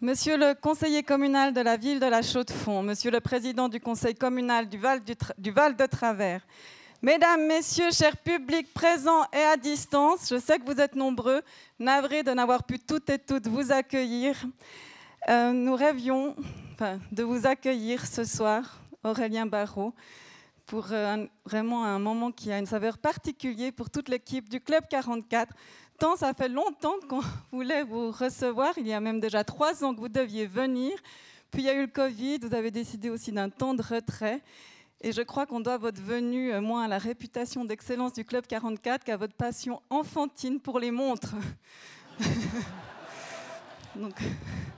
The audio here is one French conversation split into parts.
Monsieur le conseiller communal de la ville de la Chaux-de-Fonds, Monsieur le président du conseil communal du Val, de Travers, Mesdames, Messieurs, chers publics présents et à distance, je sais que vous êtes nombreux, navrés de n'avoir pu toutes et toutes vous accueillir. Euh, nous rêvions de vous accueillir ce soir, Aurélien Barrault, pour euh, vraiment un moment qui a une saveur particulière pour toute l'équipe du Club 44. Tant ça fait longtemps qu'on voulait vous recevoir, il y a même déjà trois ans que vous deviez venir. Puis il y a eu le Covid, vous avez décidé aussi d'un temps de retrait. Et je crois qu'on doit votre venue euh, moins à la réputation d'excellence du Club 44 qu'à votre passion enfantine pour les montres.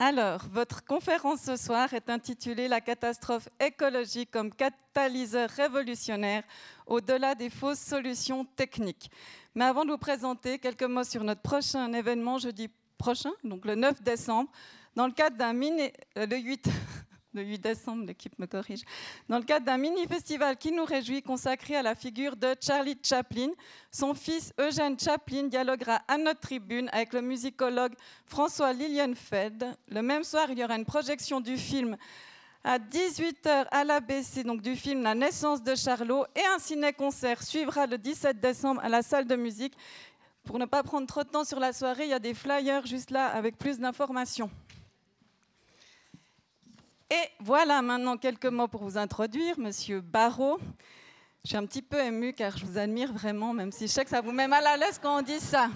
Alors, votre conférence ce soir est intitulée La catastrophe écologique comme catalyseur révolutionnaire au-delà des fausses solutions techniques. Mais avant de vous présenter, quelques mots sur notre prochain événement, jeudi prochain, donc le 9 décembre, dans le cadre d'un mini... Euh, le 8 le 8 décembre, l'équipe me corrige, dans le cadre d'un mini-festival qui nous réjouit consacré à la figure de Charlie Chaplin. Son fils Eugène Chaplin dialoguera à notre tribune avec le musicologue François Lilienfeld. Le même soir, il y aura une projection du film à 18h à l'ABC, donc du film La naissance de Charlot, et un ciné-concert suivra le 17 décembre à la salle de musique. Pour ne pas prendre trop de temps sur la soirée, il y a des flyers juste là avec plus d'informations. Et voilà maintenant quelques mots pour vous introduire, Monsieur Barrault. Je suis un petit peu émue car je vous admire vraiment, même si je sais que ça vous met mal à l'aise quand on dit ça.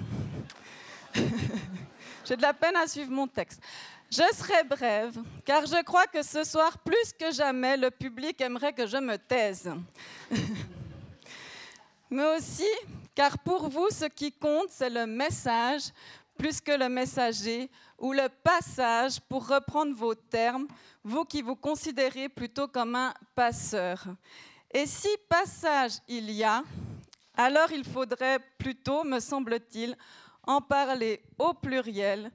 J'ai de la peine à suivre mon texte. Je serai brève, car je crois que ce soir, plus que jamais, le public aimerait que je me taise. Mais aussi, car pour vous, ce qui compte, c'est le message plus que le messager ou le passage, pour reprendre vos termes, vous qui vous considérez plutôt comme un passeur. Et si passage il y a, alors il faudrait plutôt, me semble-t-il, en parler au pluriel,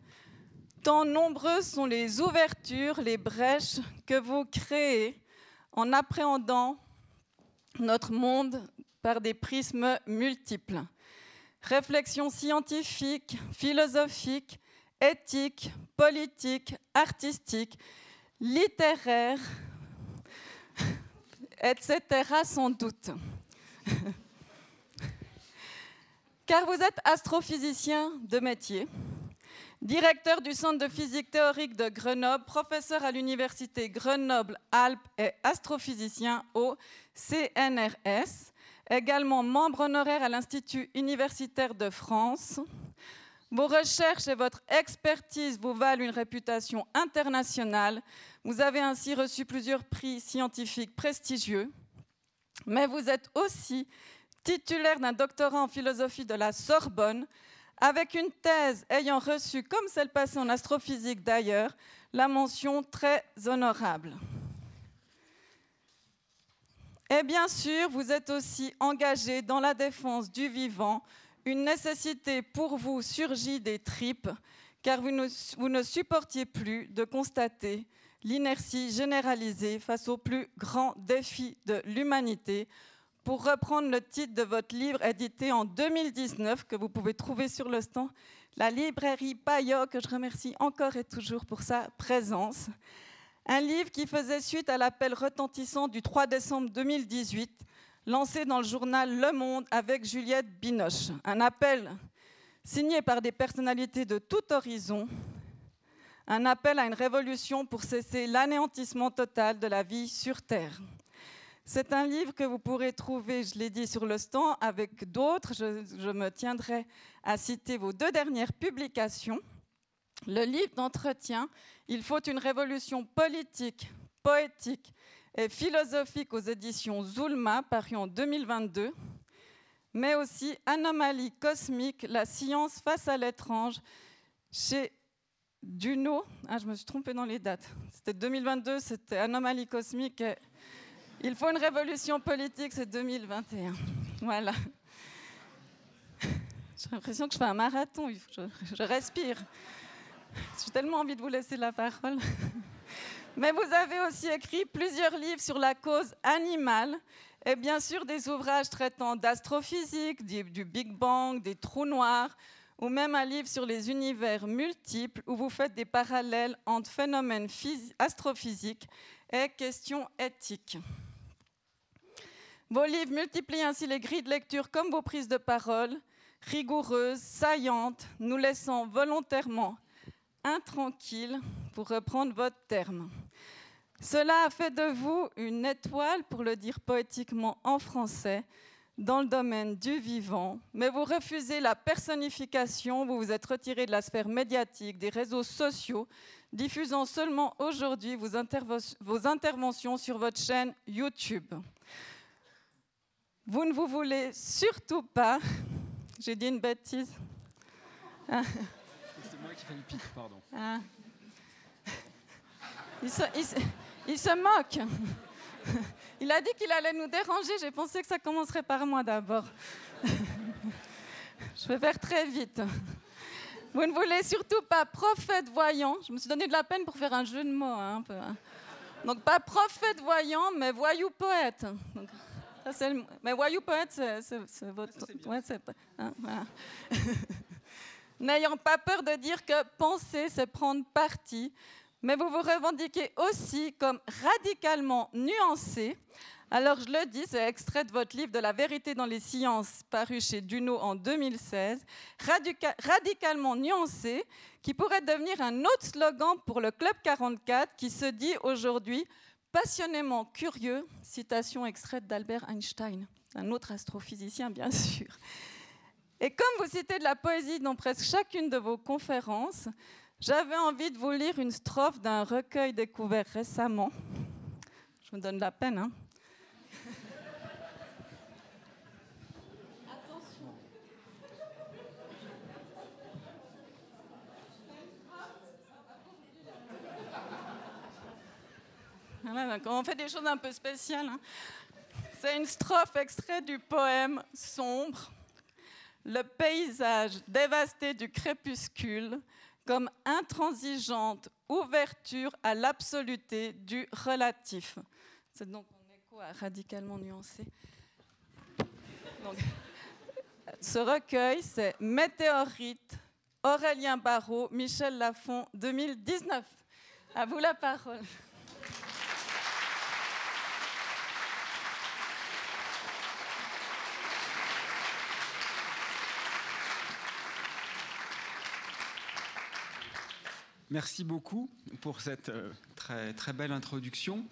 tant nombreuses sont les ouvertures, les brèches que vous créez en appréhendant notre monde par des prismes multiples. Réflexion scientifique, philosophique, éthique, politique, artistique, littéraire, etc. sans doute. Car vous êtes astrophysicien de métier, directeur du Centre de physique théorique de Grenoble, professeur à l'Université Grenoble-Alpes et astrophysicien au CNRS, également membre honoraire à l'Institut universitaire de France. Vos recherches et votre expertise vous valent une réputation internationale. Vous avez ainsi reçu plusieurs prix scientifiques prestigieux. Mais vous êtes aussi titulaire d'un doctorat en philosophie de la Sorbonne, avec une thèse ayant reçu, comme celle passée en astrophysique d'ailleurs, la mention très honorable. Et bien sûr, vous êtes aussi engagé dans la défense du vivant, une nécessité pour vous surgit des tripes, car vous ne, supportiez plus de constater l'inertie généralisée face aux plus grands défis de l'humanité. Pour reprendre le titre de votre livre édité en 2019, que vous pouvez trouver sur le stand, la librairie Payot, que je remercie encore et toujours pour sa présence. Un livre qui faisait suite à l'appel retentissant du 3 décembre 2018, lancé dans le journal Le Monde avec Juliette Binoche. Un appel signé par des personnalités de tout horizon, un appel à une révolution pour cesser l'anéantissement total de la vie sur Terre. C'est un livre que vous pourrez trouver, je l'ai dit, sur le stand avec d'autres. Je, me tiendrai à citer vos deux dernières publications. Le livre d'entretien il faut une révolution politique, poétique philosophique aux éditions Zulma, paru en 2022, mais aussi Anomalie cosmique, la science face à l'étrange, chez Duno. Ah, je me suis trompée dans les dates. C'était 2022, c'était Anomalie cosmique. il faut une révolution politique, c'est 2021. Voilà. J'ai l'impression que je fais un marathon, je, je respire. J'ai tellement envie de vous laisser la parole. Mais vous avez aussi écrit plusieurs livres sur la cause animale et bien sûr des ouvrages traitant d'astrophysique, du, Big Bang, des trous noirs. ou même un livre sur les univers multiples où vous faites des parallèles entre phénomènes astrophysiques et questions éthiques. Vos livres multiplient ainsi les grilles de lecture comme vos prises de parole, rigoureuses, saillantes, nous laissant volontairement intranquilles, pour reprendre votre terme. Cela a fait de vous une étoile, pour le dire poétiquement en français, dans le domaine du vivant, mais vous refusez la personnification, vous vous êtes retiré de la sphère médiatique, des réseaux sociaux, diffusant seulement aujourd'hui vos, vos, interventions sur votre chaîne YouTube. Vous ne vous voulez surtout pas... J'ai dit une bêtise. C'est moi qui fais le pic, pardon. Ah. Il se moque. Il a dit qu'il allait nous déranger. J'ai pensé que ça commencerait par moi d'abord. Je vais faire très vite. Vous ne voulez surtout pas prophète voyant. Je me suis donné de la peine pour faire un jeu de mots. Hein, un peu, hein. Donc pas prophète voyant, mais voyou poète. Mais voyou poète, c'est votre... Ouais, hein, N'ayant pas peur de dire que penser, c'est prendre parti, mais vous vous revendiquez aussi comme radicalement nuancé. Alors je le dis, c'est extrait de votre livre de la vérité dans les sciences paru chez Duno en 2016, radicalement nuancé, qui pourrait devenir un autre slogan pour le Club 44 qui se dit aujourd'hui passionnément curieux, citation extraite d'Albert Einstein, un autre astrophysicien bien sûr. Et comme vous citez de la poésie dans presque chacune de vos conférences, j'avais envie de vous lire une strophe d'un recueil découvert récemment. Je me donne la peine, hein Attention. Voilà, on fait des choses un peu spéciales. Hein. C'est une strophe extraite du poème Sombre. Le paysage dévasté du crépuscule comme intransigeante ouverture à l'absoluté du relatif. C'est donc un écho radicalement nuancé. ce recueil, c'est Météorite, Aurélien Barrault, Michel Lafon, 2019. À vous la parole. Merci beaucoup pour cette euh, très, très belle introduction.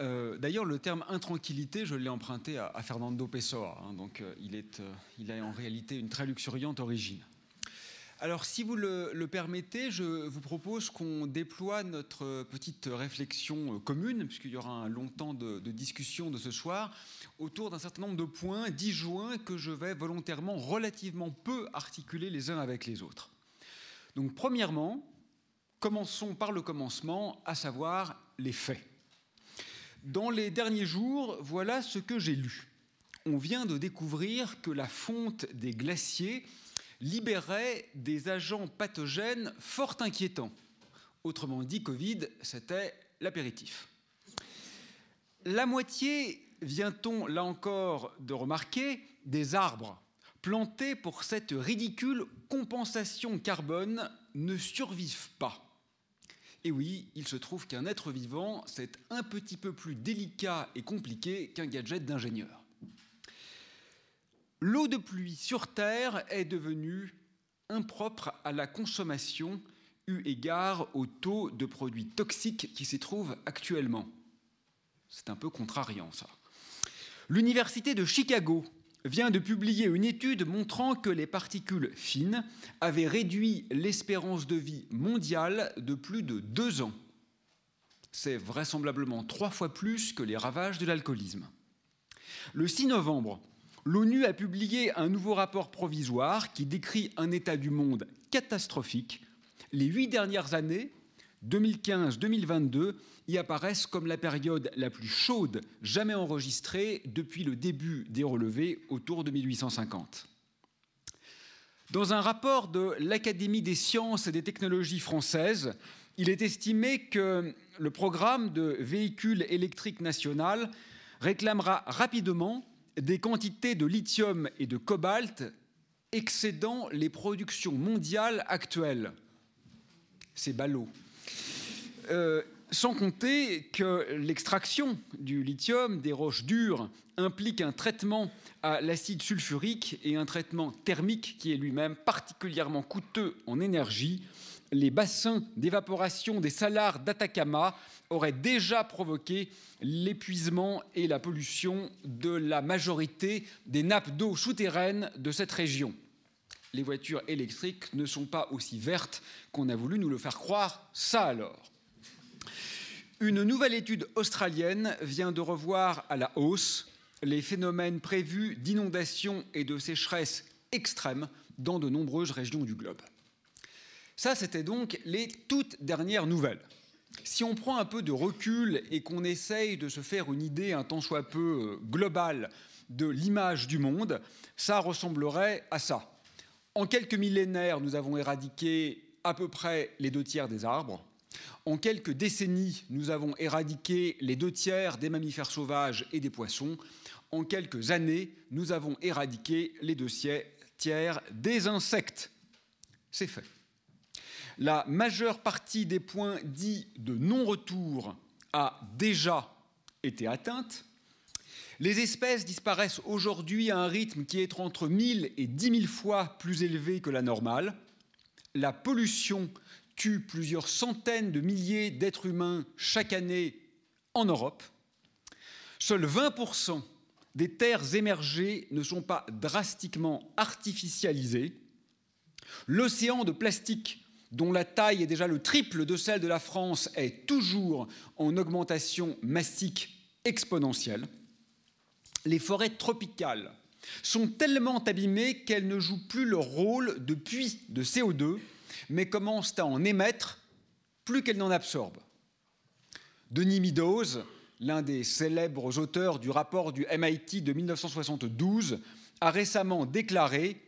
Euh, d'ailleurs, le terme intranquillité, je l'ai emprunté à, Fernando Pessoa, hein, donc euh, il, a en réalité une très luxuriante origine. Alors, si vous le, permettez, je vous propose qu'on déploie notre petite réflexion commune, puisqu'il y aura un long temps de, de discussion de ce soir, autour d'un certain nombre de points disjoints que je vais volontairement relativement peu articuler les uns avec les autres. Donc, premièrement, Commençons par le commencement, à savoir les faits. Dans les derniers jours, voilà ce que j'ai lu. On vient de découvrir que la fonte des glaciers libérait des agents pathogènes fort inquiétants. Autrement dit, Covid, c'était l'apéritif. La moitié, vient-on là encore de remarquer, des arbres plantés pour cette ridicule compensation carbone ne survivent pas. Et oui, il se trouve qu'un être vivant, c'est un petit peu plus délicat et compliqué qu'un gadget d'ingénieur. L'eau de pluie sur Terre est devenue impropre à la consommation eu égard au taux de produits toxiques qui s'y trouvent actuellement. C'est un peu contrariant ça. L'Université de Chicago vient de publier une étude montrant que les particules fines avaient réduit l'espérance de vie mondiale de plus de deux ans. C'est vraisemblablement trois fois plus que les ravages de l'alcoolisme. Le 6 novembre, l'ONU a publié un nouveau rapport provisoire qui décrit un état du monde catastrophique. Les huit dernières années, 2015-2022, y apparaissent comme la période la plus chaude jamais enregistrée depuis le début des relevés autour de 1850. Dans un rapport de l'Académie des sciences et des technologies françaises, il est estimé que le programme de véhicules électriques national réclamera rapidement des quantités de lithium et de cobalt excédant les productions mondiales actuelles. C'est ballot. Euh, sans compter que l'extraction du lithium des roches dures implique un traitement à l'acide sulfurique et un traitement thermique qui est lui-même particulièrement coûteux en énergie. Les bassins d'évaporation des salars d'Atacama auraient déjà provoqué l'épuisement et la pollution de la majorité des nappes d'eau souterraines de cette région. Les voitures électriques ne sont pas aussi vertes qu'on a voulu nous le faire croire. Ça alors une nouvelle étude australienne vient de revoir à la hausse les phénomènes prévus d'inondations et de sécheresse extrêmes dans de nombreuses régions du globe. Ça, c'était donc les toutes dernières nouvelles. Si on prend un peu de recul et qu'on essaye de se faire une idée un tant soit peu euh, globale de l'image du monde, ça ressemblerait à ça. En quelques millénaires, nous avons éradiqué à peu près les deux tiers des arbres. En quelques décennies, nous avons éradiqué les deux tiers des mammifères sauvages et des poissons. En quelques années, nous avons éradiqué les deux tiers des insectes. C'est fait. La majeure partie des points dits de non-retour a déjà été atteinte. Les espèces disparaissent aujourd'hui à un rythme qui est entre 1000 et 10 000 fois plus élevé que la normale. La pollution plusieurs centaines de milliers d'êtres humains chaque année en Europe, seuls 20% des terres émergées ne sont pas drastiquement artificialisées. L'océan de plastique, dont la taille est déjà le triple de celle de la France, est toujours en augmentation mastique exponentielle. Les forêts tropicales sont tellement abîmées qu'elles ne jouent plus leur rôle de puits de CO2 mais commencent à en émettre plus qu'elles n'en absorbent. Denis Meadows, l'un des célèbres auteurs du rapport du MIT de 1972, a récemment déclaré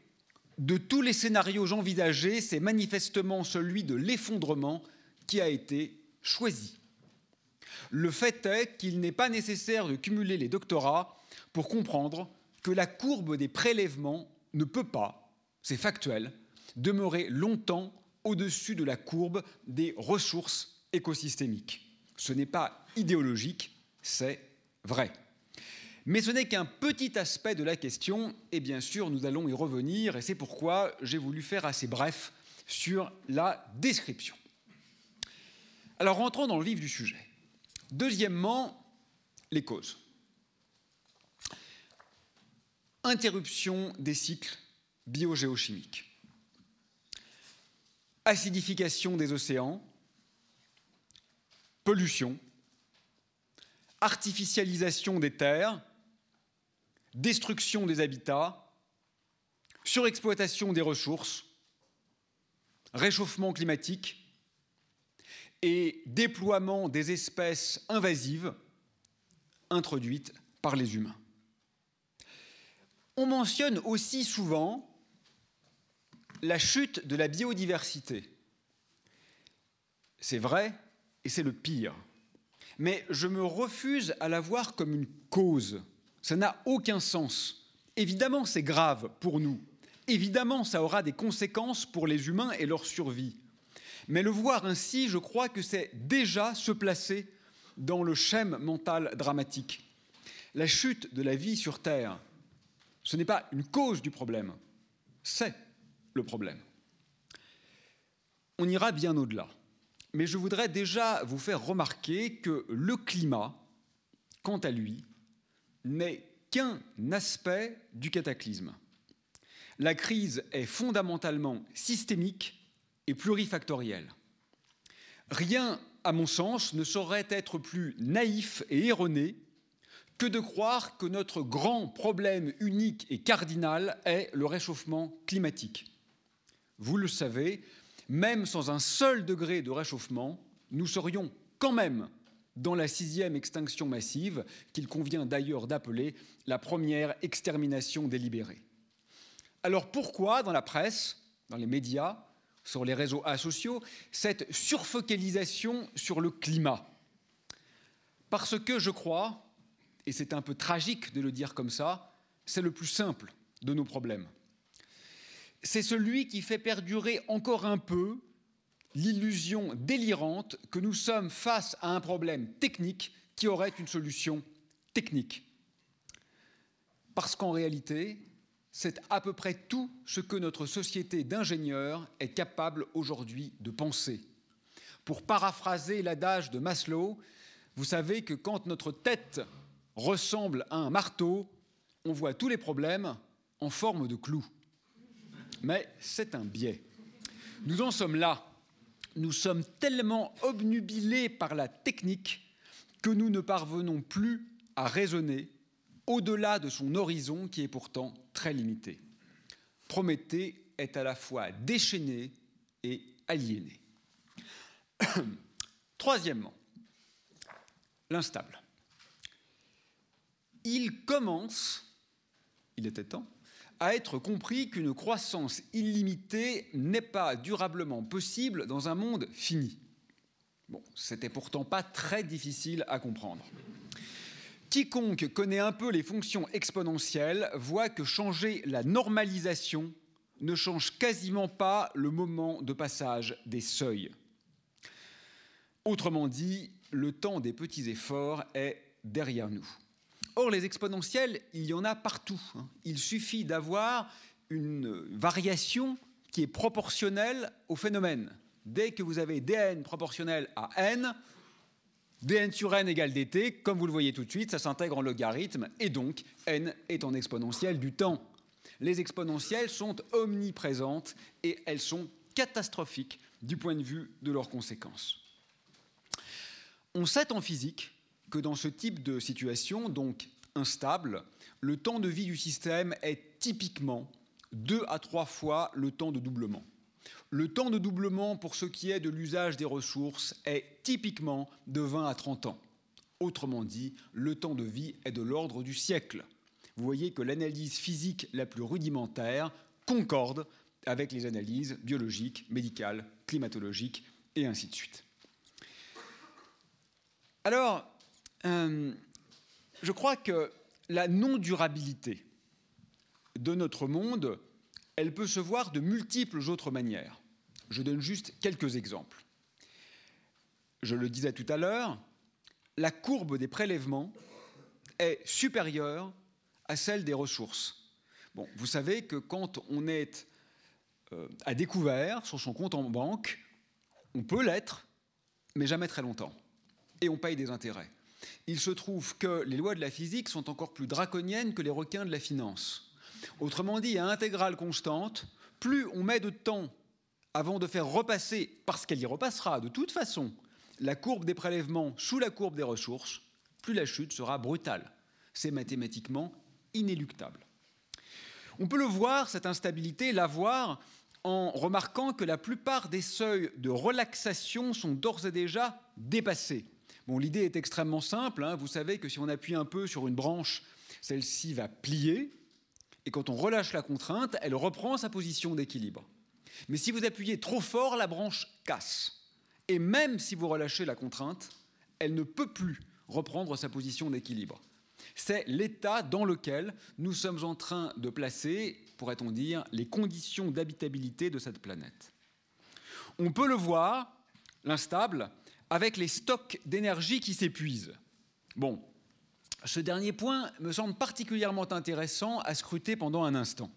De tous les scénarios envisagés, c'est manifestement celui de l'effondrement qui a été choisi. Le fait est qu'il n'est pas nécessaire de cumuler les doctorats pour comprendre que la courbe des prélèvements ne peut pas, c'est factuel, demeurer longtemps au-dessus de la courbe des ressources écosystémiques. Ce n'est pas idéologique, c'est vrai. Mais ce n'est qu'un petit aspect de la question, et bien sûr, nous allons y revenir, et c'est pourquoi j'ai voulu faire assez bref sur la description. Alors rentrons dans le vif du sujet. Deuxièmement, les causes. Interruption des cycles biogéochimiques acidification des océans, pollution, artificialisation des terres, destruction des habitats, surexploitation des ressources, réchauffement climatique et déploiement des espèces invasives introduites par les humains. On mentionne aussi souvent la chute de la biodiversité. C'est vrai et c'est le pire. Mais je me refuse à la voir comme une cause. Ça n'a aucun sens. Évidemment, c'est grave pour nous. Évidemment, ça aura des conséquences pour les humains et leur survie. Mais le voir ainsi, je crois que c'est déjà se placer dans le schème mental dramatique. La chute de la vie sur Terre, ce n'est pas une cause du problème, c'est le problème. On ira bien au-delà. Mais je voudrais déjà vous faire remarquer que le climat, quant à lui, n'est qu'un aspect du cataclysme. La crise est fondamentalement systémique et plurifactorielle. Rien, à mon sens, ne saurait être plus naïf et erroné que de croire que notre grand problème unique et cardinal est le réchauffement climatique. Vous le savez, même sans un seul degré de réchauffement, nous serions quand même dans la sixième extinction massive, qu'il convient d'ailleurs d'appeler la première extermination délibérée. Alors pourquoi, dans la presse, dans les médias, sur les réseaux asociaux, cette surfocalisation sur le climat? Parce que je crois, et c'est un peu tragique de le dire comme ça, c'est le plus simple de nos problèmes. C'est celui qui fait perdurer encore un peu l'illusion délirante que nous sommes face à un problème technique qui aurait une solution technique. Parce qu'en réalité, c'est à peu près tout ce que notre société d'ingénieurs est capable aujourd'hui de penser. Pour paraphraser l'adage de Maslow, vous savez que quand notre tête ressemble à un marteau, on voit tous les problèmes en forme de clou. Mais c'est un biais. Nous en sommes là. Nous sommes tellement obnubilés par la technique que nous ne parvenons plus à raisonner au-delà de son horizon qui est pourtant très limité. Prométhée est à la fois déchaîné et aliéné. Troisièmement, l'instable. Il commence, il était temps, à être compris qu'une croissance illimitée n'est pas durablement possible dans un monde fini. Bon, c'était pourtant pas très difficile à comprendre. Quiconque connaît un peu les fonctions exponentielles voit que changer la normalisation ne change quasiment pas le moment de passage des seuils. Autrement dit, le temps des petits efforts est derrière nous. Or, les exponentielles, il y en a partout. Hein. Il suffit d'avoir une variation qui est proportionnelle au phénomène. Dès que vous avez dn proportionnel à n, dn sur n égale dt, comme vous le voyez tout de suite, ça s'intègre en logarithme, et donc n est en exponentielle du temps. Les exponentielles sont omniprésentes et elles sont catastrophiques du point de vue de leurs conséquences. On sait en physique que dans ce type de situation, donc instable, le temps de vie du système est typiquement deux à trois fois le temps de doublement. Le temps de doublement pour ce qui est de l'usage des ressources est typiquement de 20 à 30 ans. Autrement dit, le temps de vie est de l'ordre du siècle. Vous voyez que l'analyse physique la plus rudimentaire concorde avec les analyses biologiques, médicales, climatologiques et ainsi de suite. Alors, euh, je crois que la non-durabilité de notre monde, elle peut se voir de multiples autres manières. Je donne juste quelques exemples. Je le disais tout à l'heure, la courbe des prélèvements est supérieure à celle des ressources. Bon, vous savez que quand on est euh, à découvert sur son compte en banque, on peut l'être, mais jamais très longtemps. Et on paye des intérêts. Il se trouve que les lois de la physique sont encore plus draconiennes que les requins de la finance. Autrement dit, à intégrale constante, plus on met de temps avant de faire repasser, parce qu'elle y repassera de toute façon, la courbe des prélèvements sous la courbe des ressources, plus la chute sera brutale. C'est mathématiquement inéluctable. On peut le voir, cette instabilité, la voir en remarquant que la plupart des seuils de relaxation sont d'ores et déjà dépassés. Bon, l'idée est extrêmement simple. Hein. Vous savez que si on appuie un peu sur une branche, celle-ci va plier. Et quand on relâche la contrainte, elle reprend sa position d'équilibre. Mais si vous appuyez trop fort, la branche casse. Et même si vous relâchez la contrainte, elle ne peut plus reprendre sa position d'équilibre. C'est l'état dans lequel nous sommes en train de placer, pourrait-on dire, les conditions d'habitabilité de cette planète. On peut le voir, l'instable, avec les stocks d'énergie qui s'épuisent. Bon, ce dernier point me semble particulièrement intéressant à scruter pendant un instant.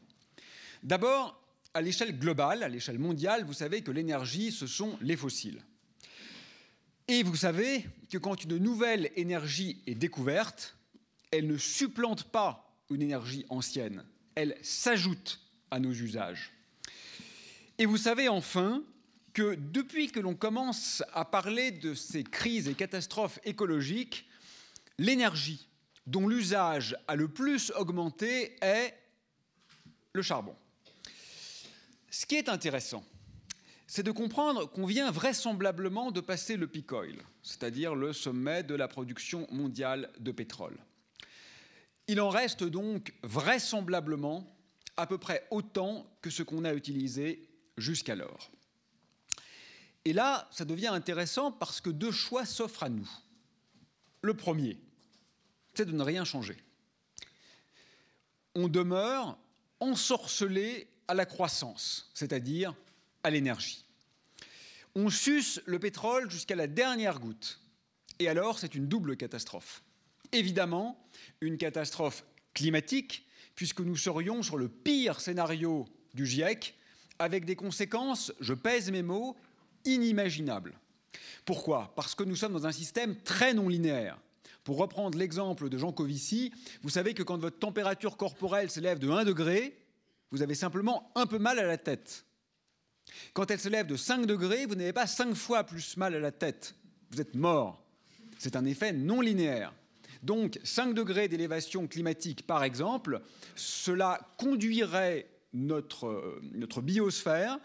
D'abord, à l'échelle globale, à l'échelle mondiale, vous savez que l'énergie, ce sont les fossiles. Et vous savez que quand une nouvelle énergie est découverte, elle ne supplante pas une énergie ancienne, elle s'ajoute à nos usages. Et vous savez enfin que depuis que l'on commence à parler de ces crises et catastrophes écologiques, l'énergie dont l'usage a le plus augmenté est le charbon. Ce qui est intéressant, c'est de comprendre qu'on vient vraisemblablement de passer le peak oil, c'est-à-dire le sommet de la production mondiale de pétrole. Il en reste donc vraisemblablement à peu près autant que ce qu'on a utilisé jusqu'alors. Et là, ça devient intéressant parce que deux choix s'offrent à nous. Le premier, c'est de ne rien changer. On demeure ensorcelé à la croissance, c'est-à-dire à, l'énergie. On suce le pétrole jusqu'à la dernière goutte. Et alors, c'est une double catastrophe. Évidemment, une catastrophe climatique, puisque nous serions sur le pire scénario du GIEC, avec des conséquences, je pèse mes mots, inimaginables. Pourquoi? Parce que nous sommes dans un système très non linéaire. Pour reprendre l'exemple de Jean Covici, vous savez que quand votre température corporelle s'élève de 1 degré, vous avez simplement un peu mal à la tête. Quand elle se lève de 5 degrés, vous n'avez pas 5 fois plus mal à la tête. Vous êtes mort. C'est un effet non linéaire. Donc 5 degrés d'élévation climatique, par exemple, cela conduirait notre, euh, notre biosphère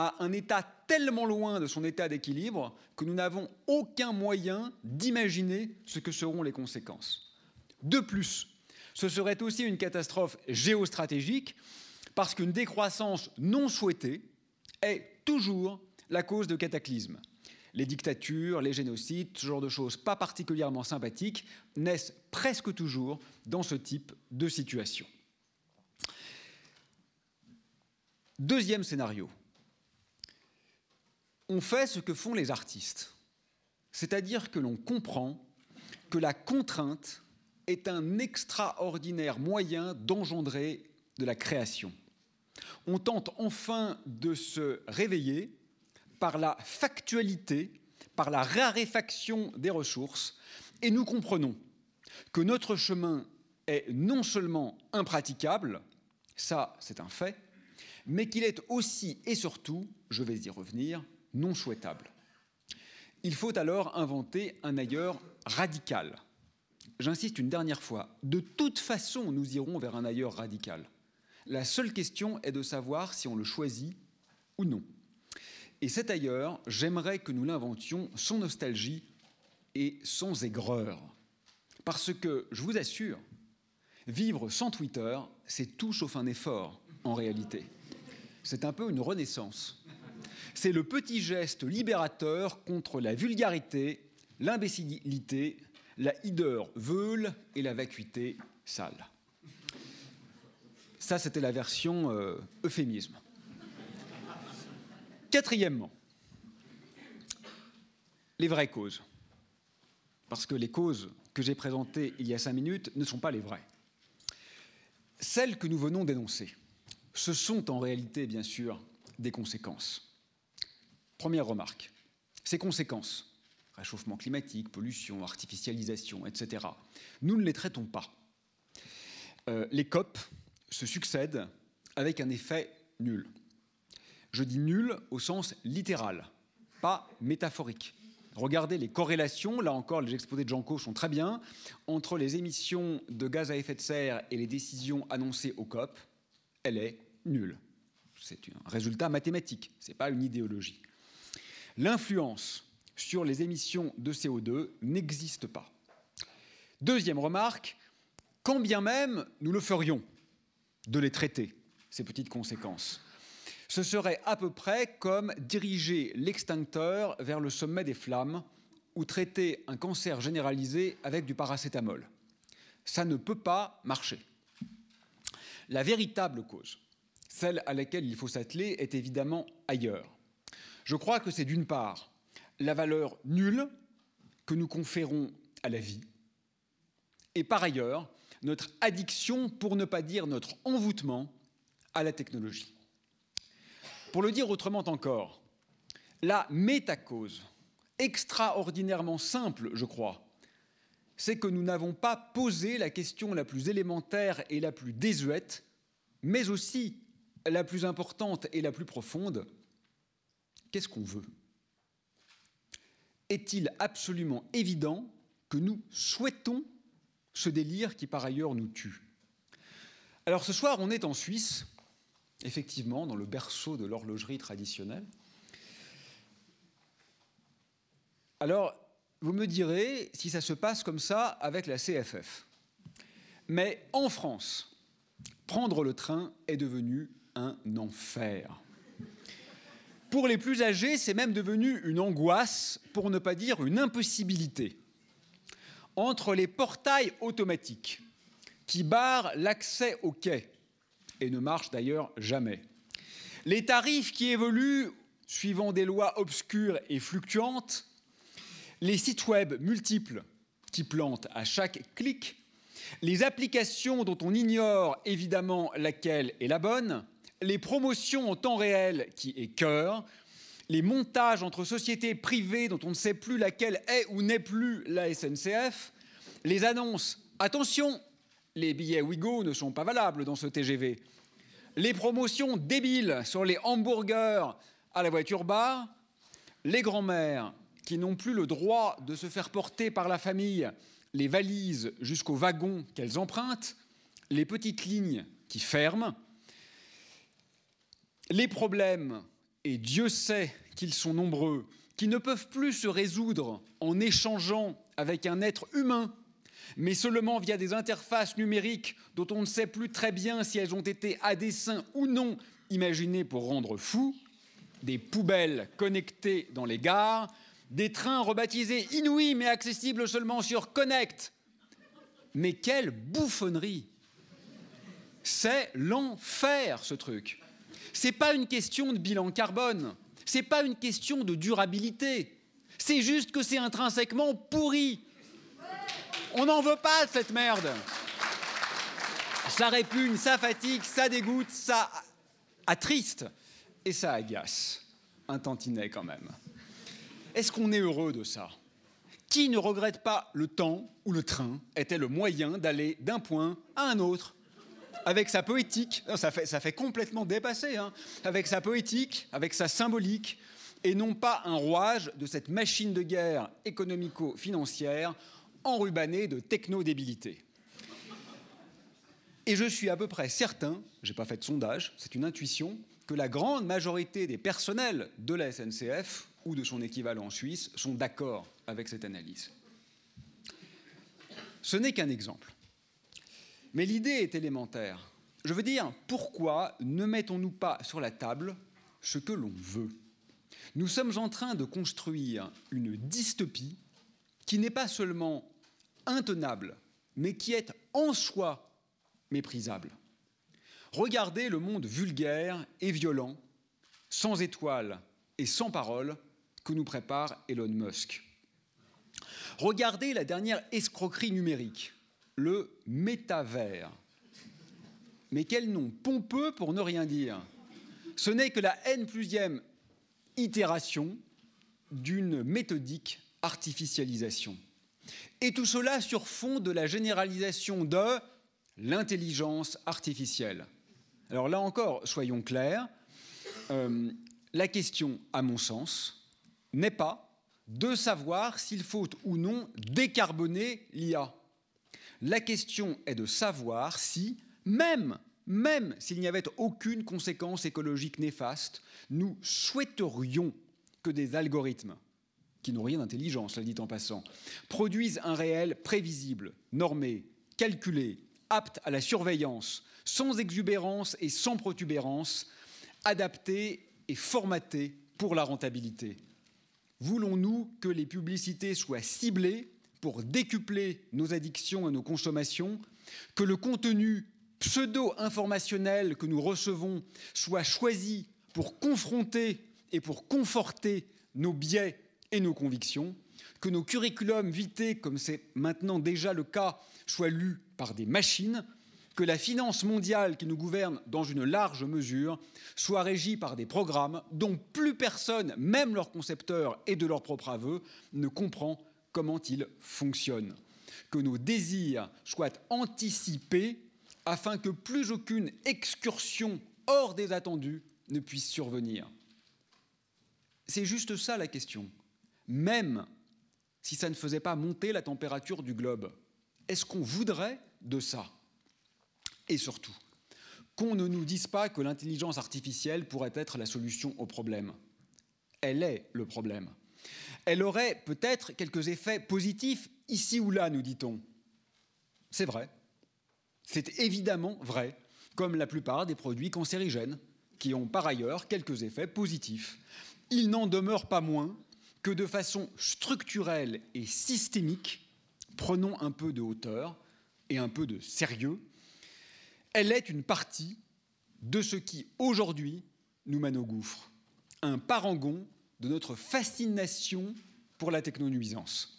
à un état tellement loin de son état d'équilibre que nous n'avons aucun moyen d'imaginer ce que seront les conséquences. De plus, ce serait aussi une catastrophe géostratégique parce qu'une décroissance non souhaitée est toujours la cause de cataclysmes. Les dictatures, les génocides, ce genre de choses pas particulièrement sympathiques naissent presque toujours dans ce type de situation. Deuxième scénario, on fait ce que font les artistes, c'est-à-dire que l'on comprend que la contrainte est un extraordinaire moyen d'engendrer de la création. On tente enfin de se réveiller par la factualité, par la raréfaction des ressources, et nous comprenons que notre chemin est non seulement impraticable, ça c'est un fait, mais qu'il est aussi et surtout, je vais y revenir, non souhaitable. Il faut alors inventer un ailleurs radical. J'insiste une dernière fois, de toute façon, nous irons vers un ailleurs radical. La seule question est de savoir si on le choisit ou non. Et cet ailleurs, j'aimerais que nous l'inventions sans nostalgie et sans aigreur. Parce que, je vous assure, vivre sans Twitter, c'est tout sauf un effort, en réalité. C'est un peu une renaissance. C'est le petit geste libérateur contre la vulgarité, l'imbécilité, la hideur veule et la vacuité sale. Ça, c'était la version euh, euphémisme. Quatrièmement, les vraies causes. Parce que les causes que j'ai présentées il y a cinq minutes ne sont pas les vraies. Celles que nous venons d'énoncer, ce sont en réalité, bien sûr, des conséquences. Première remarque, ces conséquences, réchauffement climatique, pollution, artificialisation, etc., nous ne les traitons pas. Euh, les COP se succèdent avec un effet nul. Je dis nul au sens littéral, pas métaphorique. Regardez les corrélations, là encore les exposés de Janco sont très bien, entre les émissions de gaz à effet de serre et les décisions annoncées au COP, elle est nulle. C'est un résultat mathématique, ce n'est pas une idéologie l'influence sur les émissions de CO2 n'existe pas. Deuxième remarque, quand bien même nous le ferions de les traiter, ces petites conséquences, ce serait à peu près comme diriger l'extincteur vers le sommet des flammes ou traiter un cancer généralisé avec du paracétamol. Ça ne peut pas marcher. La véritable cause, celle à laquelle il faut s'atteler, est évidemment ailleurs. Je crois que c'est d'une part la valeur nulle que nous conférons à la vie, et par ailleurs notre addiction, pour ne pas dire notre envoûtement, à la technologie. Pour le dire autrement encore, la métacause, extraordinairement simple, je crois, c'est que nous n'avons pas posé la question la plus élémentaire et la plus désuète, mais aussi la plus importante et la plus profonde, Qu'est-ce qu'on veut? Est-il absolument évident que nous souhaitons ce délire qui par ailleurs nous tue? Alors ce soir, on est en Suisse, effectivement, dans le berceau de l'horlogerie traditionnelle. Alors, vous me direz si ça se passe comme ça avec la CFF. Mais en France, prendre le train est devenu un enfer. Pour les plus âgés, c'est même devenu une angoisse, pour ne pas dire une impossibilité. Entre les portails automatiques qui barrent l'accès au quai, et ne marchent d'ailleurs jamais, les tarifs qui évoluent suivant des lois obscures et fluctuantes, les sites web multiples qui plantent à chaque clic, les applications dont on ignore évidemment laquelle est la bonne, les promotions en temps réel qui écœurent, les montages entre sociétés privées dont on ne sait plus laquelle est ou n'est plus la SNCF, les annonces attention, les billets Ouigo ne sont pas valables dans ce TGV, les promotions débiles sur les hamburgers à la voiture bar, les grands-mères qui n'ont plus le droit de se faire porter par la famille les valises jusqu'au wagon qu'elles empruntent, les petites lignes qui ferment, les problèmes, et Dieu sait qu'ils sont nombreux, qui ne peuvent plus se résoudre en échangeant avec un être humain, mais seulement via des interfaces numériques dont on ne sait plus très bien si elles ont été à dessein ou non imaginées pour rendre fou, des poubelles connectées dans les gares, des trains rebaptisés inouïs mais accessibles seulement sur Connect. Mais quelle bouffonnerie C'est l'enfer ce truc. C'est pas une question de bilan carbone, c'est pas une question de durabilité. C'est juste que c'est intrinsèquement pourri. On n'en veut pas de cette merde. Ça répugne, ça fatigue, ça dégoûte, ça attriste et ça agace. Un tantinet quand même. Est-ce qu'on est heureux de ça? Qui ne regrette pas le temps où le train était le moyen d'aller d'un point à un autre avec sa poétique, ça fait, ça fait complètement dépasser, hein, avec sa poétique, avec sa symbolique, et non pas un rouage de cette machine de guerre économico-financière enrubannée de techno-débilité. Et je suis à peu près certain, je n'ai pas fait de sondage, c'est une intuition, que la grande majorité des personnels de la SNCF ou de son équivalent en Suisse sont d'accord avec cette analyse. Ce n'est qu'un exemple. Mais l'idée est élémentaire. Je veux dire, pourquoi ne mettons-nous pas sur la table ce que l'on veut? Nous sommes en train de construire une dystopie qui n'est pas seulement intenable, mais qui est en soi méprisable. Regardez le monde vulgaire et violent, sans étoiles et sans paroles, que nous prépare Elon Musk. Regardez la dernière escroquerie numérique, le métavers. Mais quel nom pompeux pour ne rien dire. Ce n'est que la N plusième itération d'une méthodique artificialisation. Et tout cela sur fond de la généralisation de l'intelligence artificielle. Alors là encore, soyons clairs, euh, la question, à mon sens, n'est pas de savoir s'il faut ou non décarboner l'IA. La question est de savoir si, même, s'il n'y avait aucune conséquence écologique néfaste, nous souhaiterions que des algorithmes, qui n'ont rien d'intelligence, la dit en passant, produisent un réel prévisible, normé, calculé, apte à la surveillance, sans exubérance et sans protubérance, adapté et formaté pour la rentabilité. Voulons-nous que les publicités soient ciblées pour décupler nos addictions et nos consommations, que le contenu pseudo-informationnel que nous recevons soit choisi pour confronter et pour conforter nos biais et nos convictions, que nos curriculums vitae, comme c'est maintenant déjà le cas, soient lus par des machines, que la finance mondiale qui nous gouverne dans une large mesure soit régie par des programmes dont plus personne, même leurs concepteurs et de leur propre aveu, ne comprend comment ils fonctionnent. Que nos désirs soient anticipés afin que plus aucune excursion hors des attendus ne puisse survenir. C'est juste ça la question. Même si ça ne faisait pas monter la température du globe, est-ce qu'on voudrait de ça? Et surtout, qu'on ne nous dise pas que l'intelligence artificielle pourrait être la solution au problème. Elle est le problème. Elle aurait peut-être quelques effets positifs ici ou là, nous dit-on. C'est vrai. C'est évidemment vrai, comme la plupart des produits cancérigènes, qui ont par ailleurs quelques effets positifs. Il n'en demeure pas moins que de façon structurelle et systémique, prenons un peu de hauteur et un peu de sérieux elle est une partie de ce qui, aujourd'hui, nous mène au gouffre, un parangon de notre fascination pour la technonuisance.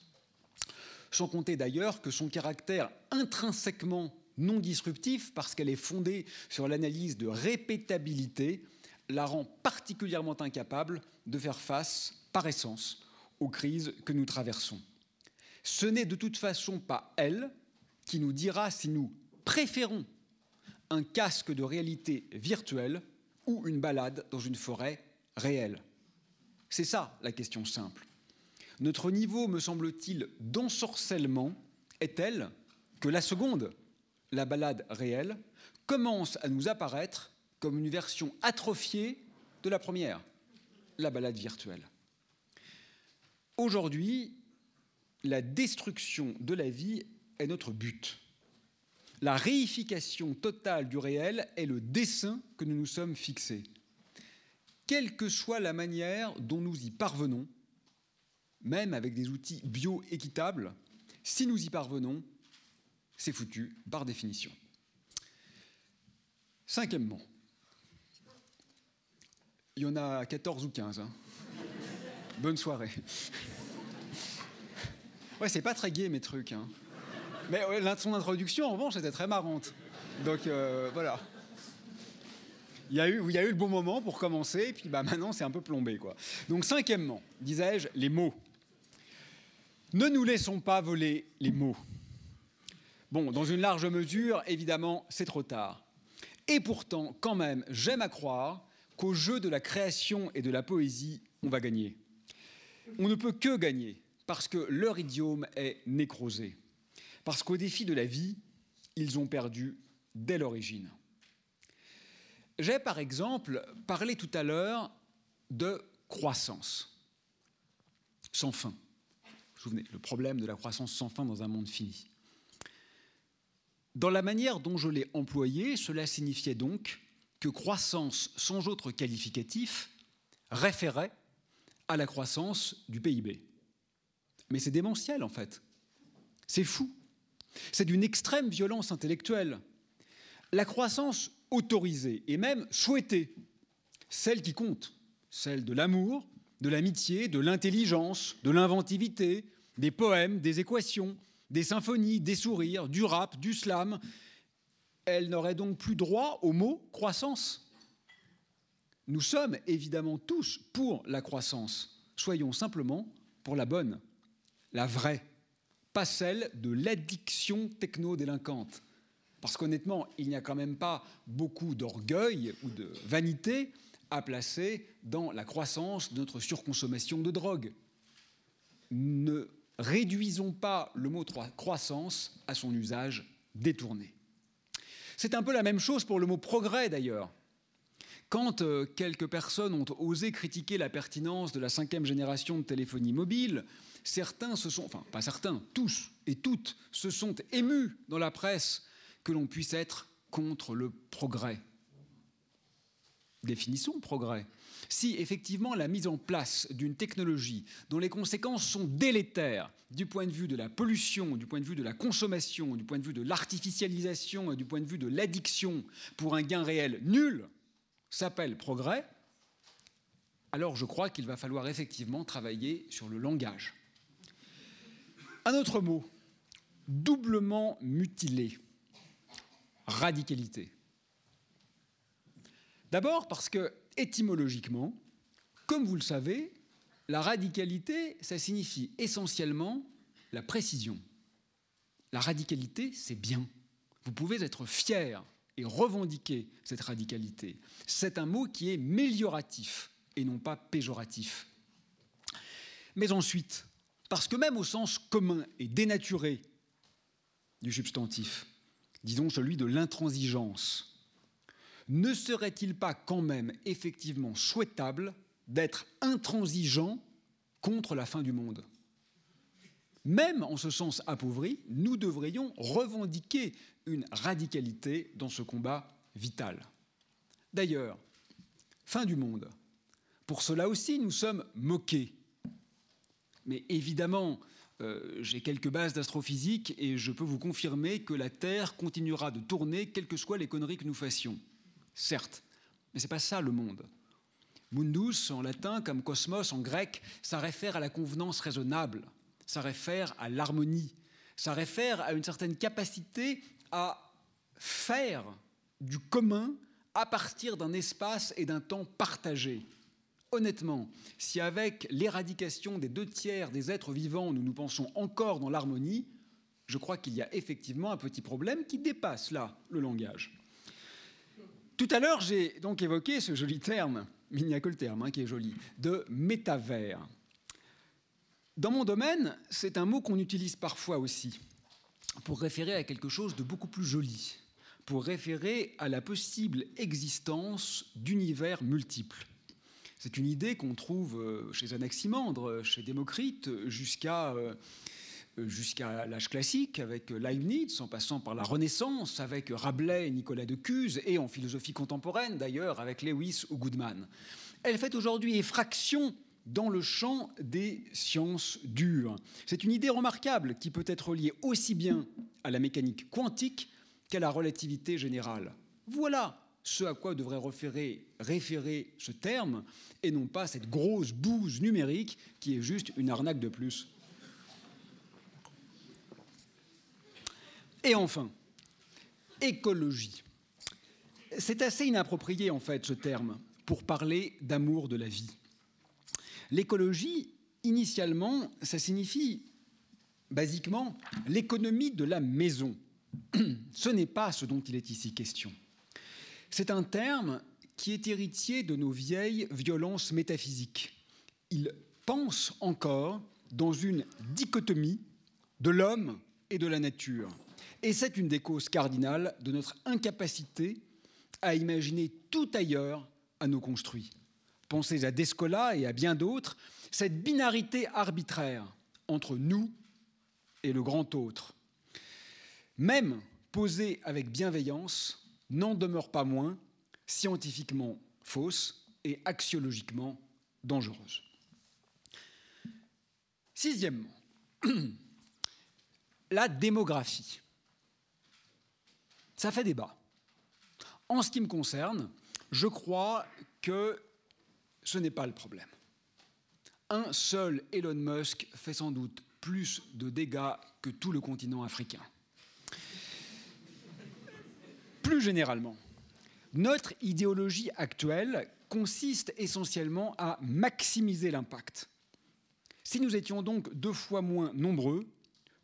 Sans compter d'ailleurs que son caractère intrinsèquement non disruptif, parce qu'elle est fondée sur l'analyse de répétabilité, la rend particulièrement incapable de faire face, par essence, aux crises que nous traversons. Ce n'est de toute façon pas elle qui nous dira si nous préférons un casque de réalité virtuelle ou une balade dans une forêt réelle. C'est ça la question simple. Notre niveau, me semble-t-il, d'ensorcellement est tel que la seconde, la balade réelle, commence à nous apparaître comme une version atrophiée de la première, la balade virtuelle. Aujourd'hui, la destruction de la vie est notre but. La réification totale du réel est le dessin que nous nous sommes fixés. Quelle que soit la manière dont nous y parvenons, même avec des outils bio-équitables, si nous y parvenons, c'est foutu par définition. Cinquièmement, il y en a 14 ou 15. Hein. Bonne soirée. Ouais, c'est pas très gai mes trucs. Hein. Mais son introduction, en revanche, était très marrante. Donc euh, voilà. Il y, a eu, le bon moment pour commencer, et puis bah, maintenant c'est un peu plombé. Quoi. Donc cinquièmement, disais-je, les mots. Ne nous laissons pas voler les mots. Bon, dans une large mesure, évidemment, c'est trop tard. Et pourtant, quand même, j'aime à croire qu'au jeu de la création et de la poésie, on va gagner. On ne peut que gagner, parce que leur idiome est nécrosé. Parce qu'au défi de la vie, ils ont perdu dès l'origine. J'ai par exemple parlé tout à l'heure de croissance sans fin. Souvenez, le problème de la croissance sans fin dans un monde fini. Dans la manière dont je l'ai employé, cela signifiait donc que croissance sans autre qualificatif référait à la croissance du PIB. Mais c'est démentiel en fait. C'est fou. C'est d'une extrême violence intellectuelle. La croissance autorisée et même souhaitée, celle qui compte, celle de l'amour, de l'amitié, de l'intelligence, de l'inventivité, des poèmes, des équations, des symphonies, des sourires, du rap, du slam. Elle n'aurait donc plus droit au mot croissance. Nous sommes évidemment tous pour la croissance. Soyons simplement pour la bonne, la vraie, pas celle de l'addiction techno-délinquante. Parce qu'honnêtement, il n'y a quand même pas beaucoup d'orgueil ou de vanité à placer dans la croissance de notre surconsommation de drogue. Ne réduisons pas le mot croissance à son usage détourné. C'est un peu la même chose pour le mot progrès d'ailleurs. Quand euh, quelques personnes ont osé critiquer la pertinence de la cinquième génération de téléphonie mobile, certains se sont, enfin pas certains, tous et toutes se sont émus dans la presse que l'on puisse être contre le progrès. Définissons progrès si effectivement la mise en place d'une technologie dont les conséquences sont délétères du point de vue de la pollution, du point de vue de la consommation, du point de vue de l'artificialisation, du point de vue de l'addiction pour un gain réel nul, s'appelle progrès, alors je crois qu'il va falloir effectivement travailler sur le langage. Un autre mot, doublement mutilé, radicalité. D'abord parce que étymologiquement, comme vous le savez, la radicalité, ça signifie essentiellement la précision. La radicalité, c'est bien. Vous pouvez être fier et revendiquer cette radicalité. C'est un mot qui est mélioratif et non pas péjoratif. Mais ensuite, parce que même au sens commun et dénaturé du substantif, disons celui de l'intransigeance, ne serait-il pas quand même effectivement souhaitable d'être intransigeant contre la fin du monde? Même en ce sens appauvri, nous devrions revendiquer une radicalité dans ce combat vital. D'ailleurs, fin du monde. Pour cela aussi, nous sommes moqués. Mais évidemment, euh, j'ai quelques bases d'astrophysique et je peux vous confirmer que la Terre continuera de tourner, quelles que soient les conneries que nous fassions certes, mais ce n'est pas ça le monde. Mundus en latin comme cosmos en grec, ça réfère à la convenance raisonnable, ça réfère à l'harmonie, ça réfère à une certaine capacité à faire du commun à partir d'un espace et d'un temps partagé. Honnêtement, si avec l'éradication des deux tiers des êtres vivants, nous nous pensons encore dans l'harmonie, je crois qu'il y a effectivement un petit problème qui dépasse là le langage. Tout à l'heure, j'ai donc évoqué ce joli terme, mais il n'y a que le terme hein, qui est joli, de métavers. Dans mon domaine, c'est un mot qu'on utilise parfois aussi pour référer à quelque chose de beaucoup plus joli, pour référer à la possible existence d'univers multiples. C'est une idée qu'on trouve euh, chez Anaximandre, chez Démocrite, jusqu'à euh, jusqu'à l'âge classique, avec Leibniz, en passant par la Renaissance, avec Rabelais Nicolas de Cuse, et en philosophie contemporaine d'ailleurs, avec Lewis ou Goodman. Elle fait aujourd'hui effraction dans le champ des sciences dures. C'est une idée remarquable qui peut être liée aussi bien à la mécanique quantique qu'à la relativité générale. Voilà ce à quoi devrait référer, ce terme, et non pas cette grosse bouse numérique qui est juste une arnaque de plus. Et enfin, écologie. C'est assez inapproprié en fait ce terme pour parler d'amour de la vie. L'écologie, initialement, ça signifie basiquement l'économie de la maison. Ce n'est pas ce dont il est ici question. C'est un terme qui est héritier de nos vieilles violences métaphysiques. Il pense encore dans une dichotomie de l'homme et de la nature. Et c'est une des causes cardinales de notre incapacité à imaginer tout ailleurs à nos construits. Pensez à Descola et à bien d'autres, cette binarité arbitraire entre nous et le grand autre, même posée avec bienveillance, n'en demeure pas moins scientifiquement fausse et axiologiquement dangereuse. Sixièmement, la démographie. Ça fait débat. En ce qui me concerne, je crois que ce n'est pas le problème. Un seul Elon Musk fait sans doute plus de dégâts que tout le continent africain. Plus généralement, notre idéologie actuelle consiste essentiellement à maximiser l'impact. Si nous étions donc deux fois moins nombreux,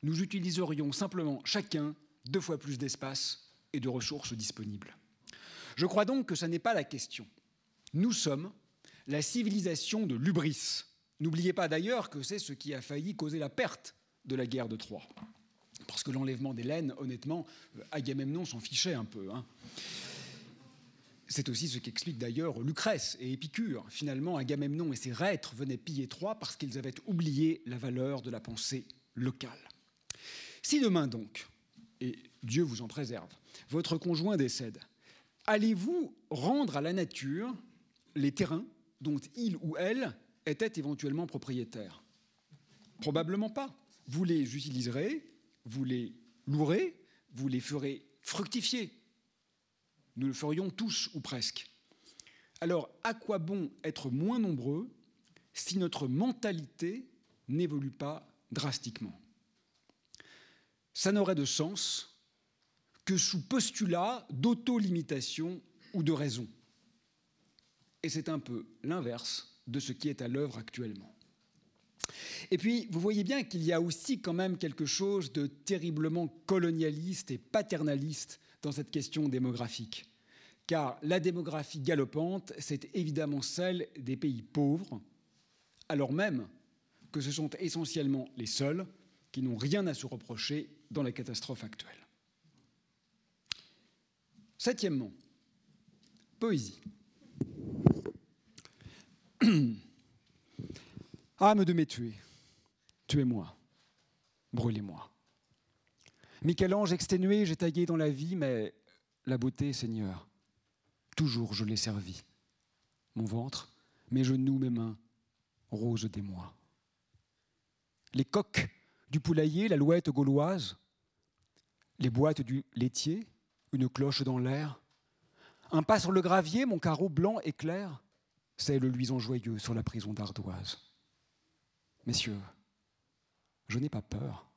nous utiliserions simplement chacun deux fois plus d'espace et de ressources disponibles. Je crois donc que ce n'est pas la question. Nous sommes la civilisation de l'ubris. N'oubliez pas d'ailleurs que c'est ce qui a failli causer la perte de la guerre de Troie. Parce que l'enlèvement d'Hélène, honnêtement, euh, Agamemnon s'en fichait un peu. Hein. C'est aussi ce qu'explique d'ailleurs Lucrèce et Épicure. Finalement, Agamemnon et ses reîtres venaient piller Troie parce qu'ils avaient oublié la valeur de la pensée locale. Si demain donc, et Dieu vous en préserve, votre conjoint décède, allez-vous rendre à la nature les terrains dont il ou elle était éventuellement propriétaire? Probablement pas. Vous les utiliserez, vous les louerez, vous les ferez fructifier. Nous le ferions tous ou presque. Alors, à quoi bon être moins nombreux si notre mentalité n'évolue pas drastiquement? Ça n'aurait de sens que sous postulat d'auto-limitation ou de raison. Et c'est un peu l'inverse de ce qui est à l'œuvre actuellement. Et puis, vous voyez bien qu'il y a aussi quand même quelque chose de terriblement colonialiste et paternaliste dans cette question démographique. Car la démographie galopante, c'est évidemment celle des pays pauvres, alors même que ce sont essentiellement les seuls qui n'ont rien à se reprocher dans la catastrophe actuelle. Septièmement, poésie. Âme de mes tués, tuez-moi, brûlez-moi. Michel-Ange exténué, j'ai taillé dans la vie, mais la beauté, Seigneur, toujours je l'ai servi. Mon ventre, mes genoux, mes mains, rose des mois. Les coques du poulailler, la louette gauloise, les boîtes du laitier, une cloche dans l'air, un pas sur le gravier, mon carreau blanc et clair, c'est le luisant joyeux sur la prison d'ardoise. Messieurs, je n'ai pas peur.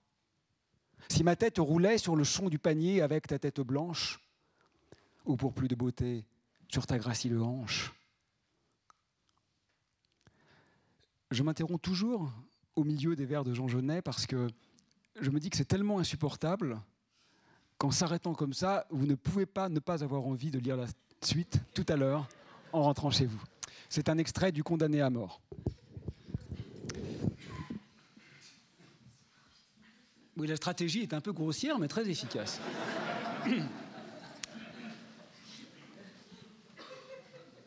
Si ma tête roulait sur le son du panier avec ta tête blanche, ou pour plus de beauté, sur ta gracile hanche, je m'interromps toujours au milieu des vers de Jean Genet parce que je me dis que c'est tellement insupportable qu'en s'arrêtant comme ça, vous ne pouvez pas ne pas avoir envie de lire la suite tout à l'heure en rentrant chez vous. C'est un extrait du Condamné à mort. Oui, la stratégie est un peu grossière, mais très efficace.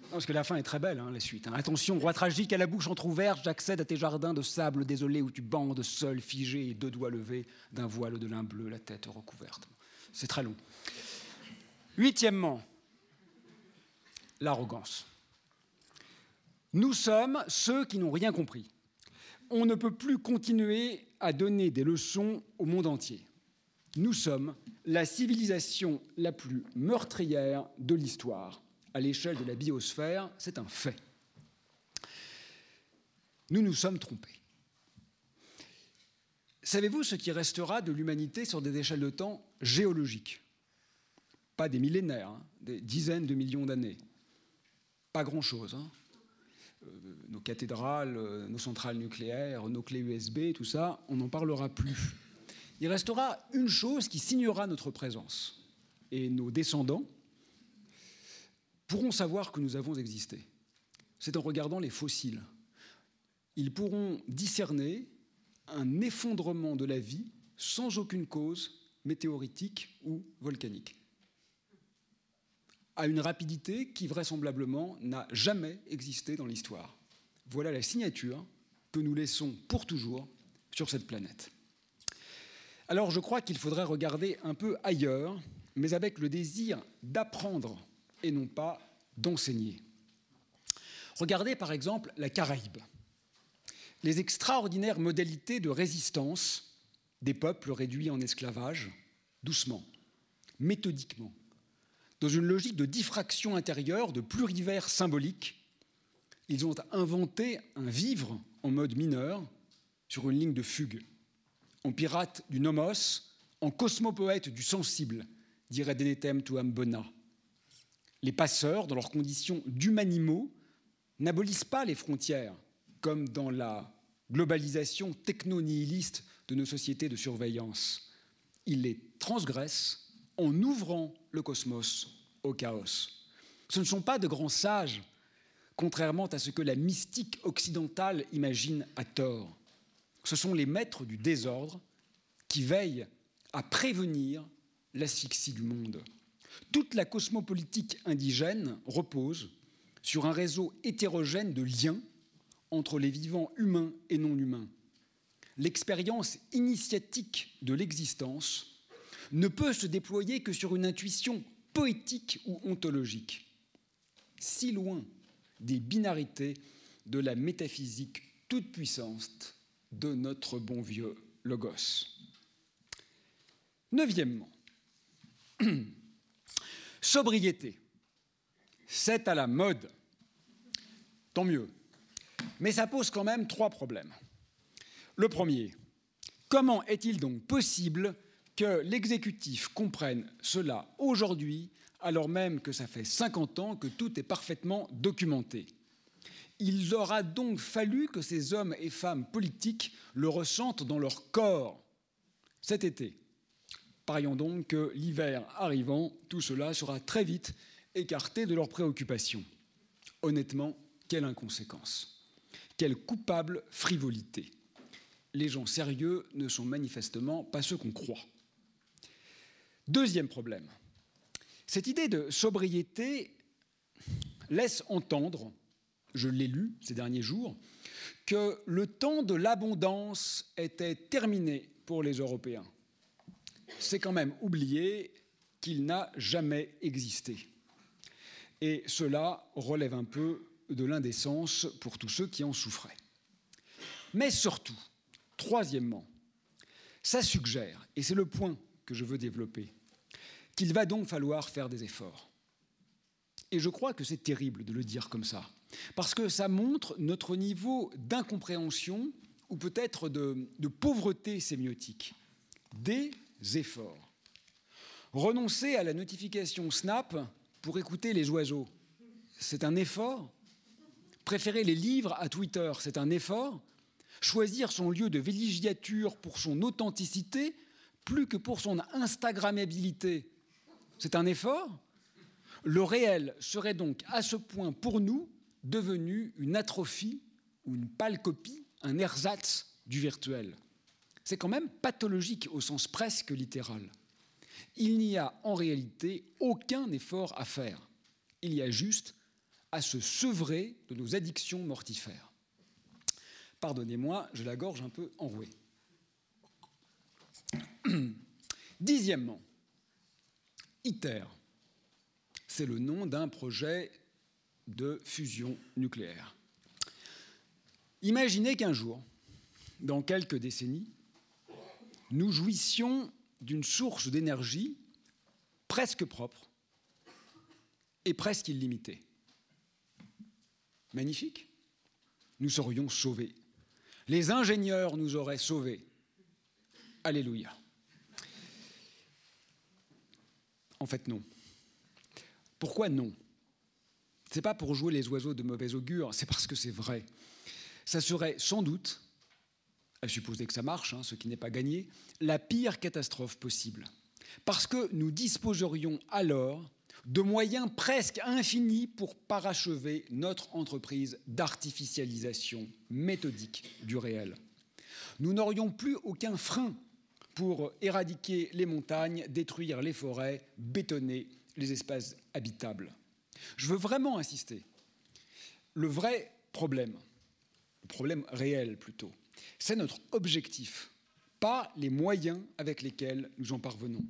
Parce que la fin est très belle, hein, la suite. Hein. Attention, roi tragique à la bouche entr'ouverte, j'accède à tes jardins de sable désolé où tu bandes seul, figé et deux doigts levés d'un voile de lin bleu, la tête recouverte. C'est très long. Huitièmement, l'arrogance. Nous sommes ceux qui n'ont rien compris. On ne peut plus continuer à donner des leçons au monde entier. Nous sommes la civilisation la plus meurtrière de l'histoire à l'échelle de la biosphère, c'est un fait. Nous nous sommes trompés. Savez-vous ce qui restera de l'humanité sur des échelles de temps géologiques? Pas des millénaires, hein, des dizaines de millions d'années. Pas grand-chose. Hein. Euh, nos cathédrales, euh, nos centrales nucléaires, nos clés USB, tout ça, on n'en parlera plus. Il restera une chose qui signera notre présence. Et nos descendants, pourront savoir que nous avons existé. C'est en regardant les fossiles. Ils pourront discerner un effondrement de la vie sans aucune cause météoritique ou volcanique, à une rapidité qui vraisemblablement n'a jamais existé dans l'histoire. Voilà la signature que nous laissons pour toujours sur cette planète. Alors je crois qu'il faudrait regarder un peu ailleurs, mais avec le désir d'apprendre et non pas d'enseigner. Regardez par exemple la Caraïbe. Les extraordinaires modalités de résistance des peuples réduits en esclavage, doucement, méthodiquement, dans une logique de diffraction intérieure, de plurivers symbolique, ils ont inventé un vivre en mode mineur sur une ligne de fugue, en pirate du nomos, en cosmopoète du sensible, dirait Denetem Tuambona. Les passeurs, dans leurs conditions d'humanimaux, n'abolissent pas les frontières, comme dans la globalisation techno-nihiliste de nos sociétés de surveillance. Ils les transgressent en ouvrant le cosmos au chaos. Ce ne sont pas de grands sages, contrairement à ce que la mystique occidentale imagine à tort. Ce sont les maîtres du désordre qui veillent à prévenir l'asphyxie du monde. Toute la cosmopolitique indigène repose sur un réseau hétérogène de liens entre les vivants humains et non humains. L'expérience initiatique de l'existence ne peut se déployer que sur une intuition poétique ou ontologique, si loin des binarités de la métaphysique toute puissante de notre bon vieux Logos. Neuvièmement, Sobriété, c'est à la mode. Tant mieux. Mais ça pose quand même trois problèmes. Le premier, comment est-il donc possible que l'exécutif comprenne cela aujourd'hui alors même que ça fait 50 ans que tout est parfaitement documenté Il aura donc fallu que ces hommes et femmes politiques le ressentent dans leur corps cet été. Parions donc que l'hiver arrivant, tout cela sera très vite écarté de leurs préoccupations. Honnêtement, quelle inconséquence, quelle coupable frivolité. Les gens sérieux ne sont manifestement pas ceux qu'on croit. Deuxième problème, cette idée de sobriété laisse entendre, je l'ai lu ces derniers jours, que le temps de l'abondance était terminé pour les Européens c'est quand même oublier qu'il n'a jamais existé. Et cela relève un peu de l'indécence pour tous ceux qui en souffraient. Mais surtout, troisièmement, ça suggère, et c'est le point que je veux développer, qu'il va donc falloir faire des efforts. Et je crois que c'est terrible de le dire comme ça. parce que ça montre notre niveau d'incompréhension ou peut-être de, pauvreté sémiotique. Des efforts. Renoncer à la notification Snap pour écouter les oiseaux, c'est un effort. Préférer les livres à Twitter, c'est un effort. Choisir son lieu de villégiature pour son authenticité plus que pour son Instagrammabilité, c'est un effort. Le réel serait donc à ce point pour nous devenu une atrophie ou une pâle copie, un ersatz du virtuel. C'est quand même pathologique au sens presque littéral. Il n'y a en réalité aucun effort à faire. Il y a juste à se sevrer de nos addictions mortifères. Pardonnez-moi, je la gorge un peu enrouée. Dixièmement, ITER, c'est le nom d'un projet de fusion nucléaire. Imaginez qu'un jour, dans quelques décennies, nous jouissions d'une source d'énergie presque propre et presque illimitée. Magnifique. Nous serions sauvés. Les ingénieurs nous auraient sauvés. Alléluia. En fait, non. Pourquoi non? Ce n'est pas pour jouer les oiseaux de mauvais augure, c'est parce que c'est vrai. Ça serait sans doute, à supposer que ça marche, hein, ce qui n'est pas gagné, la pire catastrophe possible. Parce que nous disposerions alors de moyens presque infinis pour parachever notre entreprise d'artificialisation méthodique du réel. Nous n'aurions plus aucun frein pour éradiquer les montagnes, détruire les forêts, bétonner les espaces habitables. Je veux vraiment insister. Le vrai problème, le problème réel plutôt, c'est notre objectif, pas les moyens avec lesquels nous en parvenons.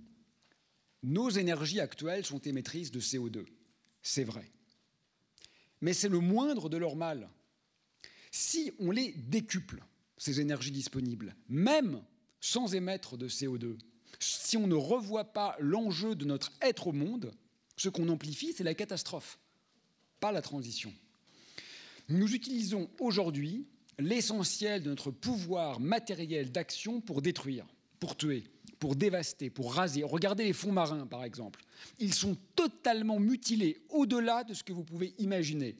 Nos énergies actuelles sont émettrices de CO2, c'est vrai. Mais c'est le moindre de leur mal. Si on les décuple, ces énergies disponibles, même sans émettre de CO2, si on ne revoit pas l'enjeu de notre être au monde, ce qu'on amplifie, c'est la catastrophe, pas la transition. Nous utilisons aujourd'hui l'essentiel de notre pouvoir matériel d'action pour détruire, pour tuer, pour dévaster, pour raser. Regardez les fonds marins, par exemple. Ils sont totalement mutilés au-delà de ce que vous pouvez imaginer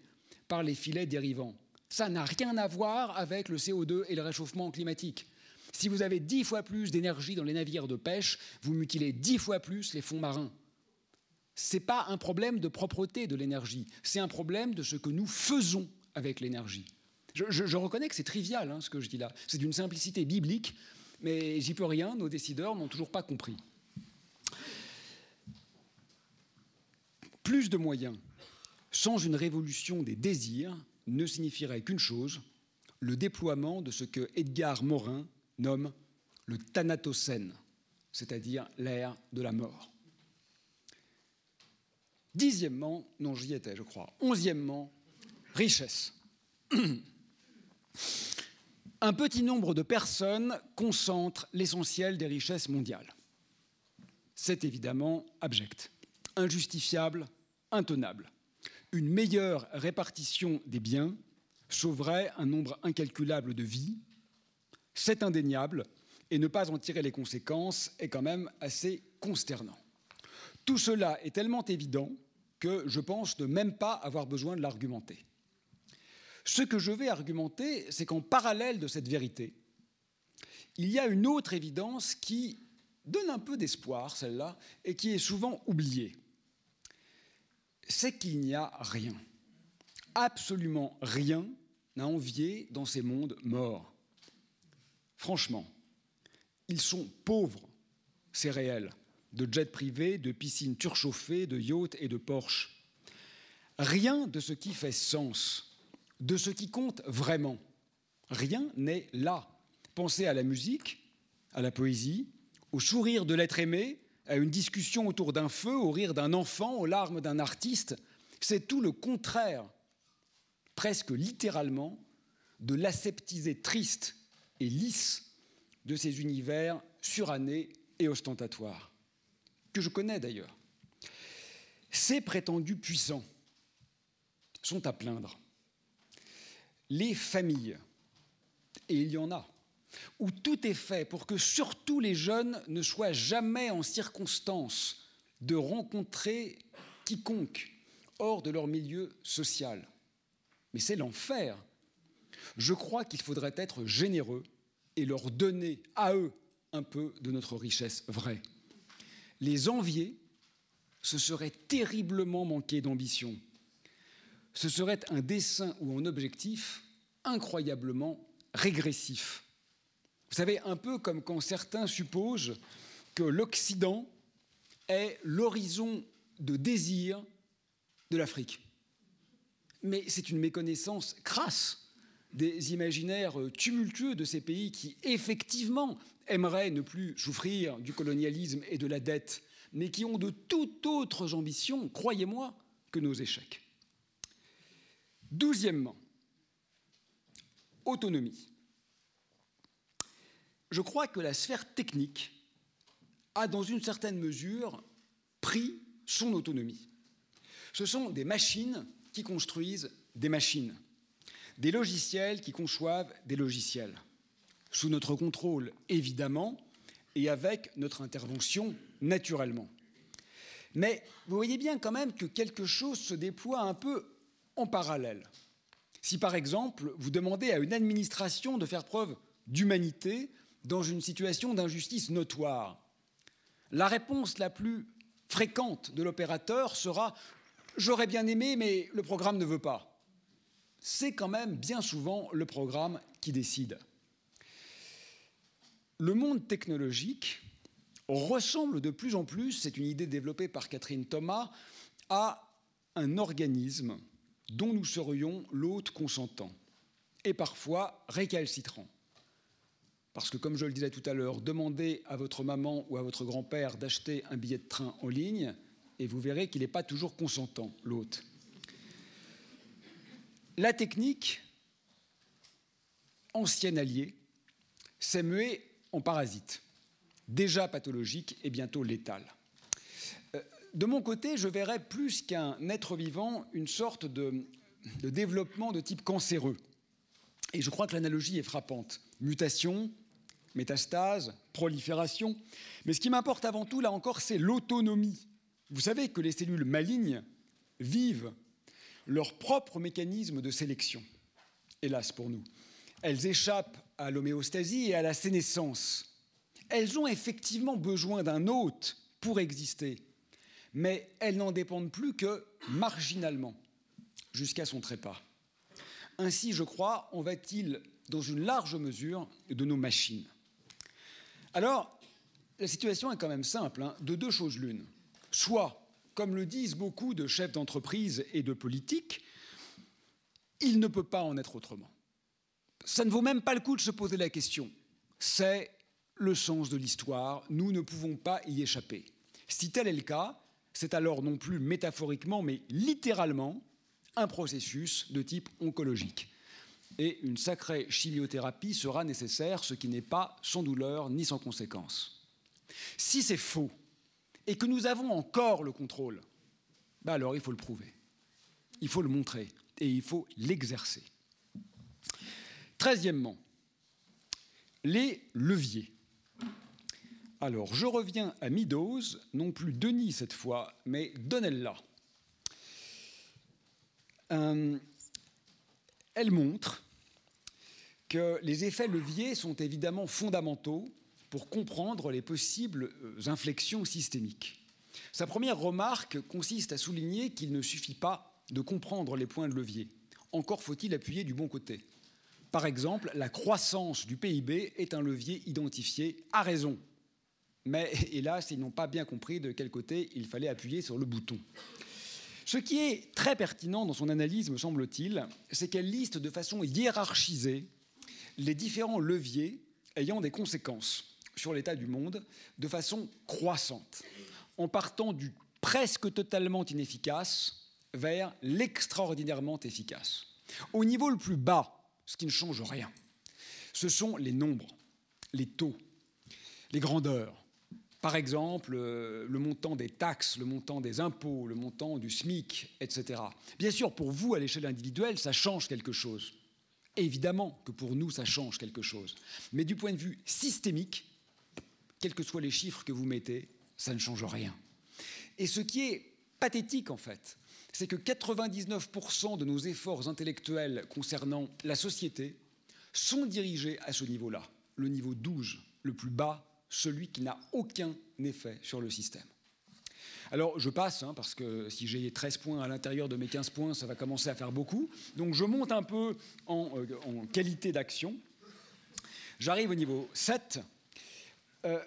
par les filets dérivants. Ça n'a rien à voir avec le CO2 et le réchauffement climatique. Si vous avez dix fois plus d'énergie dans les navires de pêche, vous mutilez dix fois plus les fonds marins. Ce n'est pas un problème de propreté de l'énergie, c'est un problème de ce que nous faisons avec l'énergie. Je, reconnais que c'est trivial hein, ce que je dis là, c'est d'une simplicité biblique, mais j'y peux rien, nos décideurs n'ont toujours pas compris. Plus de moyens sans une révolution des désirs ne signifierait qu'une chose, le déploiement de ce que Edgar Morin nomme le thanatocène, c'est-à-dire l'ère de la mort. Dixièmement, non j'y étais je crois, onzièmement, richesse. un petit nombre de personnes concentrent l'essentiel des richesses mondiales. C'est évidemment abject, injustifiable, intenable. Une meilleure répartition des biens sauverait un nombre incalculable de vies. C'est indéniable, et ne pas en tirer les conséquences est quand même assez consternant. Tout cela est tellement évident que je pense ne même pas avoir besoin de l'argumenter. Ce que je vais argumenter, c'est qu'en parallèle de cette vérité, il y a une autre évidence qui donne un peu d'espoir, celle-là, et qui est souvent oubliée. C'est qu'il n'y a rien, absolument rien à envier dans ces mondes morts. Franchement, ils sont pauvres, c'est réel, de jets privés, de piscines surchauffées, de yachts et de Porsche. Rien de ce qui fait sens de ce qui compte vraiment. Rien n'est là. Pensez à la musique, à la poésie, au sourire de l'être aimé, à une discussion autour d'un feu, au rire d'un enfant, aux larmes d'un artiste. C'est tout le contraire, presque littéralement, de l'aseptisé triste et lisse de ces univers surannés et ostentatoires, que je connais d'ailleurs. Ces prétendus puissants sont à plaindre les familles, et il y en a, où tout est fait pour que surtout les jeunes ne soient jamais en circonstance de rencontrer quiconque hors de leur milieu social. Mais c'est l'enfer. Je crois qu'il faudrait être généreux et leur donner à eux un peu de notre richesse vraie. Les envier, ce serait terriblement manquer d'ambition. Ce serait un dessin ou un objectif incroyablement régressif. Vous savez, un peu comme quand certains supposent que l'Occident est l'horizon de désir de l'Afrique. Mais c'est une méconnaissance crasse des imaginaires tumultueux de ces pays qui, effectivement, aimeraient ne plus souffrir du colonialisme et de la dette, mais qui ont de toutes autres ambitions, croyez-moi, que nos échecs. Douzièmement, autonomie. Je crois que la sphère technique a, dans une certaine mesure, pris son autonomie. Ce sont des machines qui construisent des machines, des logiciels qui conçoivent des logiciels, sous notre contrôle évidemment, et avec notre intervention naturellement. Mais vous voyez bien quand même que quelque chose se déploie un peu en parallèle. Si par exemple vous demandez à une administration de faire preuve d'humanité dans une situation d'injustice notoire, la réponse la plus fréquente de l'opérateur sera J'aurais bien aimé, mais le programme ne veut pas. C'est quand même bien souvent le programme qui décide. Le monde technologique ressemble de plus en plus, c'est une idée développée par Catherine Thomas, à un organisme dont nous serions l'hôte consentant et parfois récalcitrant. Parce que, comme je le disais tout à l'heure, demandez à votre maman ou à votre grand-père d'acheter un billet de train en ligne, et vous verrez qu'il n'est pas toujours consentant, l'hôte. La technique, ancien allié, s'est muée en parasite, déjà pathologique et bientôt létal. Euh, de mon côté, je verrais plus qu'un être vivant une sorte de développement de type cancéreux. Et je crois que l'analogie est frappante. Mutation, métastase, prolifération. Mais ce qui m'importe avant tout, là encore, c'est l'autonomie. Vous savez que les cellules malignes vivent leur propre mécanisme de sélection, hélas pour nous. Elles échappent à l'homéostasie et à la sénescence. Elles ont effectivement besoin d'un hôte pour exister, mais elles n'en dépendent plus que marginalement, jusqu'à son trépas. Ainsi, je crois, en va-t-il dans une large mesure de nos machines. Alors, la situation est quand même simple, hein, de deux choses l'une. Soit, comme le disent beaucoup de chefs d'entreprise et de politiques, il ne peut pas en être autrement. Ça ne vaut même pas le coup de se poser la question. C'est le sens de l'histoire, nous ne pouvons pas y échapper. Si tel est le cas, c'est alors non plus métaphoriquement, mais littéralement, un processus de type oncologique et une sacrée chimiothérapie sera nécessaire, ce qui n'est pas sans douleur ni sans conséquence. Si c'est faux et que nous avons encore le contrôle, bah alors il faut le prouver, il faut le montrer et il faut l'exercer. Treizièmement, les leviers. Alors, je reviens à mi-dose, non plus Denis cette fois, mais Donella. Euh, elle montre que les effets leviers sont évidemment fondamentaux pour comprendre les possibles euh, inflexions systémiques. Sa première remarque consiste à souligner qu'il ne suffit pas de comprendre les points de levier. Encore faut-il appuyer du bon côté. Par exemple, la croissance du PIB est un levier identifié à raison. Mais hélas, ils n'ont pas bien compris de quel côté il fallait appuyer sur le bouton. Ce qui est très pertinent dans son analyse, me semble-t-il, c'est qu'elle liste de façon hiérarchisée les différents leviers ayant des conséquences sur l'état du monde de façon croissante, en partant du presque totalement inefficace vers l'extraordinairement efficace. Au niveau le plus bas, ce qui ne change rien, ce sont les nombres, les taux, les grandeurs, par exemple, euh, le montant des taxes, le montant des impôts, le montant du SMIC, etc. Bien sûr, pour vous, à l'échelle individuelle, ça change quelque chose. Évidemment que pour nous, ça change quelque chose. Mais du point de vue systémique, quels que soient les chiffres que vous mettez, ça ne change rien. Et ce qui est pathétique, en fait, c'est que 99% de nos efforts intellectuels concernant la société sont dirigés à ce niveau-là, le niveau 12, le plus bas, celui qui n'a aucun effet sur le système. Alors je passe, hein, parce que si j'ai 13 points à l'intérieur de mes 15 points, ça va commencer à faire beaucoup. Donc je monte un peu en, euh, qualité d'action. J'arrive au niveau 7. Euh,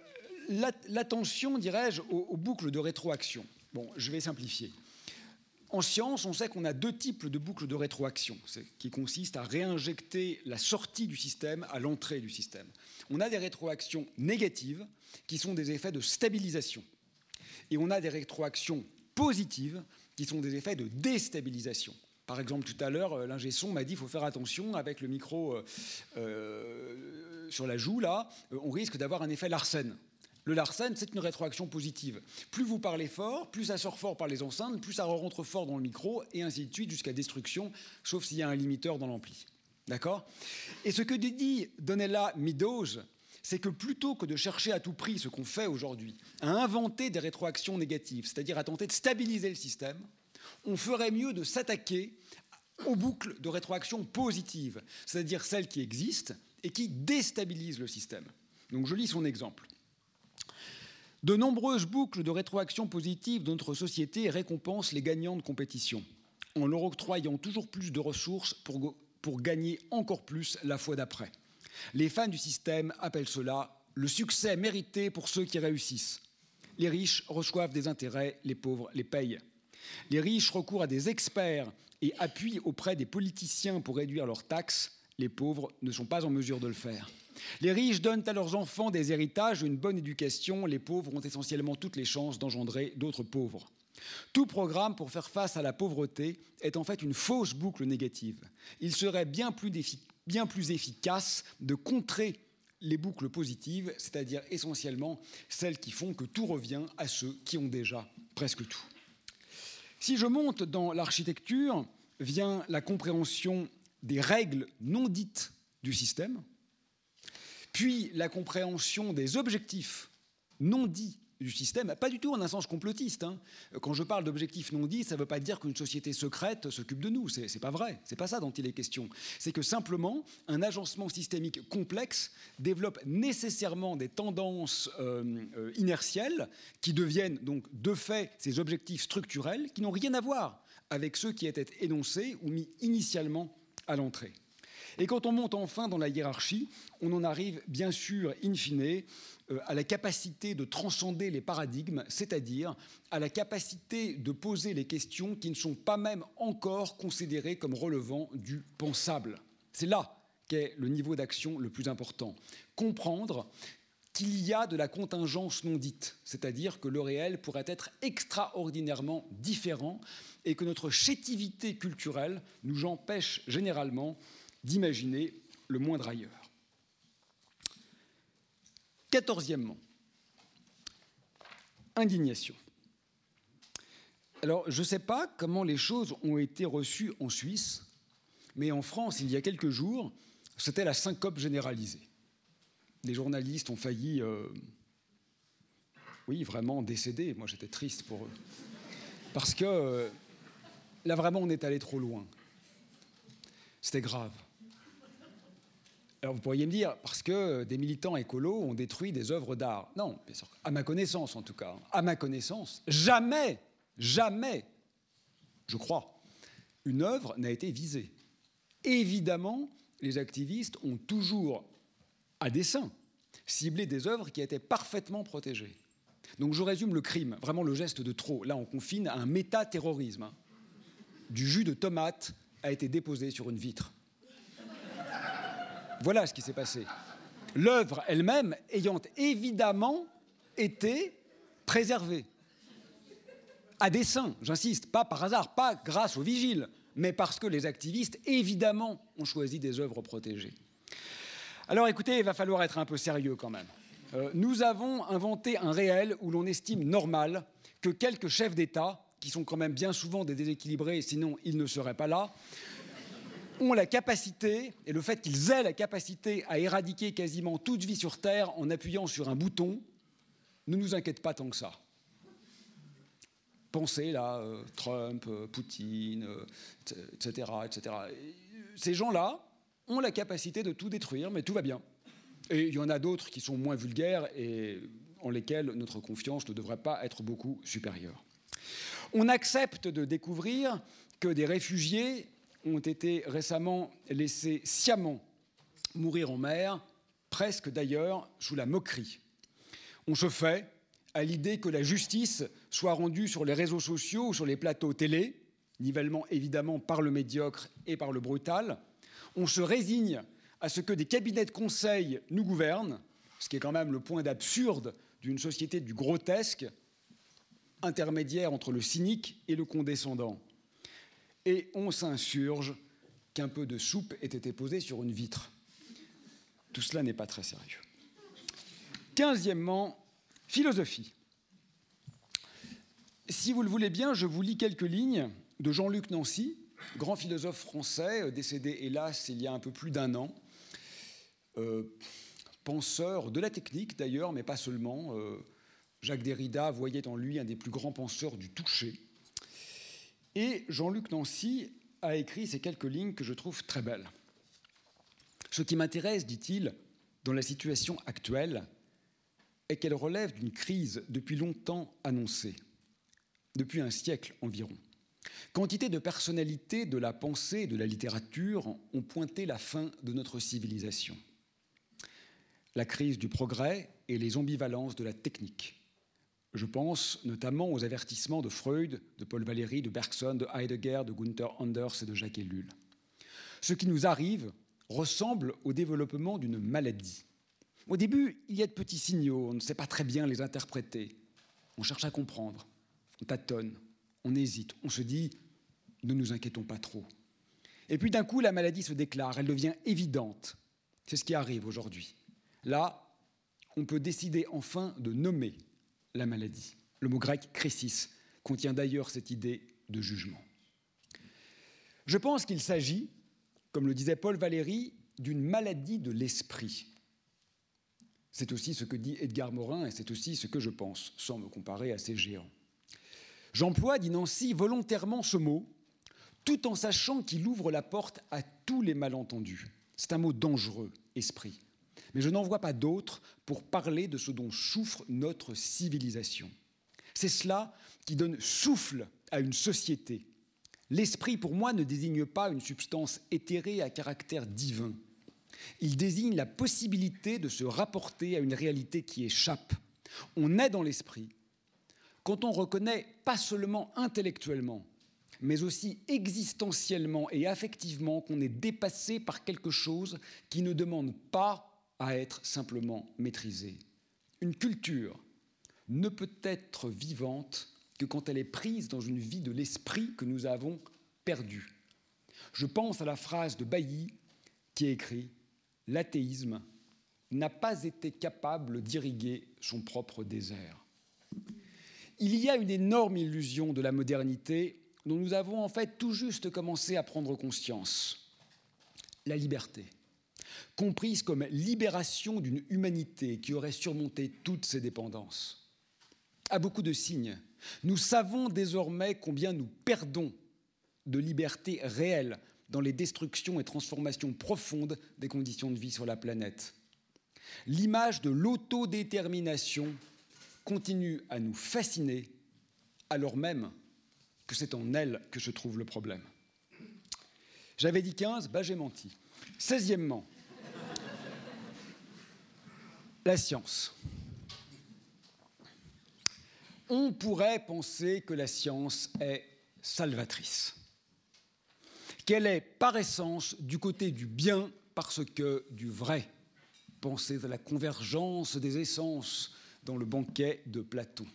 l'attention, dirais-je, aux, boucles de rétroaction. Bon, je vais simplifier. En science, on sait qu'on a deux types de boucles de rétroaction, qui consistent à réinjecter la sortie du système à l'entrée du système. On a des rétroactions négatives, qui sont des effets de stabilisation. Et on a des rétroactions positives, qui sont des effets de déstabilisation. Par exemple, tout à l'heure, euh, l'ingé son m'a dit qu'il faut faire attention avec le micro euh, euh, sur la joue, là, on risque d'avoir un effet Larsen. Le Larsen, c'est une rétroaction positive. Plus vous parlez fort, plus ça sort fort par les enceintes, plus ça rentre fort dans le micro, et ainsi de suite jusqu'à destruction, sauf s'il y a un limiteur dans l'ampli. D'accord? Et ce que dit Donella Meadows, c'est que plutôt que de chercher à tout prix ce qu'on fait aujourd'hui, à inventer des rétroactions négatives, c'est-à-dire à tenter de stabiliser le système, on ferait mieux de s'attaquer aux boucles de rétroaction positives, c'est-à-dire celles qui existent et qui déstabilisent le système. Donc je lis son exemple. De nombreuses boucles de rétroaction positive de notre société récompensent les gagnants de compétition, en leur octroyant toujours plus de ressources pour, pour gagner encore plus la fois d'après. Les fans du système appellent cela le succès mérité pour ceux qui réussissent. Les riches reçoivent des intérêts, les pauvres les payent. Les riches recourent à des experts et appuient auprès des politiciens pour réduire leurs taxes. Les pauvres ne sont pas en mesure de le faire. Les riches donnent à leurs enfants des héritages, une bonne éducation. Les pauvres ont essentiellement toutes les chances d'engendrer d'autres pauvres. Tout programme pour faire face à la pauvreté est en fait une fausse boucle négative. Il serait bien plus, bien plus efficace de contrer les boucles positives, c'est-à-dire essentiellement celles qui font que tout revient à ceux qui ont déjà presque tout. Si je monte dans l'architecture, vient la compréhension des règles non dites du système, puis la compréhension des objectifs non dits du système, pas du tout en un sens complotiste. Hein. Quand je parle d'objectifs non dits, ça ne veut pas dire qu'une société secrète s'occupe de nous. C'est pas vrai. C'est pas ça dont il est question. C'est que simplement, un agencement systémique complexe développe nécessairement des tendances euh, euh, inertielles qui deviennent donc de fait ces objectifs structurels qui n'ont rien à voir avec ceux qui étaient énoncés ou mis initialement à l'entrée. Et quand on monte enfin dans la hiérarchie, on en arrive bien sûr, in fine, à la capacité de transcender les paradigmes, c'est-à-dire à la capacité de poser les questions qui ne sont pas même encore considérées comme relevant du pensable. C'est là qu'est le niveau d'action le plus important. Comprendre qu'il y a de la contingence non dite, c'est-à-dire que le réel pourrait être extraordinairement différent et que notre chétivité culturelle nous empêche généralement d'imaginer le moindre ailleurs. Quatorzièmement, indignation. Alors, je ne sais pas comment les choses ont été reçues en Suisse, mais en France, il y a quelques jours, c'était la syncope généralisée. Les journalistes ont failli, euh, oui, vraiment décéder. Moi, j'étais triste pour eux. Parce que euh, là, vraiment, on est allé trop loin. C'était grave. Alors vous pourriez me dire, parce que des militants écolos ont détruit des œuvres d'art. Non, bien à ma connaissance en tout cas, à ma connaissance, jamais, jamais, je crois, une œuvre n'a été visée. Évidemment, les activistes ont toujours, à dessein, ciblé des œuvres qui étaient parfaitement protégées. Donc je résume le crime, vraiment le geste de trop. Là, on confine à un méta-terrorisme. Du jus de tomate a été déposé sur une vitre. Voilà ce qui s'est passé. L'œuvre elle-même ayant évidemment été préservée. À dessein, j'insiste, pas par hasard, pas grâce aux vigiles, mais parce que les activistes, évidemment, ont choisi des œuvres protégées. Alors écoutez, il va falloir être un peu sérieux quand même. Euh, nous avons inventé un réel où l'on estime normal que quelques chefs d'État, qui sont quand même bien souvent des déséquilibrés, sinon ils ne seraient pas là, ont la capacité, et le fait qu'ils aient la capacité à éradiquer quasiment toute vie sur Terre en appuyant sur un bouton, ne nous inquiète pas tant que ça. Pensez là, euh, Trump, euh, Poutine, etc., euh, etc. Ces gens-là ont la capacité de tout détruire, mais tout va bien. Et il y en a d'autres qui sont moins vulgaires et en lesquels notre confiance ne devrait pas être beaucoup supérieure. On accepte de découvrir que des réfugiés ont été récemment laissés sciemment mourir en mer, presque d'ailleurs sous la moquerie. On se fait à l'idée que la justice soit rendue sur les réseaux sociaux ou sur les plateaux télé, nivellement évidemment par le médiocre et par le brutal. On se résigne à ce que des cabinets de conseil nous gouvernent, ce qui est quand même le point d'absurde d'une société du grotesque, intermédiaire entre le cynique et le condescendant. Et on s'insurge qu'un peu de soupe ait été posée sur une vitre. Tout cela n'est pas très sérieux. Quinzièmement, philosophie. Si vous le voulez bien, je vous lis quelques lignes de Jean-Luc Nancy, grand philosophe français, décédé hélas il y a un peu plus d'un an, euh, penseur de la technique d'ailleurs, mais pas seulement. Euh, Jacques Derrida voyait en lui un des plus grands penseurs du toucher. Et Jean-Luc Nancy a écrit ces quelques lignes que je trouve très belles. Ce qui m'intéresse, dit-il, dans la situation actuelle, est qu'elle relève d'une crise depuis longtemps annoncée, depuis un siècle environ. Quantité de personnalités de la pensée et de la littérature ont pointé la fin de notre civilisation la crise du progrès et les ambivalences de la technique. Je pense notamment aux avertissements de Freud, de Paul Valéry, de Bergson, de Heidegger, de Gunther Anders et de Jacques Ellul. Ce qui nous arrive ressemble au développement d'une maladie. Au début, il y a de petits signaux, on ne sait pas très bien les interpréter. On cherche à comprendre, on tâtonne, on hésite, on se dit ne nous inquiétons pas trop. Et puis d'un coup, la maladie se déclare, elle devient évidente. C'est ce qui arrive aujourd'hui. Là, on peut décider enfin de nommer la maladie. Le mot grec crisis contient d'ailleurs cette idée de jugement. Je pense qu'il s'agit, comme le disait Paul Valéry, d'une maladie de l'esprit. C'est aussi ce que dit Edgar Morin et c'est aussi ce que je pense, sans me comparer à ces géants. J'emploie, dit Nancy, volontairement ce mot, tout en sachant qu'il ouvre la porte à tous les malentendus. C'est un mot dangereux, esprit mais je n'en vois pas d'autre pour parler de ce dont souffre notre civilisation. C'est cela qui donne souffle à une société. L'esprit, pour moi, ne désigne pas une substance éthérée à caractère divin. Il désigne la possibilité de se rapporter à une réalité qui échappe. On est dans l'esprit quand on reconnaît pas seulement intellectuellement, mais aussi existentiellement et affectivement qu'on est dépassé par quelque chose qui ne demande pas à être simplement maîtrisée. Une culture ne peut être vivante que quand elle est prise dans une vie de l'esprit que nous avons perdue. Je pense à la phrase de Bailly qui écrit L'athéisme n'a pas été capable d'irriguer son propre désert. Il y a une énorme illusion de la modernité dont nous avons en fait tout juste commencé à prendre conscience. La liberté comprise comme libération d'une humanité qui aurait surmonté toutes ses dépendances. À beaucoup de signes, nous savons désormais combien nous perdons de liberté réelle dans les destructions et transformations profondes des conditions de vie sur la planète. L'image de l'autodétermination continue à nous fasciner alors même que c'est en elle que se trouve le problème. J'avais dit 15, bah j'ai menti. Seizièmement, la science. On pourrait penser que la science est salvatrice, qu'elle est par essence du côté du bien parce que du vrai. Pensez à la convergence des essences dans le banquet de Platon.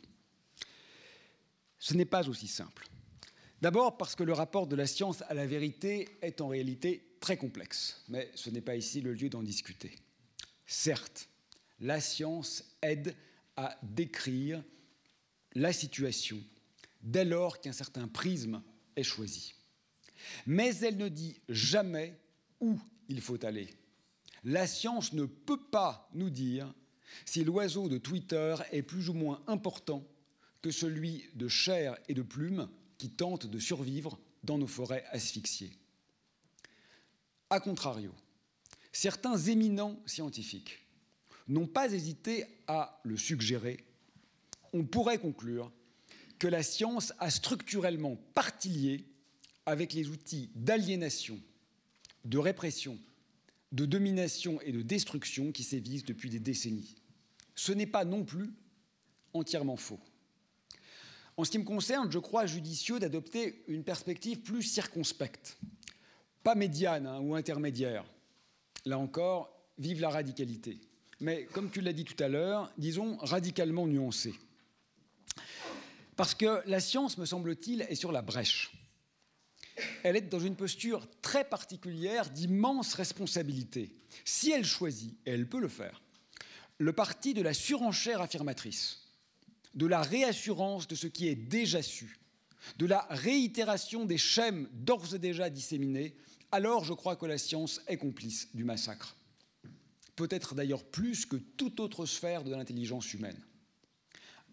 Ce n'est pas aussi simple. D'abord parce que le rapport de la science à la vérité est en réalité très complexe, mais ce n'est pas ici le lieu d'en discuter. Certes, la science aide à décrire la situation dès lors qu'un certain prisme est choisi. Mais elle ne dit jamais où il faut aller. La science ne peut pas nous dire si l'oiseau de Twitter est plus ou moins important que celui de chair et de plumes qui tente de survivre dans nos forêts asphyxiées. A contrario, certains éminents scientifiques n'ont pas hésité à le suggérer. On pourrait conclure que la science a structurellement partie liée avec les outils d'aliénation, de répression, de domination et de destruction qui sévissent depuis des décennies. Ce n'est pas non plus entièrement faux. En ce qui me concerne, je crois judicieux d'adopter une perspective plus circonspecte, pas médiane hein, ou intermédiaire. Là encore, vive la radicalité. Mais comme tu l'as dit tout à l'heure, disons radicalement nuancée. Parce que la science, me semble-t-il, est sur la brèche. Elle est dans une posture très particulière d'immense responsabilité. Si elle choisit, et elle peut le faire, le parti de la surenchère affirmatrice, de la réassurance de ce qui est déjà su, de la réitération des schèmes d'ores et déjà disséminés, alors je crois que la science est complice du massacre. Peut-être d'ailleurs plus que toute autre sphère de l'intelligence humaine.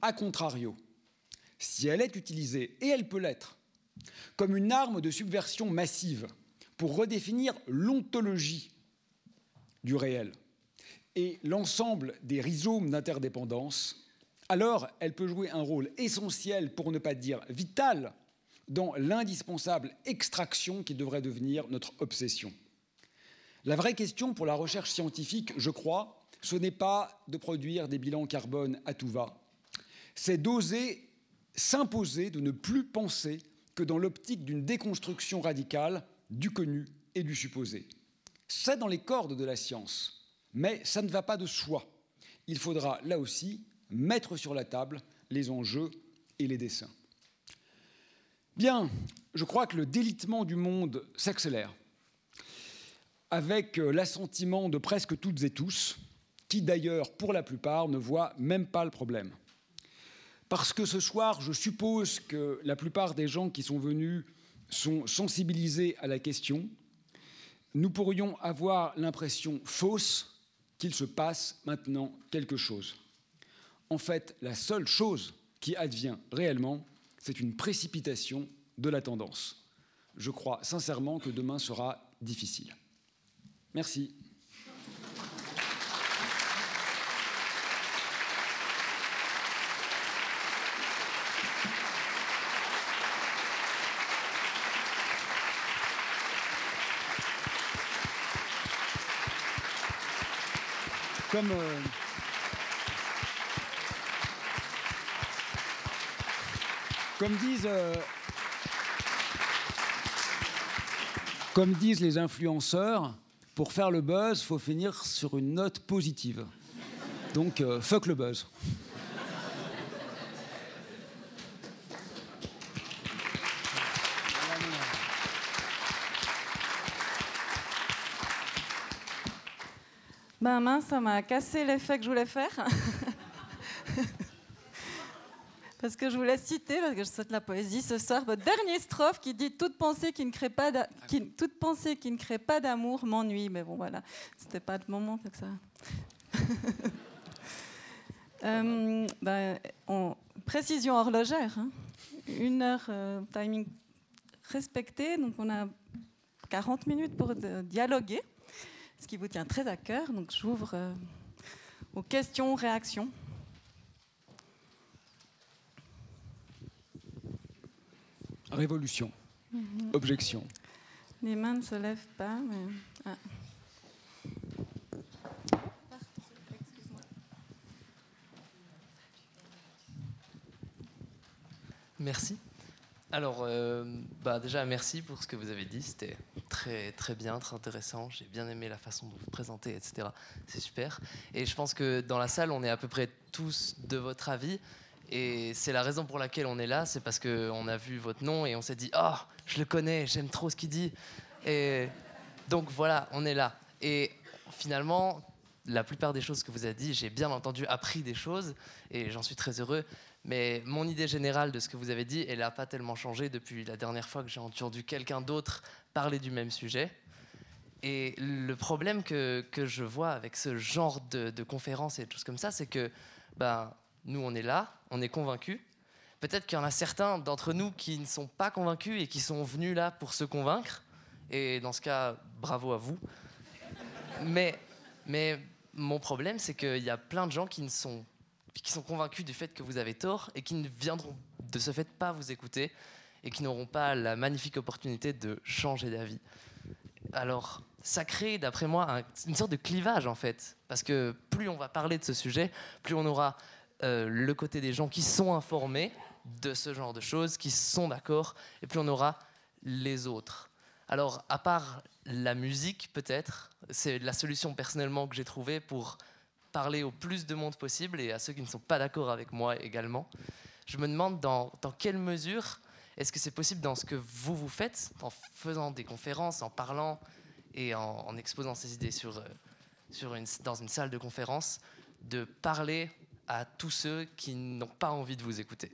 A contrario, si elle est utilisée, et elle peut l'être, comme une arme de subversion massive pour redéfinir l'ontologie du réel et l'ensemble des rhizomes d'interdépendance, alors elle peut jouer un rôle essentiel, pour ne pas dire vital, dans l'indispensable extraction qui devrait devenir notre obsession. La vraie question pour la recherche scientifique, je crois, ce n'est pas de produire des bilans carbone à tout va, c'est d'oser s'imposer de ne plus penser que dans l'optique d'une déconstruction radicale du connu et du supposé. C'est dans les cordes de la science, mais ça ne va pas de soi. Il faudra, là aussi, mettre sur la table les enjeux et les dessins. Bien, je crois que le délitement du monde s'accélère, avec euh, l'assentiment de presque toutes et tous, qui d'ailleurs, pour la plupart, ne voient même pas le problème. Parce que ce soir, je suppose que la plupart des gens qui sont venus sont sensibilisés à la question, nous pourrions avoir l'impression fausse qu'il se passe maintenant quelque chose. En fait, la seule chose qui advient réellement, c'est une précipitation de la tendance. Je crois sincèrement que demain sera difficile. Merci. Comme, euh, comme disent, euh, comme disent les influenceurs, pour faire le buzz, faut finir sur une note positive. Donc, euh, fuck le buzz. Ben mince, ça m'a cassé l'effet que je voulais faire. Parce que je voulais citer, parce que je saute la poésie ce soir, votre dernière strophe qui dit toute pensée qui ne crée pas qui, toute pensée qui ne crée pas d'amour m'ennuie. Mais bon voilà, c'était pas le moment que ça. euh, ben, précision horlogère, hein. une heure euh, timing respecté, donc on a 40 minutes pour dialoguer ce qui vous tient très à cœur. Donc j'ouvre euh, aux questions, réactions. Révolution. Mhm. Objection. Les mains ne se lèvent pas, mais. Ah. Merci. Alors, euh, bah déjà, merci pour ce que vous avez dit. C'était très, très bien, très intéressant. J'ai bien aimé la façon de vous présenter, etc. C'est super. Et je pense que dans la salle, on est à peu près tous de votre avis. Et c'est la raison pour laquelle on est là. C'est parce qu'on a vu votre nom et on s'est dit Oh, je le connais, j'aime trop ce qu'il dit. Et donc voilà, on est là. Et finalement, la plupart des choses que vous avez dit, j'ai bien entendu, appris des choses, et j'en suis très heureux. Mais mon idée générale de ce que vous avez dit, elle n'a pas tellement changé depuis la dernière fois que j'ai entendu quelqu'un d'autre parler du même sujet. Et le problème que, que je vois avec ce genre de, de conférences et de choses comme ça, c'est que ben, nous, on est là, on est convaincus. Peut-être qu'il y en a certains d'entre nous qui ne sont pas convaincus et qui sont venus là pour se convaincre. Et dans ce cas, bravo à vous. Mais, mais mon problème, c'est qu'il y a plein de gens qui, ne sont, qui sont convaincus du fait que vous avez tort et qui ne viendront de ce fait pas vous écouter et qui n'auront pas la magnifique opportunité de changer d'avis. Alors, ça crée, d'après moi, un- une sorte de clivage en fait. Parce que plus on va parler de ce sujet, plus on aura euh, le côté des gens qui sont informés de ce genre de choses, qui sont d'accord, et plus on aura les autres. Alors, à part la musique, peut-être, c'est la solution personnellement que j'ai trouvée pour parler au plus de monde possible et à ceux qui ne sont pas d'accord avec moi également. Je me demande dans, dans quelle mesure est-ce que c'est possible dans ce que vous vous faites, en faisant des conférences, en parlant et en, en exposant ces idées sur, euh, sur une, dans une salle de conférence, de parler à tous ceux qui n'ont pas envie de vous écouter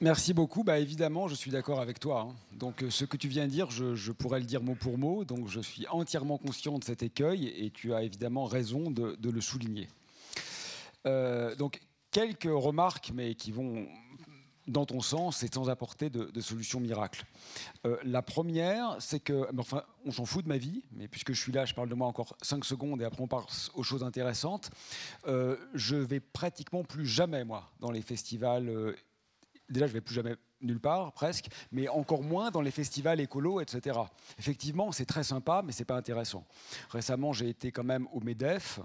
Merci beaucoup. Bah, évidemment, je suis d'accord avec toi. hein. Donc, euh, ce que tu viens de dire, je, pourrais le dire mot pour mot. Donc, je suis entièrement conscient de cet écueil et tu as évidemment raison de, de le souligner. Euh, donc, quelques remarques, mais qui vont dans ton sens et sans apporter de, de solution miracle. Euh, la première, c'est que, enfin, on s'en fout de ma vie, mais puisque je suis là, je parle de moi encore 5 secondes et après on passe aux choses intéressantes. Euh, je vais pratiquement plus jamais, moi, dans les festivals. Déjà, je vais plus jamais nulle part, presque, mais encore moins dans les festivals écolos, etc. Effectivement, c'est très sympa, mais c'est pas intéressant. Récemment, j'ai été quand même au MEDEF,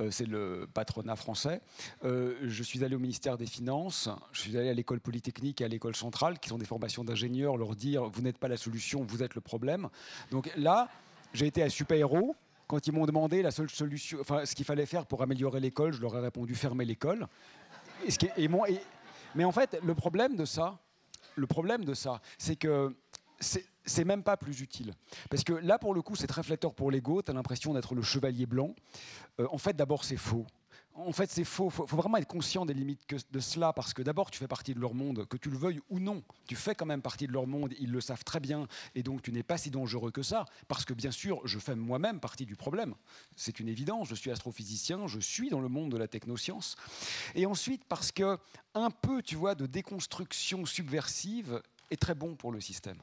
euh, c'est le patronat français. Euh, je suis allé au ministère des Finances, je suis allé à l'école polytechnique et à l'école centrale, qui sont des formations d'ingénieurs, leur dire vous n'êtes pas la solution, vous êtes le problème. Donc là, j'ai été à Super Héros. Quand ils m'ont demandé la seule solution, enfin, ce qu'il fallait faire pour améliorer l'école, je leur ai répondu fermer l'école. Et ce mais en fait, le problème de ça, c'est que c'est même pas plus utile. Parce que là, pour le coup, c'est très pour l'ego. Tu as l'impression d'être le chevalier blanc. Euh, en fait, d'abord, c'est faux. En fait, c'est faux. Il faut, vraiment être conscient des limites de cela, parce que d'abord, tu fais partie de leur monde, que tu le veuilles ou non. Tu fais quand même partie de leur monde, ils le savent très bien, et donc tu n'es pas si dangereux que ça, parce que bien sûr, je fais moi-même partie du problème. C'est une évidence, je suis astrophysicien, je suis dans le monde de la technoscience. Et ensuite, parce que un peu, tu vois, de déconstruction subversive est très bon pour le système.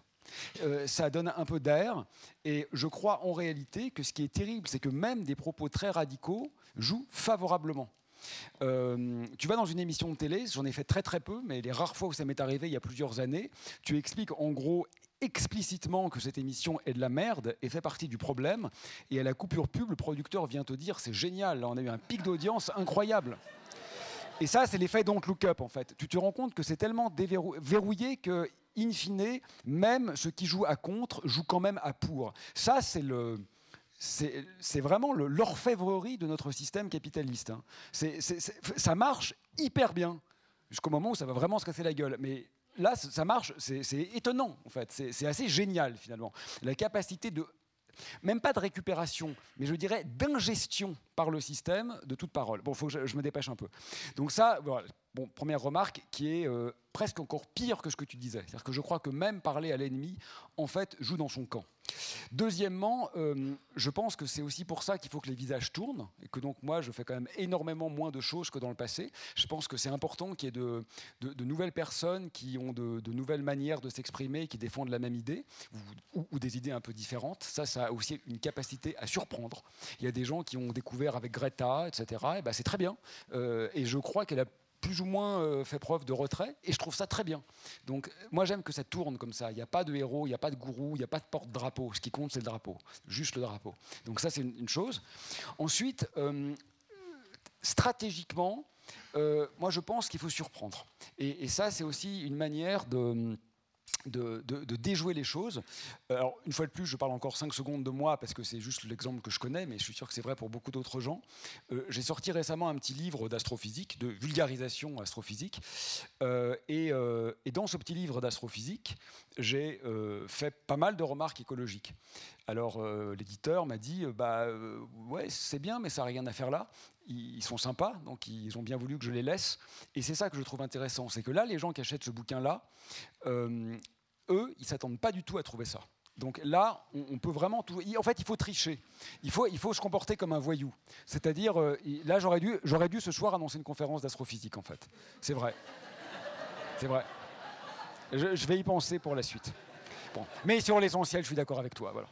Euh, ça donne un peu d'air. Et je crois en réalité que ce qui est terrible, c'est que même des propos très radicaux jouent favorablement. Euh, tu vas dans une émission de télé, j'en ai fait très très peu, mais les rares fois où ça m'est arrivé il y a plusieurs années, tu expliques en gros explicitement que cette émission est de la merde et fait partie du problème. Et à la coupure pub, le producteur vient te dire c'est génial, on a eu un pic d'audience incroyable. Et ça, c'est l'effet Don't Look Up, en fait. Tu te rends compte que c'est tellement verrouillé que, in fine, même ceux qui jouent à contre jouent quand même à pour. Ça, c'est le. C'est vraiment l'orfèvrerie de notre système capitaliste. hein. Ça marche hyper bien, jusqu'au moment où ça va vraiment se casser la gueule. Mais là, ça marche, c'est étonnant, en fait. C'est assez génial, finalement. La capacité de même pas de récupération, mais je dirais d'ingestion par le système de toute parole. Bon, faut que je, je me dépêche un peu. Donc ça, voilà. Bon, première remarque qui est euh, presque encore pire que ce que tu disais. C'est-à-dire que je crois que même parler à l'ennemi, en fait, joue dans son camp. Deuxièmement, euh, je pense que c'est aussi pour ça qu'il faut que les visages tournent, et que donc moi, je fais quand même énormément moins de choses que dans le passé. Je pense que c'est important qu'il y ait de, nouvelles personnes qui ont de, nouvelles manières de s'exprimer, qui défendent la même idée, ou, des idées un peu différentes. Ça, ça a aussi une capacité à surprendre. Il y a des gens qui ont découvert avec Greta, etc. Et ben, c'est très bien. Euh, et je crois qu'elle a plus ou moins euh, fait preuve de retrait, et je trouve ça très bien. Donc, moi, j'aime que ça tourne comme ça. Il n'y a pas de héros, il n'y a pas de gourou, il n'y a pas de porte-drapeau. Ce qui compte, c'est le drapeau, juste le drapeau. Donc, ça, c'est une, chose. Ensuite, euh, stratégiquement, euh, moi, je pense qu'il faut surprendre. Et ça, c'est aussi une manière de de, déjouer les choses. Alors, une fois de plus, je parle encore 5 secondes de moi parce que c'est juste l'exemple que je connais, mais je suis sûr que c'est vrai pour beaucoup d'autres gens. Euh, j'ai sorti récemment un petit livre d'astrophysique, de vulgarisation astrophysique. Euh, et, euh, et, dans ce petit livre d'astrophysique, j'ai fait pas mal de remarques écologiques. Alors, l'éditeur m'a dit bah, Ouais, c'est bien, mais ça n'a rien à faire là ils sont sympas, donc ils ont bien voulu que je les laisse. Et c'est ça que je trouve intéressant, c'est que là, les gens qui achètent ce bouquin-là, eux, ils s'attendent pas du tout à trouver ça. Donc là, on, peut vraiment tout. En fait, il faut tricher. Il faut, il faut se comporter comme un voyou. C'est-à-dire, euh, là, j'aurais dû, j'aurais dû ce soir annoncer une conférence d'astrophysique, en fait. C'est vrai. C'est vrai. Je, je, vais y penser pour la suite. Bon. Mais sur l'essentiel, je suis d'accord avec toi. Voilà.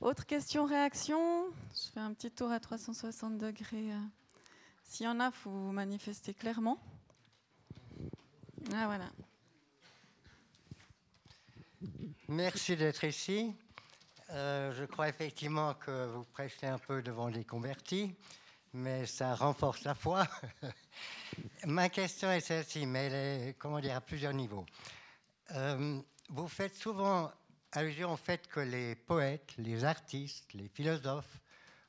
Autre question, réaction? Je fais un petit tour à 360 degrés. S'il y en a, il faut manifester clairement. Ah voilà. Merci d'être ici. Euh, je crois effectivement que vous prêchez un peu devant les convertis, mais ça renforce la foi. Ma question est celle-ci, mais elle est, comment dire, à plusieurs niveaux. Euh, vous faites souvent allusion au fait que les poètes, les artistes, les philosophes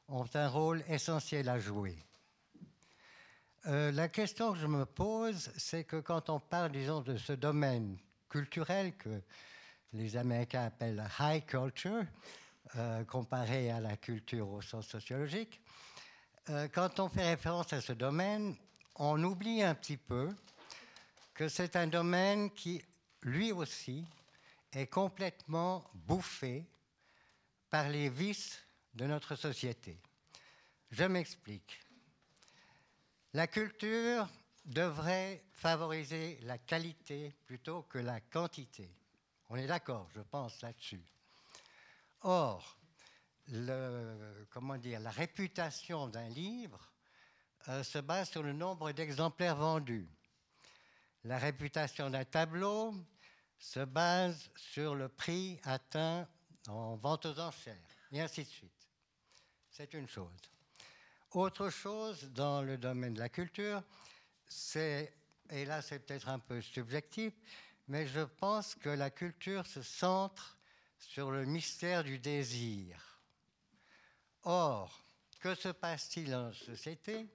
ont un rôle essentiel à jouer. Euh, la question que je me pose, c'est que quand on parle, disons, de ce domaine culturel que les Américains appellent high culture, euh, comparé à la culture au sens sociologique, euh, quand on fait référence à ce domaine, on oublie un petit peu que c'est un domaine qui, lui aussi, est complètement bouffé par les vices de notre société. Je m'explique. La culture devrait favoriser la qualité plutôt que la quantité. On est d'accord, je pense là-dessus. Or, comment dire, la réputation d'un livre euh, se base sur le nombre d'exemplaires vendus. La réputation d'un tableau se base sur le prix atteint en vente aux enchères, et ainsi de suite. C'est une chose. Autre chose dans le domaine de la culture, c'est, et là c'est peut-être un peu subjectif, mais je pense que la culture se centre sur le mystère du désir. Or, que se passe-t-il en société?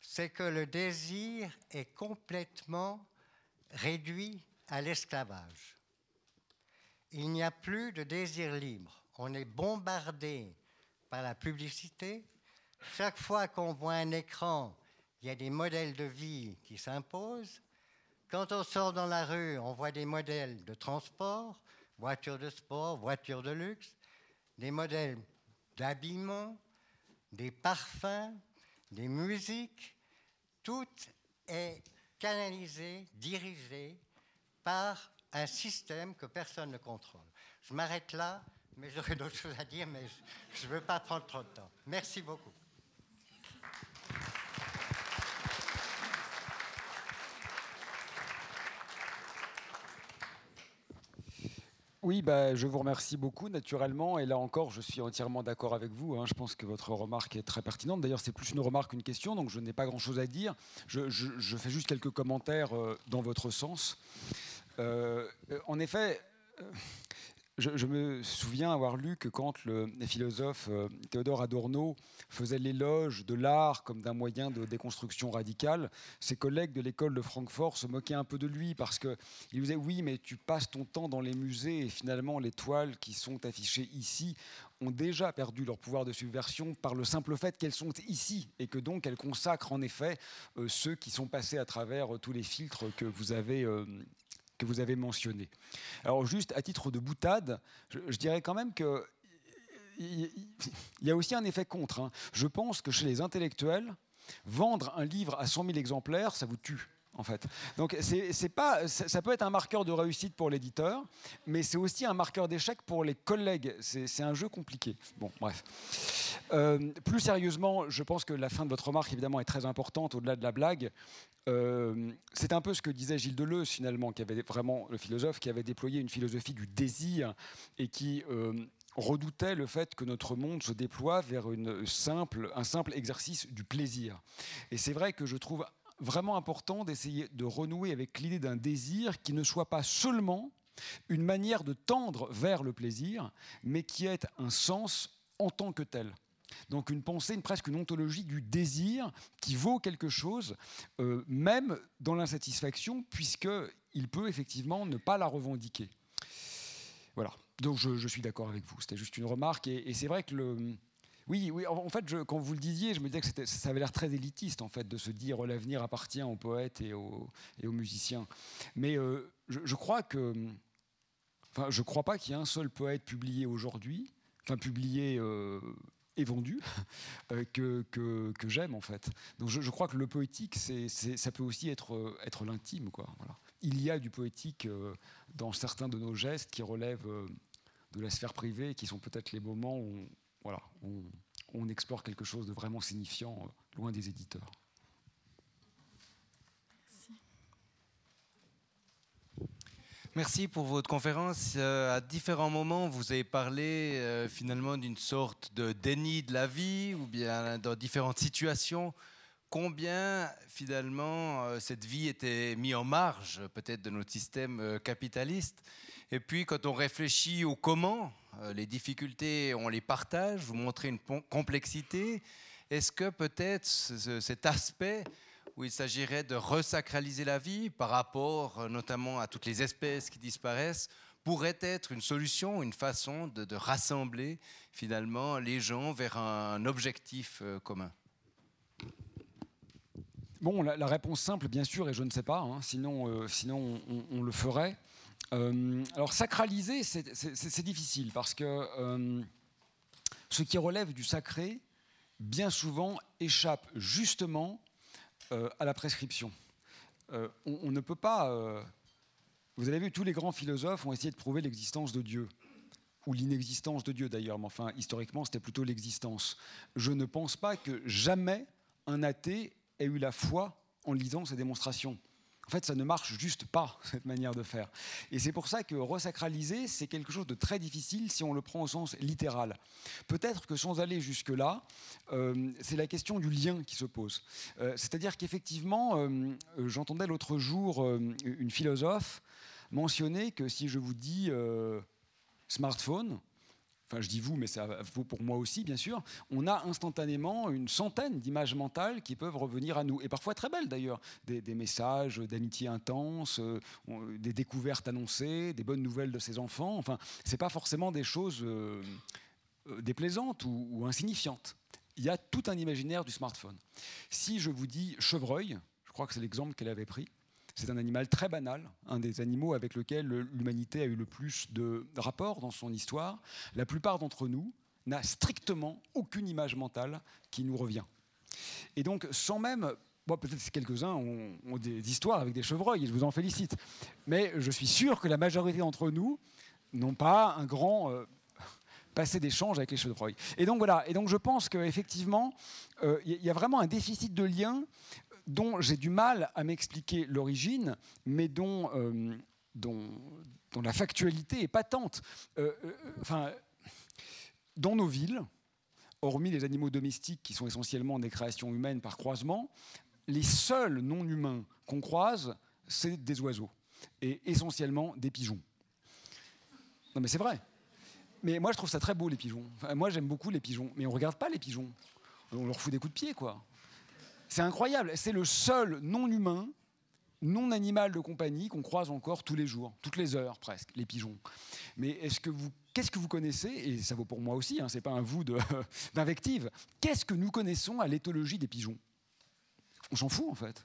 C'est que le désir est complètement réduit à l'esclavage. Il n'y a plus de désir libre. On est bombardé par la publicité. Chaque fois qu'on voit un écran, il y a des modèles de vie qui s'imposent. Quand on sort dans la rue, on voit des modèles de transport, voitures de sport, voitures de luxe, des modèles d'habillement, des parfums, des musiques. Tout est canalisé, dirigé par un système que personne ne contrôle. Je m'arrête là, mais j'aurais d'autres choses à dire, mais je ne veux pas prendre trop de temps. Merci beaucoup. Oui, bah, je vous remercie beaucoup, naturellement. Et là encore, je suis entièrement d'accord avec vous. Hein. Je pense que votre remarque est très pertinente. D'ailleurs, c'est plus une remarque qu'une question, donc je n'ai pas grand-chose à dire. Je, fais juste quelques commentaires euh, dans votre sens. Euh, en effet, euh, je, me souviens avoir lu que quand le philosophe euh, Théodore Adorno faisait l'éloge de l'art comme d'un moyen de déconstruction radicale, ses collègues de l'école de Francfort se moquaient un peu de lui parce qu'il disait oui, mais tu passes ton temps dans les musées et finalement les toiles qui sont affichées ici ont déjà perdu leur pouvoir de subversion par le simple fait qu'elles sont ici et que donc elles consacrent en effet ceux qui sont passés à travers tous les filtres que vous avez que vous avez mentionné. Alors juste à titre de boutade, je, dirais quand même que il y a aussi un effet contre. Hein. Je pense que chez les intellectuels, vendre un livre à 100 000 exemplaires, ça vous tue Donc c'est pas, ça peut être un marqueur de réussite pour l'éditeur, mais c'est aussi un marqueur d'échec pour les collègues. C'est un jeu compliqué. Bon, bref. Euh, plus sérieusement, je pense que la fin de votre remarque, évidemment, est très importante au-delà de la blague. Euh, c'est un peu ce que disait Gilles Deleuze, finalement, qui avait vraiment, le philosophe, qui avait déployé une philosophie du désir et qui, euh, redoutait le fait que notre monde se déploie vers une simple, un simple exercice du plaisir. Et c'est vrai que je trouve vraiment important d'essayer de renouer avec l'idée d'un désir qui ne soit pas seulement une manière de tendre vers le plaisir, mais qui ait un sens en tant que tel. Donc une pensée, une, presque une ontologie du désir qui vaut quelque chose, euh, même dans l'insatisfaction, puisqu'il peut effectivement ne pas la revendiquer. Voilà, donc je, suis d'accord avec vous, c'était juste une remarque, et, c'est vrai que le... Oui, oui, en fait, quand vous le disiez, je me disais que ça avait l'air très élitiste, en fait, de se dire l'avenir appartient aux poètes et aux, musiciens. Mais euh, je, crois que... Enfin, je crois pas qu'il y ait un seul poète publié aujourd'hui, enfin publié euh, et vendu euh, que, que, j'aime en fait. Donc je, je, crois que le poétique, ça peut aussi être, être l'intime. Quoi. Il y a du poétique euh, dans certains de nos gestes qui relèvent euh, de la sphère privée, qui sont peut-être les moments où voilà, on, explore quelque chose de vraiment signifiant loin des éditeurs. Merci pour votre conférence. Euh, à différents moments, vous avez parlé euh, finalement d'une sorte de déni de la vie ou bien dans différentes situations. Combien finalement euh, cette vie était mise en marge peut-être de notre système capitaliste? Et puis quand on réfléchit au comment, les difficultés, on les partage, vous montrez une complexité. Est-ce que peut-être cet aspect où il s'agirait de resacraliser la vie par rapport euh, notamment à toutes les espèces qui disparaissent, pourrait être une solution, une façon de, rassembler finalement les gens vers un objectif euh, commun? Bon, la, réponse simple, bien sûr, et je ne sais pas, hein, sinon, euh, sinon on, le ferait. Alors sacraliser, c'est difficile parce que ce qui relève du sacré, bien souvent, échappe justement euh, à la prescription. Euh, on, ne peut pas. Euh, vous avez vu, tous les grands philosophes ont essayé de prouver l'existence de Dieu ou l'inexistence de Dieu d'ailleurs, mais enfin historiquement c'était plutôt l'existence. Je ne pense pas que jamais un athée ait eu la foi en lisant ces démonstrations. En fait, ça ne marche juste pas, cette manière de faire. Et c'est pour ça que resacraliser, c'est quelque chose de très difficile si on le prend au sens littéral. Peut-être que sans aller jusque-là, euh, c'est la question du lien qui se pose. Euh, c'est-à-dire qu'effectivement, euh, j'entendais l'autre jour une philosophe mentionner que si je vous dis smartphone, enfin je dis vous, mais ça vaut pour moi aussi, bien sûr, on a instantanément une centaine d'images mentales qui peuvent revenir à nous, et parfois très belles d'ailleurs, des, messages d'amitié intense, euh, des découvertes annoncées, des bonnes nouvelles de ses enfants, enfin, c'est pas forcément des choses euh, euh, déplaisantes ou insignifiantes. Il y a tout un imaginaire du smartphone. Si je vous dis chevreuil, je crois que c'est l'exemple qu'elle avait pris, c'est un animal très banal, un des animaux avec lequel l'humanité a eu le plus de rapports dans son histoire. La plupart d'entre nous n'a strictement aucune image mentale qui nous revient. Et donc, sans même peut-être quelques-uns ont, des histoires avec des chevreuils, et je vous en félicite. Mais je suis sûr que la majorité d'entre nous n'ont pas un grand euh, passé d'échange avec les chevreuils. Et donc voilà, et donc je pense qu'effectivement, euh, il y a vraiment un déficit de lien dont j'ai du mal à m'expliquer l'origine, mais dont, euh, dont, la factualité est patente. Euh, euh, enfin, dans nos villes, hormis les animaux domestiques qui sont essentiellement des créations humaines par croisement, les seuls non-humains qu'on croise, c'est des oiseaux, et essentiellement des pigeons. Non mais c'est vrai. Mais moi je trouve ça très beau les pigeons. moi j'aime beaucoup les pigeons, mais on regarde pas les pigeons. On leur fout des coups de pied quoi. C'est incroyable. C'est le seul non-humain, non-animal de compagnie qu'on croise encore tous les jours, toutes les heures presque, les pigeons. Mais est-ce que vous, qu'est-ce que vous connaissez Et ça vaut pour moi aussi. Hein, c'est pas un vous d'invective. Qu'est-ce que nous connaissons à l'éthologie des pigeons? On s'en fout en fait.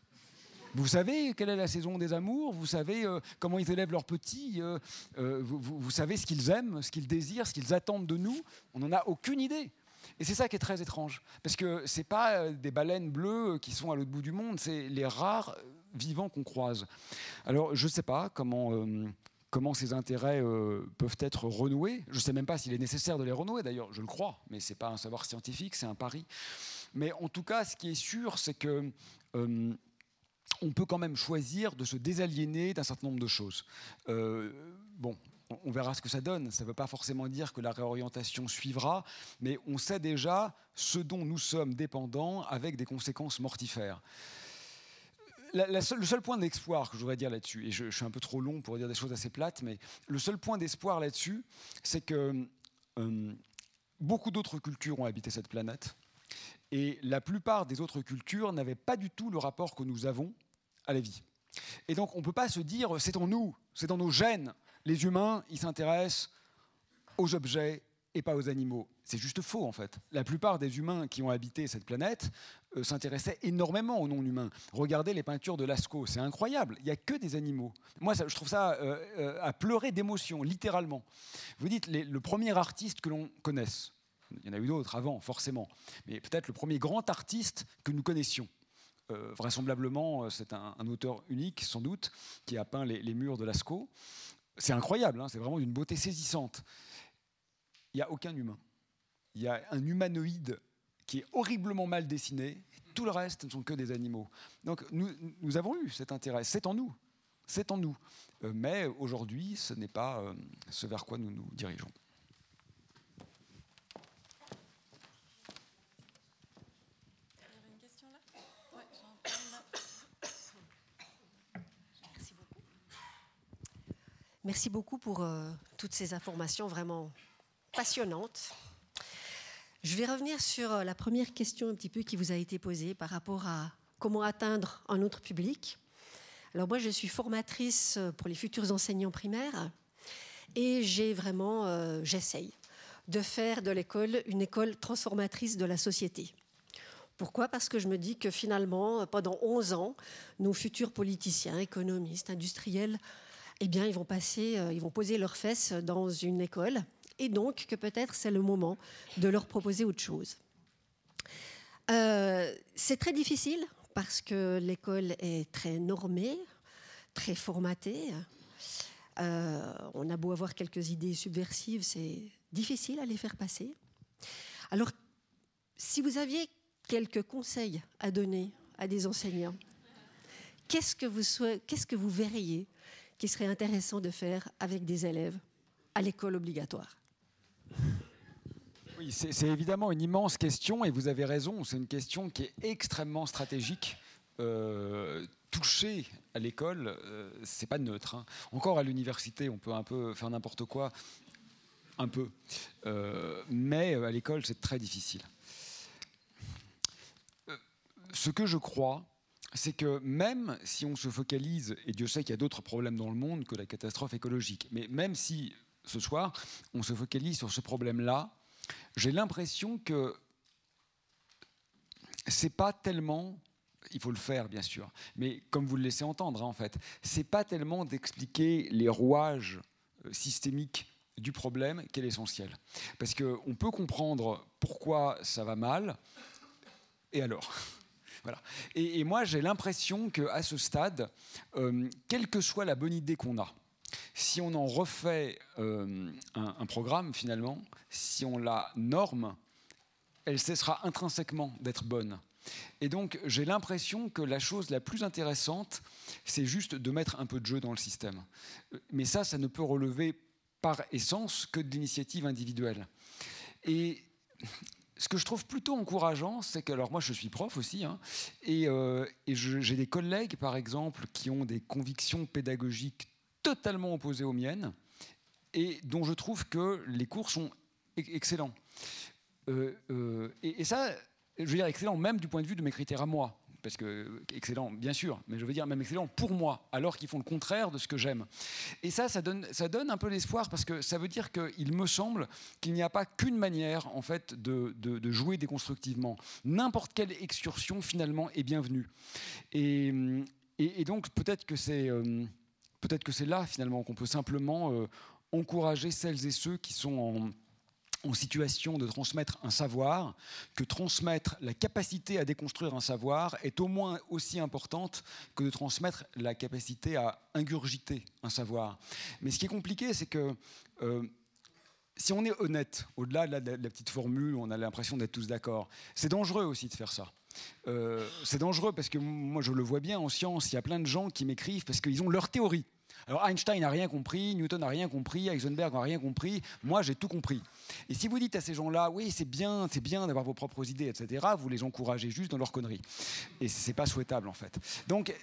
Vous savez quelle est la saison des amours, vous savez euh, comment ils élèvent leurs petits, euh, euh, vous, vous, savez ce qu'ils aiment, ce qu'ils désirent, ce qu'ils attendent de nous? On n'en a aucune idée. Et c'est ça qui est très étrange, parce que ce n'est pas euh, des baleines bleues qui sont à l'autre bout du monde, c'est les rares vivants qu'on croise. Alors je ne sais pas comment, euh, comment ces intérêts euh, peuvent être renoués. Je ne sais même pas s'il est nécessaire de les renouer, d'ailleurs, je le crois, mais ce n'est pas un savoir scientifique, c'est un pari. Mais en tout cas, ce qui est sûr, c'est que... on peut quand même choisir de se désaliéner d'un certain nombre de choses. bon, on verra ce que ça donne. Ça ne veut pas forcément dire que la réorientation suivra, mais on sait déjà ce dont nous sommes dépendants avec des conséquences mortifères. le seul point d'espoir que je voudrais dire là-dessus, et je, suis un peu trop long pour dire des choses assez plates, mais le seul point d'espoir là-dessus, c'est que euh, beaucoup d'autres cultures ont habité cette planète, et la plupart des autres cultures n'avaient pas du tout le rapport que nous avons à la vie. Et donc on ne peut pas se dire c'est en nous, c'est dans nos gènes, les humains, ils s'intéressent aux objets et pas aux animaux. C'est juste faux en fait. La plupart des humains qui ont habité cette planète euh, s'intéressaient énormément aux non-humains. Regardez les peintures de Lascaux, c'est incroyable. Il n'y a que des animaux. Moi, je trouve ça euh, euh, à pleurer d'émotion, littéralement. Vous dites le premier artiste que l'on connaisse. Il y en a eu d'autres avant, forcément. Mais peut-être le premier grand artiste que nous connaissions. vraisemblablement, c'est un, auteur unique, sans doute, qui a peint les, les murs de Lascaux. C'est incroyable, hein, c'est vraiment d'une beauté saisissante. Il n'y a aucun humain. Il y a un humanoïde qui est horriblement mal dessiné. Tout le reste ne sont que des animaux. Donc nous, avons eu cet intérêt. C'est en nous. C'est en nous. Euh, mais aujourd'hui, ce n'est pas euh, ce vers quoi nous nous dirigeons. Merci beaucoup pour euh, toutes ces informations vraiment passionnantes. Je vais revenir sur euh, la première question un petit peu qui vous a été posée par rapport à comment atteindre un autre public. Alors moi, je suis formatrice euh, pour les futurs enseignants primaires et j'essaye de faire de l'école une école transformatrice de la société. Pourquoi? Parce que je me dis que finalement, pendant 11 ans, nos futurs politiciens, économistes, industriels eh bien, ils vont passer, euh, ils vont poser leurs fesses dans une école, et donc que peut-être c'est le moment de leur proposer autre chose. Euh, c'est très difficile parce que l'école est très normée, très formatée. Euh, on a beau avoir quelques idées subversives, c'est difficile à les faire passer. Alors, si vous aviez quelques conseils à donner à des enseignants, qu'est-ce que vous, qu'est-ce que vous verriez qui serait intéressant de faire avec des élèves à l'école obligatoire Oui, c'est évidemment une immense question et vous avez raison, c'est une question qui est extrêmement stratégique. Euh, toucher à l'école, euh, c'est pas neutre. Hein. Encore à l'université, on peut un peu faire n'importe quoi, un peu, euh, mais à l'école, c'est très difficile. Ce que je crois, c'est que même si on se focalise, et Dieu sait qu'il y a d'autres problèmes dans le monde que la catastrophe écologique, mais même si ce soir on se focalise sur ce problème-là, j'ai l'impression que c'est pas tellement il faut le faire, bien sûr. Mais comme vous le laissez entendre, hein, en fait, c'est pas tellement d'expliquer les rouages euh, systémiques du problème qui est l'essentiel. Parce qu'on peut comprendre pourquoi ça va mal, et alors? Et, moi, j'ai l'impression qu'à ce stade, euh, quelle que soit la bonne idée qu'on a, si on en refait euh, un, programme finalement, si on la norme, elle cessera intrinsèquement d'être bonne. Et donc j'ai l'impression que la chose la plus intéressante, c'est juste de mettre un peu de jeu dans le système. Mais ça, ça ne peut relever par essence que de l'initiative individuelle. Et ce que je trouve plutôt encourageant, c'est que, alors moi je suis prof aussi, hein, et, euh, j'ai des collègues par exemple qui ont des convictions pédagogiques totalement opposées aux miennes, et dont je trouve que les cours sont excellents. Euh, euh, et, et, ça, je veux dire excellent même du point de vue de mes critères à moi parce que excellent, bien sûr, mais je veux dire même excellent pour moi, alors qu'ils font le contraire de ce que j'aime. Et ça, ça donne, ça donne un peu l'espoir, parce que ça veut dire qu'il me semble qu'il n'y a pas qu'une manière, en fait, de, de, jouer déconstructivement. N'importe quelle excursion, finalement, est bienvenue. Et, et, donc, peut-être que c'est... Euh, peut-être que c'est là finalement qu'on peut simplement euh, encourager celles et ceux qui sont en, en situation de transmettre un savoir, que transmettre la capacité à déconstruire un savoir est au moins aussi importante que de transmettre la capacité à ingurgiter un savoir. Mais ce qui est compliqué, c'est que euh, si on est honnête, au-delà de, la, petite formule, on a l'impression d'être tous d'accord, c'est dangereux aussi de faire ça. Euh, c'est dangereux parce que moi je le vois bien en science, il y a plein de gens qui m'écrivent parce qu'ils ont leur théorie. Alors Einstein n'a rien compris, Newton n'a rien compris, Heisenberg n'a rien compris, moi j'ai tout compris. Et si vous dites à ces gens-là, oui c'est bien, c'est bien d'avoir vos propres idées, etc., vous les encouragez juste dans leur conneries. Et c'est pas souhaitable en fait. Donc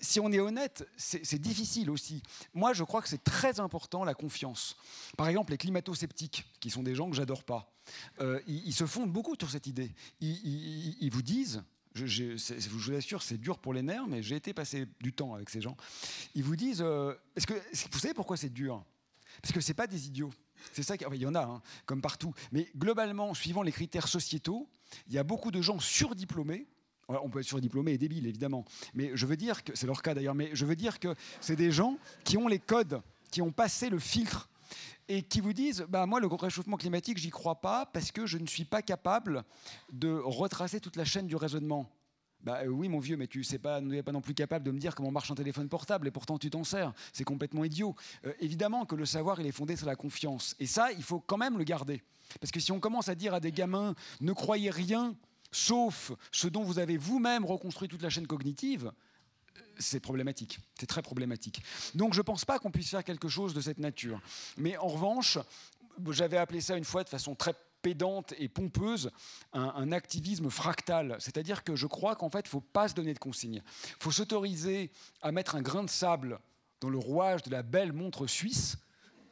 si on est honnête, c'est difficile aussi. Moi, je crois que c'est très important la confiance. Par exemple, les climato-sceptiques, qui sont des gens que j'adore pas, euh, ils, se fondent beaucoup sur cette idée. Ils, vous disent, je, vous assure, c'est dur pour les nerfs, mais j'ai été passer du temps avec ces gens. Ils vous disent, euh, est-ce que vous savez pourquoi c'est dur? Parce que c'est pas des idiots. C'est ça, il y en a, hein, comme partout. Mais globalement, suivant les critères sociétaux, il y a beaucoup de gens surdiplômés on peut être surdiplômé et débile, évidemment. Mais je veux dire que, c'est leur cas d'ailleurs, mais je veux dire que c'est des gens qui ont les codes, qui ont passé le filtre et qui vous disent bah, Moi, le réchauffement climatique, j'y crois pas parce que je ne suis pas capable de retracer toute la chaîne du raisonnement. Bah euh, oui, mon vieux, mais tu sais pas, n'es pas non plus capable de me dire comment marche un téléphone portable, et pourtant tu t'en sers. C'est complètement idiot. Euh, évidemment que le savoir, il est fondé sur la confiance. Et ça, il faut quand même le garder. Parce que si on commence à dire à des gamins, ne croyez rien, sauf ce dont vous avez vous-même reconstruit toute la chaîne cognitive, c'est problématique, c'est très problématique. Donc je ne pense pas qu'on puisse faire quelque chose de cette nature. Mais en revanche, j'avais appelé ça une fois de façon très pédante et pompeuse un, activisme fractal. C'est-à-dire que je crois qu'en fait, il ne faut pas se donner de consignes. Il faut s'autoriser à mettre un grain de sable dans le rouage de la belle montre suisse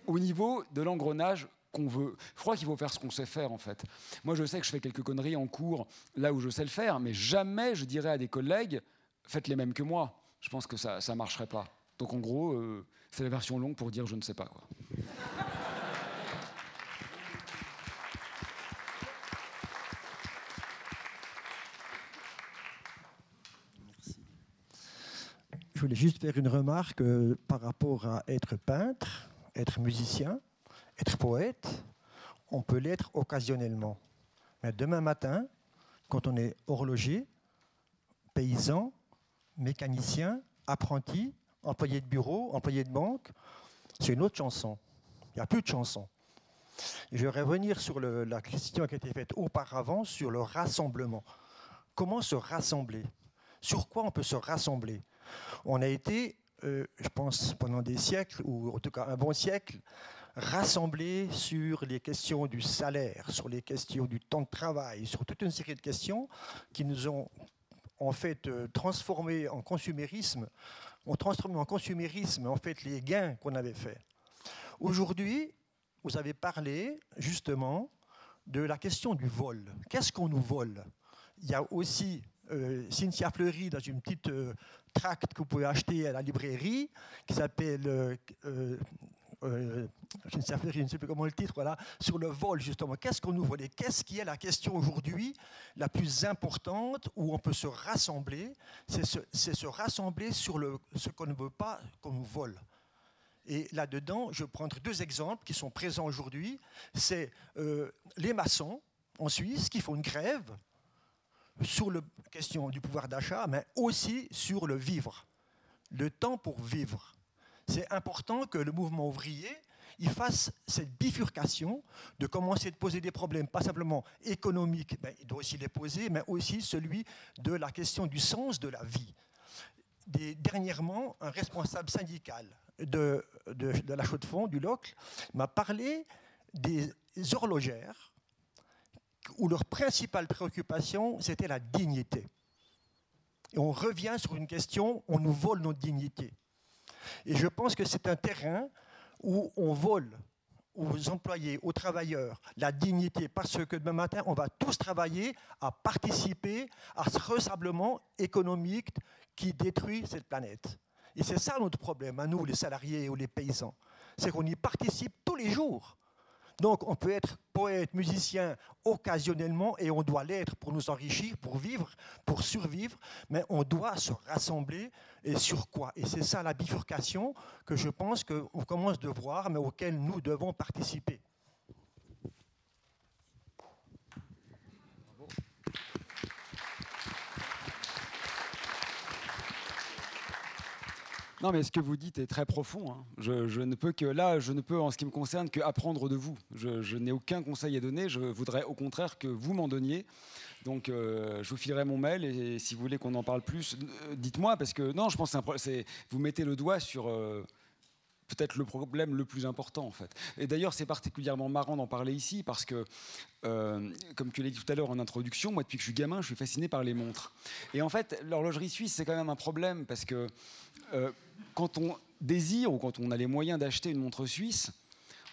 au niveau de l'engrenage qu'on veut. Je crois qu'il faut faire ce qu'on sait faire en fait. Moi je sais que je fais quelques conneries en cours là où je sais le faire, mais jamais je dirais à des collègues faites les mêmes que moi. Je pense que ça ne marcherait pas. Donc en gros, euh, c'est la version longue pour dire je ne sais pas quoi. Je voulais juste faire une remarque euh, par rapport à être peintre, être musicien. Être poète, on peut l'être occasionnellement. Mais demain matin, quand on est horloger, paysan, mécanicien, apprenti, employé de bureau, employé de banque, c'est une autre chanson. Il n'y a plus de chanson. je vais revenir sur la question qui a été faite auparavant sur le rassemblement. Comment se rassembler? Sur quoi on peut se rassembler? On a été, euh, je pense, pendant des siècles, ou en tout cas un bon siècle, rassemblés sur les questions du salaire, sur les questions du temps de travail, sur toute une série de questions qui nous ont en fait euh, transformé en consumérisme, en consumérisme en fait les gains qu'on avait faits. Aujourd'hui, vous avez parlé justement de la question du vol. Qu'est-ce qu'on nous vole? Il y a aussi euh, Cynthia Fleury dans une petite euh, tract que vous pouvez acheter à la librairie qui s'appelle euh, je, ne sais, plus comment le titre, voilà, sur le vol justement. Qu'est-ce qu'on nous vole Qu'est-ce qui est la question aujourd'hui la plus importante où on peut se rassembler? C'est se, se, rassembler sur le, ce qu'on ne veut pas qu'on nous vole. Et là-dedans, je vais prendre deux exemples qui sont présents aujourd'hui. C'est euh, les maçons en Suisse qui font une grève sur la question du pouvoir d'achat, mais aussi sur le vivre, le temps pour vivre c'est important que le mouvement ouvrier il fasse cette bifurcation de commencer de poser des problèmes, pas simplement économiques, ben, il doit aussi les poser, mais aussi celui de la question du sens de la vie. dernièrement, un responsable syndical de, la Chaux-de-Fonds, du LOCL, m'a parlé des horlogères où leur principale préoccupation, c'était la dignité. Et on revient sur une question, on nous vole notre dignité. Et je pense que c'est un terrain où on vole aux employés, aux travailleurs, la dignité, parce que demain matin, on va tous travailler à participer à ce ressablement économique qui détruit cette planète. Et c'est ça notre problème, à nous, les salariés ou les paysans. C'est qu'on y participe tous les jours. Donc on peut être poète, musicien occasionnellement et on doit l'être pour nous enrichir, pour vivre, pour survivre, mais on doit se rassembler et sur quoi? Et c'est ça la bifurcation que je pense qu'on commence de voir, mais auquel nous devons participer. Non, mais ce que vous dites est très profond. Hein. Je, ne peux que là, je ne peux, en ce qui me concerne, que apprendre de vous. Je, n'ai aucun conseil à donner. Je voudrais au contraire que vous m'en donniez. Donc, euh, je vous filerai mon mail et si vous voulez qu'on en parle plus, euh, dites-moi parce que non, je pense que c'est vous mettez le doigt sur. Euh, peut-être le problème le plus important en fait. Et d'ailleurs, c'est particulièrement marrant d'en parler ici parce que, euh, comme tu l'as dit tout à l'heure en introduction, moi depuis que je suis gamin, je suis fasciné par les montres. Et en fait, l'horlogerie suisse, c'est quand même un problème parce que euh, quand on désire ou quand on a les moyens d'acheter une montre suisse,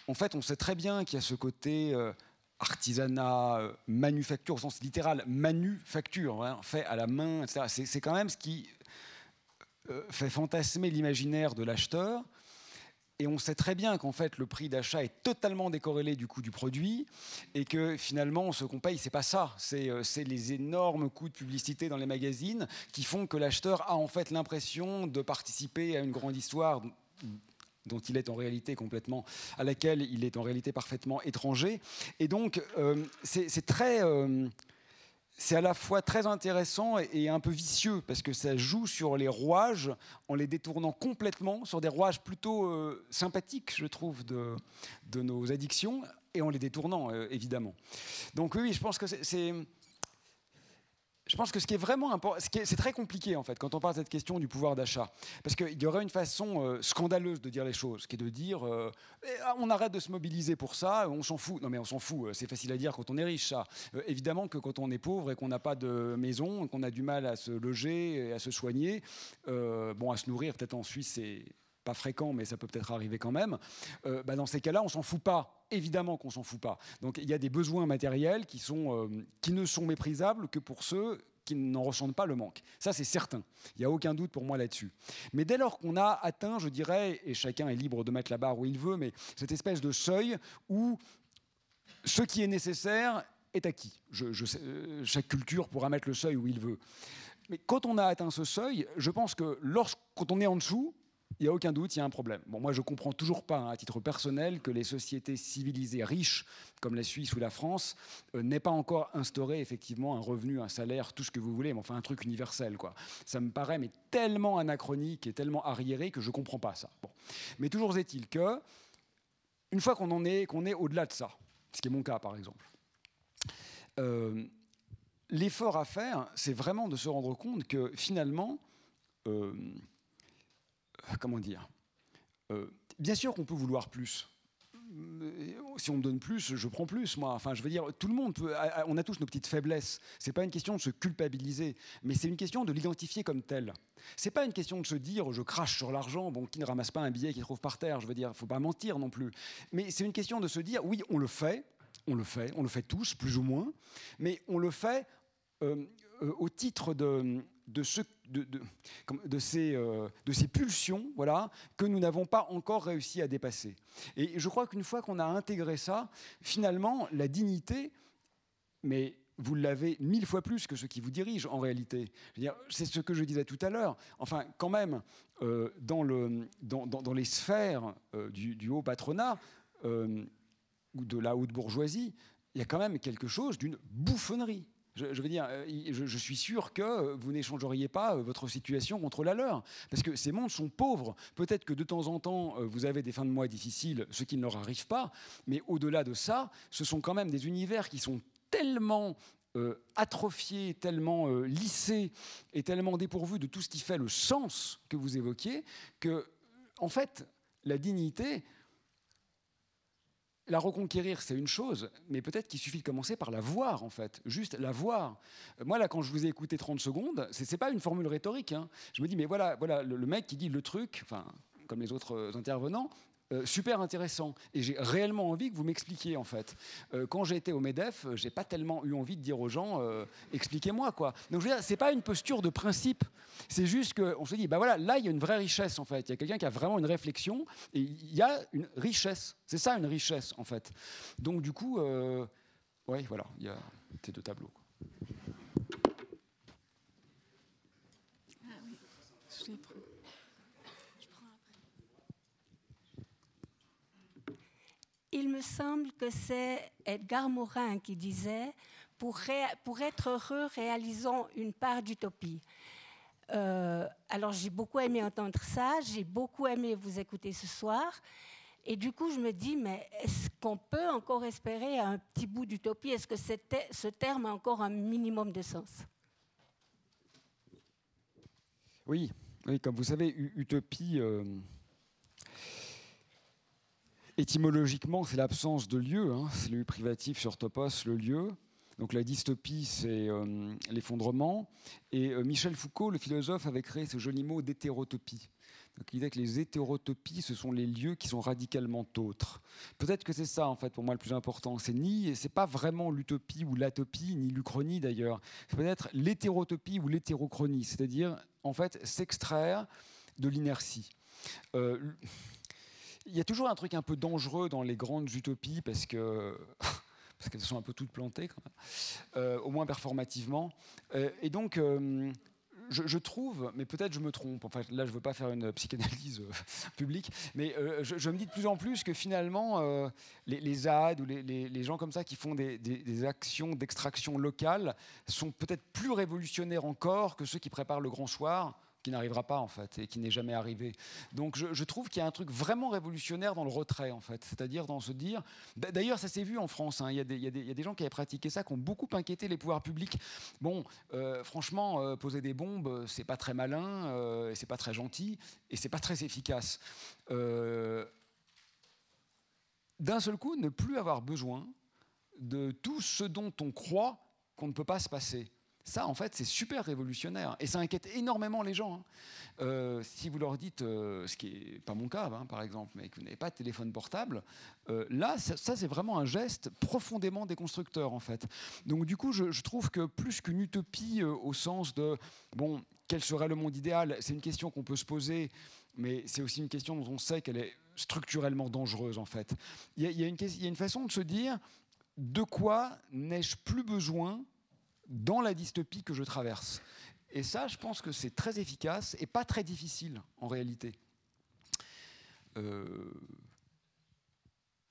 en fait, on sait très bien qu'il y a ce côté euh, artisanat, manufacture au sens littéral, manufacture, hein, fait à la main, etc. C'est quand même ce qui fait fantasmer l'imaginaire de l'acheteur et on sait très bien qu'en fait le prix d'achat est totalement décorrélé du coût du produit et que finalement ce qu'on paye c'est pas ça, c'est euh, les énormes coûts de publicité dans les magazines qui font que l'acheteur a en fait l'impression de participer à une grande histoire dont il est en réalité complètement, à laquelle il est en réalité parfaitement étranger. Et donc, euh, c'est très, euh, c'est à la fois très intéressant et un peu vicieux parce que ça joue sur les rouages en les détournant complètement sur des rouages plutôt euh, sympathiques, je trouve, de, nos addictions et en les détournant, euh, évidemment. Donc oui, je pense que c'est je pense que ce qui est vraiment important, c'est très compliqué en fait quand on parle de cette question du pouvoir d'achat, parce qu'il y aurait une façon euh, scandaleuse de dire les choses, qui est de dire euh, eh, ah, on arrête de se mobiliser pour ça, on s'en fout. Non mais on s'en fout, euh, c'est facile à dire quand on est riche ça. évidemment que quand on est pauvre et qu'on n'a pas de maison, qu'on a du mal à se loger, et à se soigner, bon à se nourrir peut-être en Suisse c'est pas fréquent, mais ça peut peut-être arriver quand même, bah, dans ces cas-là, on s'en fout pas. Évidemment qu'on s'en fout pas. Donc il y a des besoins matériels qui, sont, qui ne sont méprisables que pour ceux qui n'en ressentent pas le manque. Ça, c'est certain. Il n'y a aucun doute pour moi là-dessus. Mais dès lors qu'on a atteint, je dirais, et chacun est libre de mettre la barre où il veut, mais cette espèce de seuil où ce qui est nécessaire est acquis. Euh, chaque culture pourra mettre le seuil où il veut. Mais quand on a atteint ce seuil, je pense que lorsqu'on est en dessous, il n'y a aucun doute, il y a un problème. Bon, moi, je ne comprends toujours pas, hein, à titre personnel, que les sociétés civilisées riches, comme la Suisse ou la France, euh, n'aient pas encore instauré effectivement un revenu, un salaire, tout ce que vous voulez, mais enfin un truc universel. Quoi. Ça me paraît mais tellement anachronique et tellement arriéré que je ne comprends pas ça. Bon. Mais toujours est-il que, une fois qu'on en est, qu'on est au-delà de ça, ce qui est mon cas par exemple, euh, l'effort à faire, c'est vraiment de se rendre compte que finalement, euh, comment dire euh, Bien sûr qu'on peut vouloir plus. Euh, si on me donne plus, je prends plus, moi. Enfin, je veux dire, tout le monde peut. On a tous nos petites faiblesses. C'est pas une question de se culpabiliser, mais c'est une question de l'identifier comme tel. C'est pas une question de se dire, je crache sur l'argent. Bon, qui ne ramasse pas un billet qu'il trouve par terre Je veux dire, faut pas mentir non plus. Mais c'est une question de se dire, oui, on le fait, on le fait, on le fait tous, plus ou moins, mais on le fait au titre de, euh, de, ces, pulsions voilà, que nous n'avons pas encore réussi à dépasser. Et je crois qu'une fois qu'on a intégré ça, finalement, la dignité, mais vous l'avez mille fois plus que ceux qui vous dirigent en réalité. C'est ce que je disais tout à l'heure. Enfin, quand même, euh, dans, les sphères euh, du, du, haut patronat ou de la haute bourgeoisie, il y a quand même quelque chose d'une bouffonnerie. Je, veux dire, euh, je, suis sûr que vous n'échangeriez pas euh, votre situation contre la leur, parce que ces mondes sont pauvres. Peut-être que de temps en temps, euh, vous avez des fins de mois difficiles, ce qui ne leur arrive pas, mais au-delà de ça, ce sont quand même des univers qui sont tellement atrophiés, tellement lissés et tellement dépourvus de tout ce qui fait le sens que vous évoquiez, que, en fait, la dignité, la reconquérir, c'est une chose, mais peut-être qu'il suffit de commencer par la voir, en fait. Juste la voir. Moi, là, quand je vous ai écouté 30 secondes, ce n'est pas une formule rhétorique. Hein. Je me dis, mais voilà, voilà le, mec qui dit le truc, comme les autres intervenants, euh, super intéressant. Et j'ai réellement envie que vous m'expliquiez, en fait. Euh, quand j'ai été au MEDEF, j'ai pas tellement eu envie de dire aux gens, euh, expliquez-moi, quoi. Donc, je veux dire, c'est pas une posture de principe. C'est juste qu'on se dit, bah voilà, là, il y a une vraie richesse, en fait. Il y a quelqu'un qui a vraiment une réflexion et il y a une richesse. C'est ça, une richesse, en fait. Donc, du coup, ouais, voilà, il y a ces deux tableaux. il me semble que c'est Edgar Morin qui disait pour être heureux, réalisons une part d'utopie. Euh, alors j'ai beaucoup aimé entendre ça, j'ai beaucoup aimé vous écouter ce soir. Et du coup, je me dis, mais est-ce qu'on peut encore espérer un petit bout d'utopie? Est-ce que ce terme a encore un minimum de sens? Oui, oui comme vous savez, utopie, euh, Étymologiquement, c'est l'absence de lieu, hein. c'est le privatif sur topos, le lieu. Donc la dystopie, c'est euh, l'effondrement. Et euh, Michel Foucault, le philosophe, avait créé ce joli mot d'hétérotopie. Donc il disait que les hétérotopies, ce sont les lieux qui sont radicalement autres. Peut-être que c'est ça, en fait, pour moi, le plus important. C'est ni, c'est pas vraiment l'utopie ou l'atopie, ni l'uchronie d'ailleurs. C'est peut-être l'hétérotopie ou l'hétérochronie, c'est-à-dire, en fait, s'extraire de l'inertie. Euh, il y a toujours un truc un peu dangereux dans les grandes utopies parce que parce qu'elles sont un peu toutes plantées, euh, au moins performativement. Euh, et donc, euh, je, trouve, mais peut-être je me trompe, enfin, là je ne veux pas faire une psychanalyse publique, mais je, me dis de plus en plus que finalement, les, les, ou les, gens comme ça qui font des actions d'extraction locale sont peut-être plus révolutionnaires encore que ceux qui préparent le grand soir qui n'arrivera pas en fait et qui n'est jamais arrivé. Donc je, trouve qu'il y a un truc vraiment révolutionnaire dans le retrait en fait, c'est-à-dire dans se dire. D'ailleurs, ça s'est vu en France. Hein. Il, y a des, gens qui avaient pratiqué ça, qui ont beaucoup inquiété les pouvoirs publics. Bon, euh, franchement, euh, poser des bombes, c'est pas très malin, euh, c'est pas très gentil et c'est pas très efficace. D'un seul coup, ne plus avoir besoin de tout ce dont on croit qu'on ne peut pas se passer. Ça, en fait, c'est super révolutionnaire et ça inquiète énormément les gens. Hein. Euh, si vous leur dites, euh, ce qui n'est pas mon cas, hein, par exemple, mais que vous n'avez pas de téléphone portable, euh, là, ça, c'est vraiment un geste profondément déconstructeur, en fait. Donc, du coup, je, trouve que plus qu'une utopie au sens de, bon, quel serait le monde idéal C'est une question qu'on peut se poser, mais c'est aussi une question dont on sait qu'elle est structurellement dangereuse, en fait. Il y, a une façon de se dire, de quoi n'ai-je plus besoin dans la dystopie que je traverse. Et ça, je pense que c'est très efficace et pas très difficile en réalité. Euh,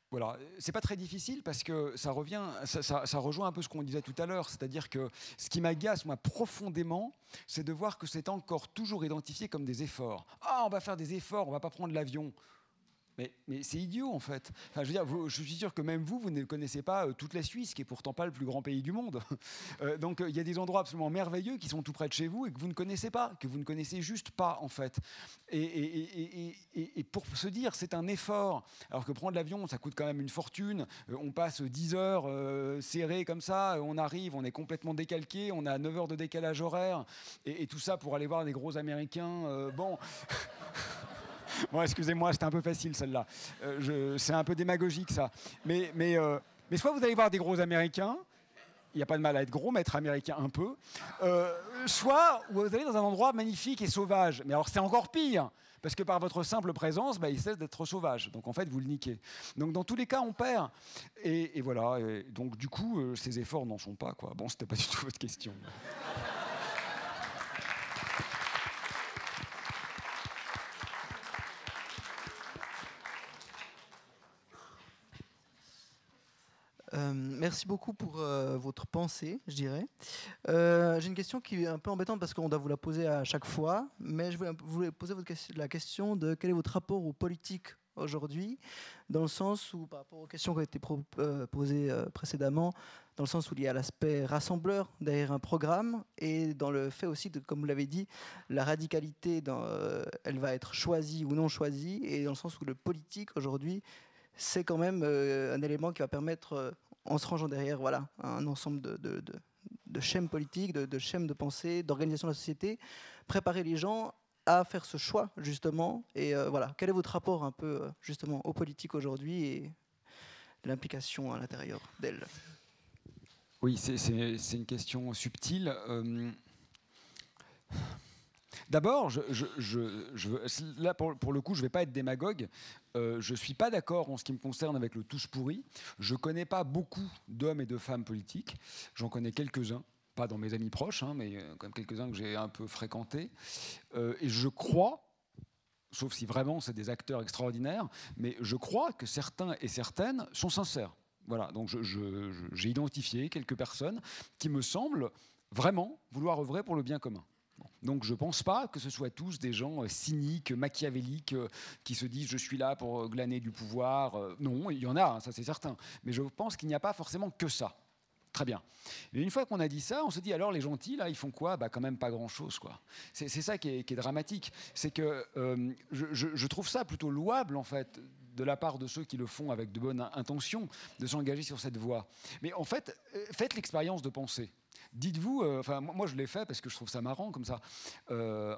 voilà, c'est pas très difficile parce que ça revient, ça, rejoint un peu ce qu'on disait tout à l'heure, c'est-à-dire que ce qui m'agace moi profondément, c'est de voir que c'est encore toujours identifié comme des efforts. Ah, on va faire des efforts, on va pas prendre l'avion. Mais, c'est idiot en fait. je, veux dire, je suis sûr que même vous, vous ne connaissez pas euh, toute la Suisse, qui est pourtant pas le plus grand pays du monde. Euh, donc euh, il y a des endroits absolument merveilleux qui sont tout près de chez vous et que vous ne connaissez pas, que vous ne connaissez juste pas en fait. Et, et pour se dire c'est un effort, alors que prendre l'avion, ça coûte quand même une fortune. on passe 10 heures serrées comme ça, on arrive, on est complètement décalqué, on a 9 heures de décalage horaire, et, tout ça pour aller voir des gros Américains. bon. bon, excusez-moi, c'était un peu facile celle-là. Euh, c'est un peu démagogique ça. Mais, mais, euh, mais soit vous allez voir des gros Américains, il n'y a pas de mal à être gros, mais être américain un peu. Euh, soit vous allez dans un endroit magnifique et sauvage. Mais alors c'est encore pire, parce que par votre simple présence, bah, il cesse d'être sauvage. Donc en fait, vous le niquez. Donc dans tous les cas, on perd. Et, voilà. donc du coup, ces efforts n'en sont pas. Quoi. Bon, c'était pas du tout votre question. Euh, merci beaucoup pour euh, votre pensée, je dirais. Euh, j'ai une question qui est un peu embêtante parce qu'on doit vous la poser à chaque fois, mais je voulais, poser la question de quel est votre rapport aux politiques aujourd'hui, dans le sens où, par rapport aux questions qui ont été posées précédemment, dans le sens où il y a l'aspect rassembleur derrière un programme et dans le fait aussi, de, comme vous l'avez dit, la radicalité, elle va être choisie ou non choisie, et dans le sens où le politique aujourd'hui c'est quand même euh, un élément qui va permettre, euh, en se rangeant derrière voilà, un ensemble de, de, de, schèmes politiques, de, schèmes de pensée, d'organisation de la société, préparer les gens à faire ce choix justement. Et euh, voilà, quel est votre rapport un peu justement aux politiques aujourd'hui et l'implication à l'intérieur d'elles Oui, c'est une question subtile. D'abord, là pour, le coup, je ne vais pas être démagogue. Euh, je ne suis pas d'accord en ce qui me concerne avec le tous pourri. Je ne connais pas beaucoup d'hommes et de femmes politiques. J'en connais quelques-uns, pas dans mes amis proches, hein, mais euh, quand quelques-uns que j'ai un peu fréquentés. Euh, et je crois, sauf si vraiment c'est des acteurs extraordinaires, mais je crois que certains et certaines sont sincères. Voilà, donc j'ai identifié quelques personnes qui me semblent vraiment vouloir œuvrer pour le bien commun. Donc je ne pense pas que ce soit tous des gens euh, cyniques, machiavéliques, euh, qui se disent je suis là pour euh, glaner du pouvoir. Non, il y en a, hein, ça c'est certain. Mais je pense qu'il n'y a pas forcément que ça. Très bien. Mais une fois qu'on a dit ça, on se dit alors les gentils, là, ils font quoi? Bah, Quand même pas grand-chose. quoi. C'est ça qui est, dramatique. C'est que je, trouve ça plutôt louable, en fait, de la part de ceux qui le font avec de bonnes intentions de s'engager sur cette voie. Mais en fait, faites l'expérience de penser. Dites-vous, euh, enfin moi je l'ai fait parce que je trouve ça marrant comme ça. Euh,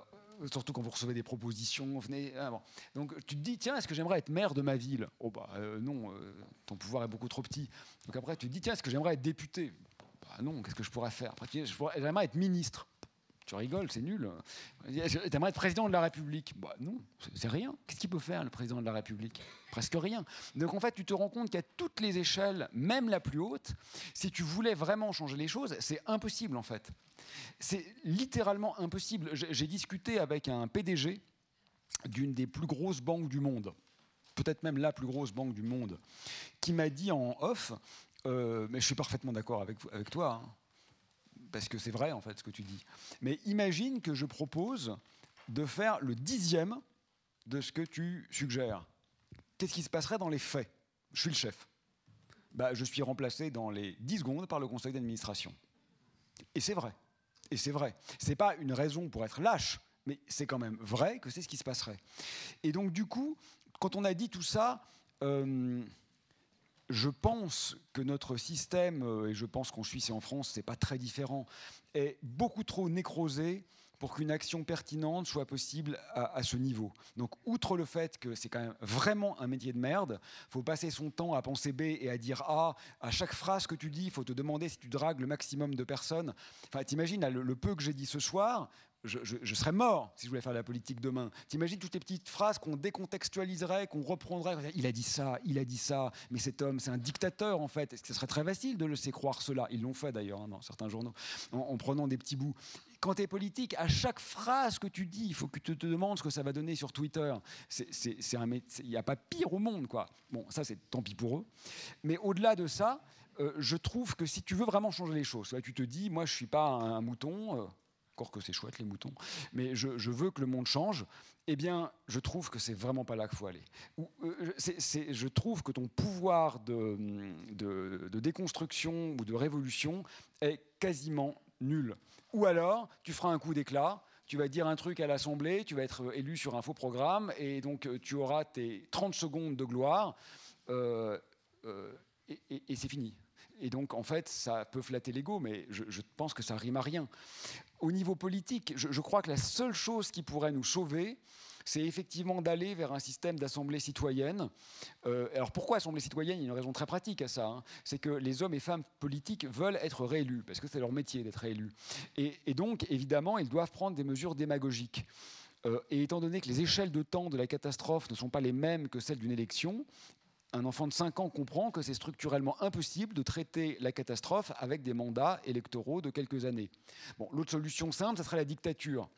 surtout quand vous recevez des propositions, venez. Ah, Donc tu te dis, tiens, est-ce que j'aimerais être maire de ma ville? Oh bah non, ton pouvoir est beaucoup trop petit. Donc après tu te dis, tiens, est-ce que j'aimerais être député? Bah non, qu'est-ce que je pourrais faire? Après, j'aimerais être ministre. Tu rigoles, c'est nul. T'aimerais être président de la République? Bah, Non, c'est rien. Qu'est-ce qu'il peut faire, le président de la République? Presque rien. Donc en fait, tu te rends compte qu'à toutes les échelles, même la plus haute, si tu voulais vraiment changer les choses, c'est impossible en fait. C'est littéralement impossible. J'ai discuté avec un PDG d'une des plus grosses banques du monde, peut-être même la plus grosse banque du monde, qui m'a dit en off, euh, mais je suis parfaitement d'accord avec, avec toi, hein, parce que c'est vrai en fait ce que tu dis. Mais imagine que je propose de faire le dixième de ce que tu suggères. Qu'est-ce qui se passerait dans les faits? Je suis le chef. Bah, je suis remplacé dans les 10 secondes par le conseil d'administration. Et c'est vrai. Et c'est vrai. C'est pas une raison pour être lâche, mais c'est quand même vrai que c'est ce qui se passerait. Et donc du coup, quand on a dit tout ça, euh, je pense que notre système, euh, et je pense qu'en Suisse et en France, c'est pas très différent, est beaucoup trop nécrosé pour qu'une action pertinente soit possible à, ce niveau. Donc, outre le fait que c'est quand même vraiment un métier de merde, faut passer son temps à penser B et à dire A. À chaque phrase que tu dis, il faut te demander si tu dragues le maximum de personnes. Enfin, t'imagines, le, le peu que j'ai dit ce soir, je, serais mort si je voulais faire de la politique demain. T'imagines toutes les petites phrases qu'on décontextualiserait, qu'on reprendrait. Il a dit ça, il a dit ça, mais cet homme, c'est un dictateur en fait. Ce serait très facile de laisser croire cela? Ils l'ont fait d'ailleurs hein, dans certains journaux, en, prenant des petits bouts. Quand tu es politique, à chaque phrase que tu dis, il faut que tu te demandes ce que ça va donner sur Twitter. Il n'y a pas pire au monde, quoi. Bon, ça c'est tant pis pour eux. Mais au-delà de ça, euh, je trouve que si tu veux vraiment changer les choses, tu te dis, moi je suis pas un, mouton. Euh, encore que c'est chouette les moutons, mais je, veux que le monde change, eh bien, je trouve que c'est vraiment pas là qu'il faut aller. Euh, je trouve que ton pouvoir de, déconstruction ou de révolution est quasiment nul. Ou alors, tu feras un coup d'éclat, tu vas dire un truc à l'Assemblée, tu vas être élu sur un faux programme, et donc euh, tu auras tes 30 secondes de gloire, euh, et, c'est fini. Et donc, en fait, ça peut flatter l'ego, mais je, pense que ça rime à rien au niveau politique, je, crois que la seule chose qui pourrait nous sauver, c'est effectivement d'aller vers un système d'assemblée citoyenne. Euh, alors pourquoi assemblée citoyenne? Il y a une raison très pratique à ça. Hein. C'est que les hommes et femmes politiques veulent être réélus, parce que c'est leur métier d'être réélus. Et, donc, évidemment, ils doivent prendre des mesures démagogiques. Euh, et étant donné que les échelles de temps de la catastrophe ne sont pas les mêmes que celles d'une élection, un enfant de 5 ans comprend que c'est structurellement impossible de traiter la catastrophe avec des mandats électoraux de quelques années. Bon, l'autre solution simple, ce serait la dictature.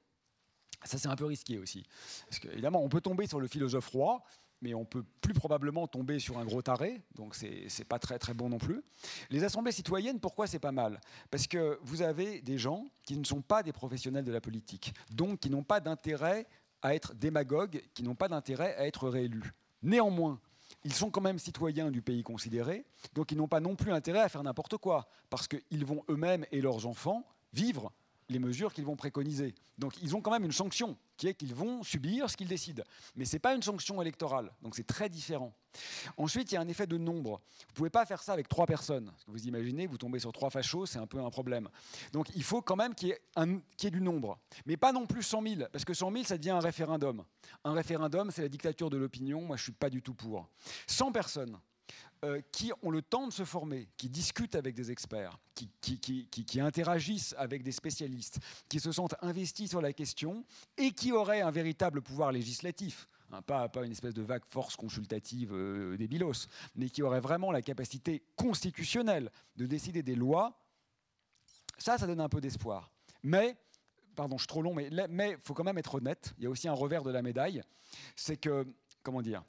Ça, c'est un peu risqué aussi. Parce qu'évidemment, on peut tomber sur le philosophe roi, mais on peut plus probablement tomber sur un gros taré, donc c'est pas très très bon non plus. Les assemblées citoyennes, pourquoi c'est pas mal? Parce que vous avez des gens qui ne sont pas des professionnels de la politique, donc qui n'ont pas d'intérêt à être démagogues, qui n'ont pas d'intérêt à être réélus. Néanmoins, ils sont quand même citoyens du pays considéré, donc ils n'ont pas non plus intérêt à faire n'importe quoi, parce qu'ils vont eux-mêmes et leurs enfants vivre les mesures qu'ils vont préconiser. Donc ils ont quand même une sanction, qui est qu'ils vont subir ce qu'ils décident. Mais ce n'est pas une sanction électorale, donc c'est très différent. Ensuite, il y a un effet de nombre. Vous ne pouvez pas faire ça avec trois personnes. Vous imaginez, vous tombez sur trois fachos, c'est un peu un problème. Donc il faut quand même qu'il y, ait du nombre. Mais pas non plus 100 000, parce que 100 000, ça devient un référendum. Un référendum, c'est la dictature de l'opinion. Moi, je ne suis pas du tout pour. 100 personnes. Euh, qui ont le temps de se former, qui discutent avec des experts, qui, interagissent avec des spécialistes, qui se sentent investis sur la question et qui auraient un véritable pouvoir législatif. Hein, pas, une espèce de vague force consultative euh, des bilos, mais qui auraient vraiment la capacité constitutionnelle de décider des lois, ça, ça donne un peu d'espoir. Mais, pardon, je suis trop long, mais il faut quand même être honnête, il y a aussi un revers de la médaille, c'est que, comment dire,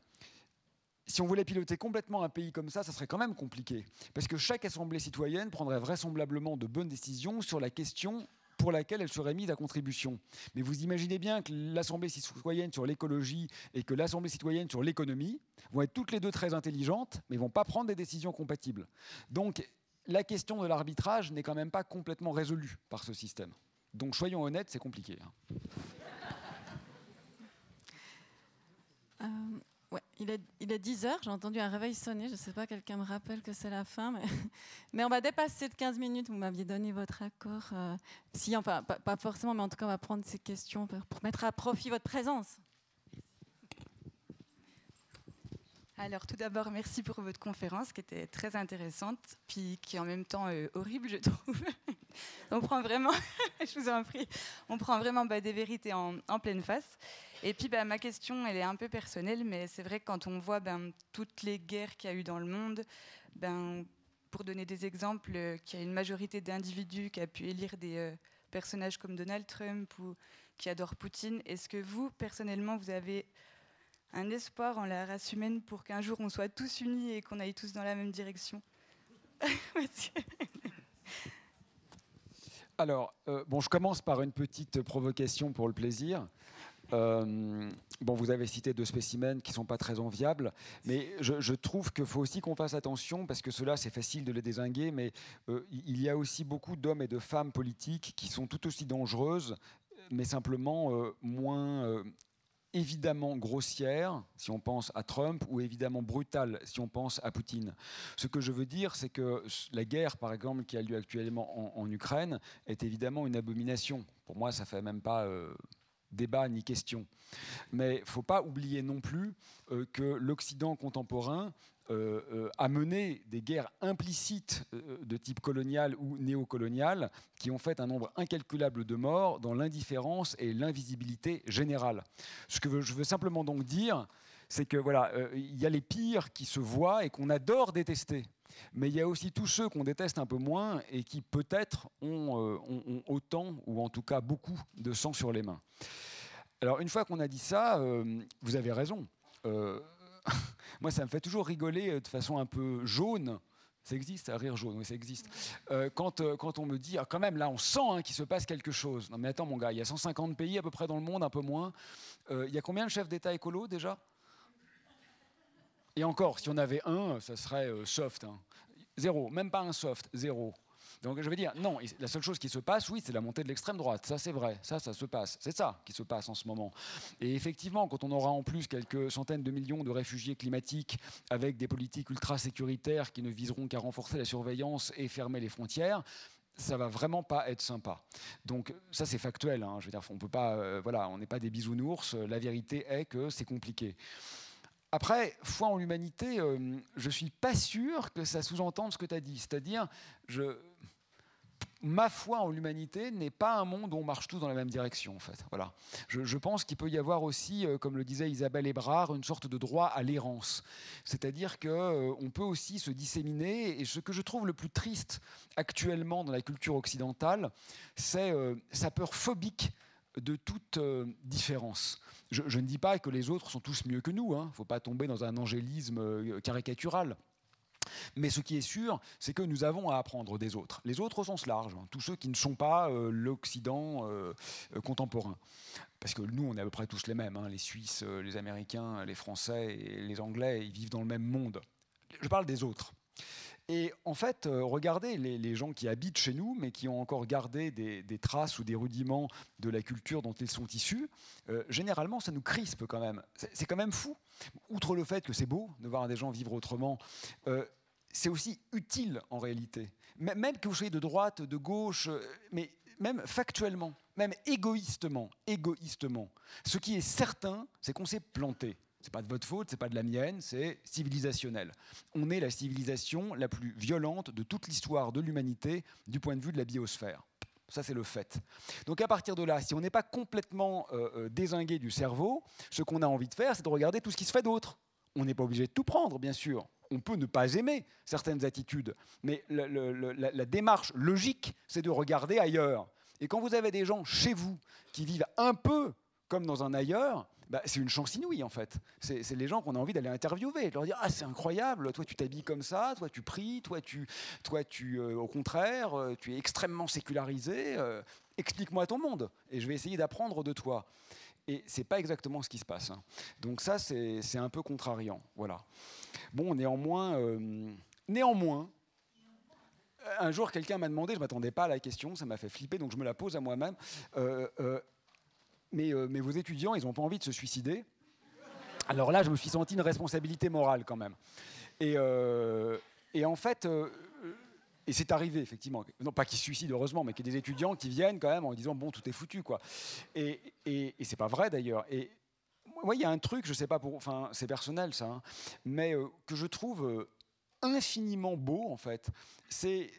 si on voulait piloter complètement un pays comme ça, ça serait quand même compliqué. Parce que chaque assemblée citoyenne prendrait vraisemblablement de bonnes décisions sur la question pour laquelle elle serait mise à contribution. Mais vous imaginez bien que l'Assemblée citoyenne sur l'écologie et que l'Assemblée citoyenne sur l'économie vont être toutes les deux très intelligentes, mais vont pas prendre des décisions compatibles. Donc la question de l'arbitrage n'est quand même pas complètement résolue par ce système. Donc soyons honnêtes, c'est compliqué. Hein. Euh, il est, il est 10 heures, j'ai entendu un réveil sonner. Je ne sais pas, quelqu'un me rappelle que c'est la fin. Mais, mais, on va dépasser de 15 minutes. Vous m'aviez donné votre accord. Euh, si, enfin, pas, forcément, mais en tout cas, on va prendre ces questions pour, mettre à profit votre présence. Alors tout d'abord, merci pour votre conférence qui était très intéressante, puis qui est en même temps euh, horrible, je trouve. on prend vraiment, je vous en prie, on prend vraiment bah, des vérités en, pleine face. Et puis bah, ma question, elle est un peu personnelle, mais c'est vrai que quand on voit ben, toutes les guerres qu'il y a eu dans le monde, ben, pour donner des exemples, euh, qu'il y a une majorité d'individus qui a pu élire des euh, personnages comme Donald Trump ou qui adorent Poutine, est-ce que vous, personnellement, vous avez un espoir en la race humaine pour qu'un jour on soit tous unis et qu'on aille tous dans la même direction Alors, euh, bon, je commence par une petite provocation pour le plaisir. Euh, bon, vous avez cité deux spécimens qui ne sont pas très enviables, mais je, trouve qu'il faut aussi qu'on fasse attention, parce que cela, c'est facile de les désinguer, mais euh, il y a aussi beaucoup d'hommes et de femmes politiques qui sont tout aussi dangereuses, mais simplement euh, moins évidemment grossière si on pense à Trump ou évidemment brutale si on pense à Poutine. Ce que je veux dire, c'est que la guerre, par exemple, qui a lieu actuellement en, Ukraine, est évidemment une abomination. Pour moi, ça ne fait même pas débat ni question. Mais il ne faut pas oublier non plus euh, que l'Occident contemporain euh, euh, a mené des guerres implicites de type colonial ou néocolonial qui ont fait un nombre incalculable de morts dans l'indifférence et l'invisibilité générale. Ce que je veux simplement donc dire, c'est que voilà, il y a les pires qui se voient et qu'on adore détester. Mais il y a aussi tous ceux qu'on déteste un peu moins et qui peut-être ont, ont, autant, ou en tout cas beaucoup, de sang sur les mains. Alors une fois qu'on a dit ça, vous avez raison moi, ça me fait toujours rigoler euh, de façon un peu jaune. Ça existe, un rire jaune, oui, ça existe. Euh, quand, euh, quand, on me dit, ah, quand même, là, on sent hein, qu'il se passe quelque chose. Non, mais attends, mon gars, il y a 150 pays à peu près dans le monde, un peu moins. Euh, il y a combien de chefs d'État écolo déjà? Et encore, si on avait un, ça serait euh, soft. Hein. Zéro, même pas un soft, zéro. Donc je veux dire, non, la seule chose qui se passe, oui, c'est la montée de l'extrême droite. Ça, c'est vrai. Ça, ça se passe. C'est ça qui se passe en ce moment. Et effectivement, quand on aura en plus quelques centaines de millions de réfugiés climatiques avec des politiques ultra sécuritaires qui ne viseront qu'à renforcer la surveillance et fermer les frontières, ça va vraiment pas être sympa. Donc ça c'est factuel. Hein. Je veux dire, on peut pas, euh, voilà, on n'est pas des bisounours. La vérité est que c'est compliqué. Après, foi en l'humanité, euh, je suis pas sûr que ça sous-entende ce que tu as dit. C'est-à-dire, ma foi en l'humanité n'est pas un monde où on marche tous dans la même direction, en fait. Voilà. Je, pense qu'il peut y avoir aussi, euh, comme le disait Isabelle Ebrard, une sorte de droit à l'errance. C'est-à-dire qu'on euh, peut aussi se disséminer. Et ce que je trouve le plus triste actuellement dans la culture occidentale, c'est sa peur phobique de toute euh, différence. Je, ne dis pas que les autres sont tous mieux que nous, il hein. ne faut pas tomber dans un angélisme euh, caricatural. Mais ce qui est sûr, c'est que nous avons à apprendre des autres. Les autres au sens large, hein, tous ceux qui ne sont pas euh, l'Occident contemporain. Parce que nous, on est à peu près tous les mêmes. Hein, les Suisses, les Américains, les Français et les Anglais, ils vivent dans le même monde. Je parle des autres. Et en fait, euh, regardez les, gens qui habitent chez nous, mais qui ont encore gardé des, traces ou des rudiments de la culture dont ils sont issus, euh, généralement, ça nous crispe quand même. C'est quand même fou. Outre le fait que c'est beau de voir des gens vivre autrement, euh, c'est aussi utile en réalité. Même que vous soyez de droite, de gauche, mais même factuellement, même égoïstement, égoïstement, ce qui est certain, c'est qu'on s'est planté. C'est pas de votre faute, c'est pas de la mienne, c'est civilisationnel. On est la civilisation la plus violente de toute l'histoire de l'humanité du point de vue de la biosphère. Ça, c'est le fait. Donc à partir de là, si on n'est pas complètement euh, désingué du cerveau, ce qu'on a envie de faire, c'est de regarder tout ce qui se fait d'autre. On n'est pas obligé de tout prendre, bien sûr. On peut ne pas aimer certaines attitudes, mais la, la démarche logique, c'est de regarder ailleurs. Et quand vous avez des gens chez vous qui vivent un peu comme dans un ailleurs, bah, c'est une chance inouïe en fait. C'est les gens qu'on a envie d'aller interviewer, de leur dire ah c'est incroyable, toi tu t'habilles comme ça, toi tu pries, toi tu, toi tu, euh, au contraire, euh, tu es extrêmement sécularisé. Euh, Explique-moi ton monde et je vais essayer d'apprendre de toi. Et c'est pas exactement ce qui se passe. Hein. Donc ça c'est un peu contrariant, voilà. Bon néanmoins, néanmoins. Un jour, quelqu'un m'a demandé, je ne m'attendais pas à la question, ça m'a fait flipper, donc je me la pose à moi-même mais, euh, mais, vos étudiants, ils n'ont pas envie de se suicider Alors là, je me suis senti une responsabilité morale quand même. Et, euh, en fait, euh, et c'est arrivé effectivement, non pas qu'ils se suicident heureusement, mais qu'il y ait des étudiants qui viennent quand même en disant bon, tout est foutu quoi. Et, et, et c'est pas vrai d'ailleurs. Et moi, il y a un truc, je sais pas pour, enfin, c'est personnel ça, hein, mais que je trouve infiniment beau en fait, c'est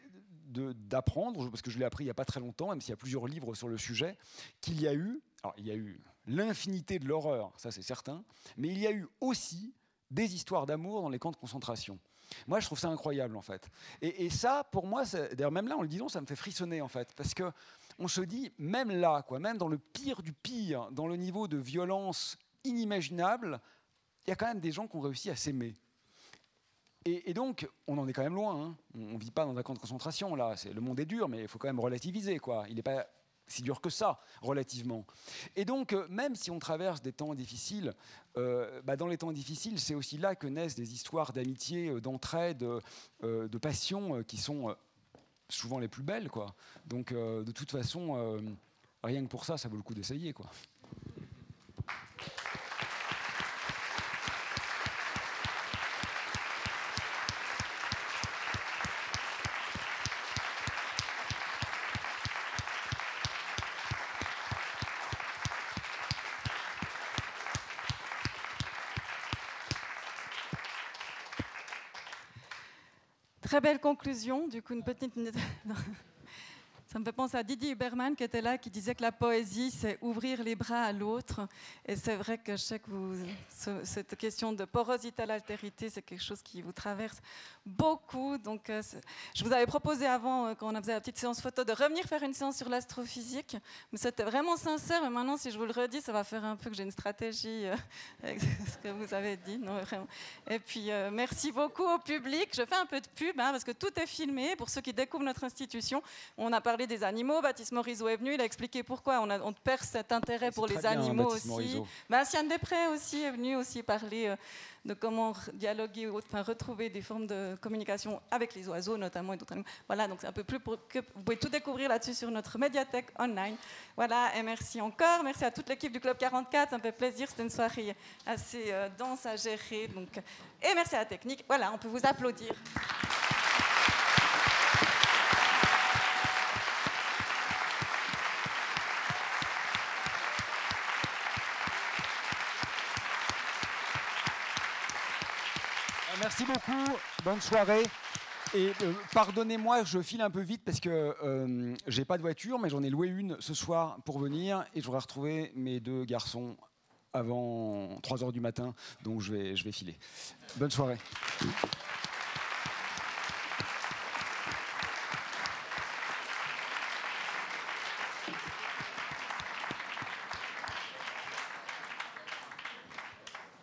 d'apprendre, parce que je l'ai appris il n'y a pas très longtemps, même s'il y a plusieurs livres sur le sujet, qu'il y a eu, alors il y a eu l'infinité de l'horreur, ça c'est certain, mais il y a eu aussi des histoires d'amour dans les camps de concentration. Moi, je trouve ça incroyable, en fait. Et, ça, pour moi, d'ailleurs, même là, en le disant, ça me fait frissonner, en fait, parce que on se dit, même là, quoi, même dans le pire du pire, dans le niveau de violence inimaginable, il y a quand même des gens qui ont réussi à s'aimer. Et, donc, on en est quand même loin. hein. On ne vit pas dans un camp de concentration, là. Le monde est dur, mais il faut quand même relativiser, quoi. Il n'est pas si dur que ça, relativement. Et donc, euh, même si on traverse des temps difficiles, euh, bah, dans les temps difficiles, c'est aussi là que naissent des histoires d'amitié, euh, d'entraide, de passion qui sont souvent les plus belles, quoi. Donc, de toute façon, rien que pour ça, ça vaut le coup d'essayer, quoi. Très belle conclusion. Du coup, une petite. Ça me fait penser à Didier Huberman qui était là, qui disait que la poésie, c'est ouvrir les bras à l'autre. Et c'est vrai que je sais que vous, ce- cette question de porosité à l'altérité, c'est quelque chose qui vous traverse beaucoup. Donc, euh, je vous avais proposé avant, euh, quand on a fait la petite séance photo, de revenir faire une séance sur l'astrophysique. Mais c'était vraiment sincère. Et maintenant, si je vous le redis, ça va faire un peu que j'ai une stratégie euh, avec ce que vous avez dit. Non, vraiment. Et puis, merci beaucoup au public. Je fais un peu de pub hein, parce que tout est filmé. Pour ceux qui découvrent notre institution, on a parlé des animaux. Baptiste Morisot est venu. Il a expliqué pourquoi on, a, on perd cet intérêt pour les bien, animaux Baptiste aussi. Morisot. Vinciane Després aussi est venue aussi parler euh, de comment dialoguer, ou enfin, retrouver des formes de communication avec les oiseaux notamment et d'autres animaux. Voilà, donc c'est un peu plus pour que vous pouvez tout découvrir là-dessus sur notre médiathèque online. Voilà, et merci encore. Merci à toute l'équipe du Club 44. Ça me fait plaisir. C'était une soirée assez euh, dense à gérer. Donc, et merci à la technique. Voilà, on peut vous applaudir. Merci beaucoup, bonne soirée. Et euh, pardonnez-moi, je file un peu vite parce que euh, j'ai pas de voiture, mais j'en ai loué une ce soir pour venir et j'aurai retrouvé mes deux garçons avant 3 heures du matin, donc je vais, je vais filer. Bonne soirée.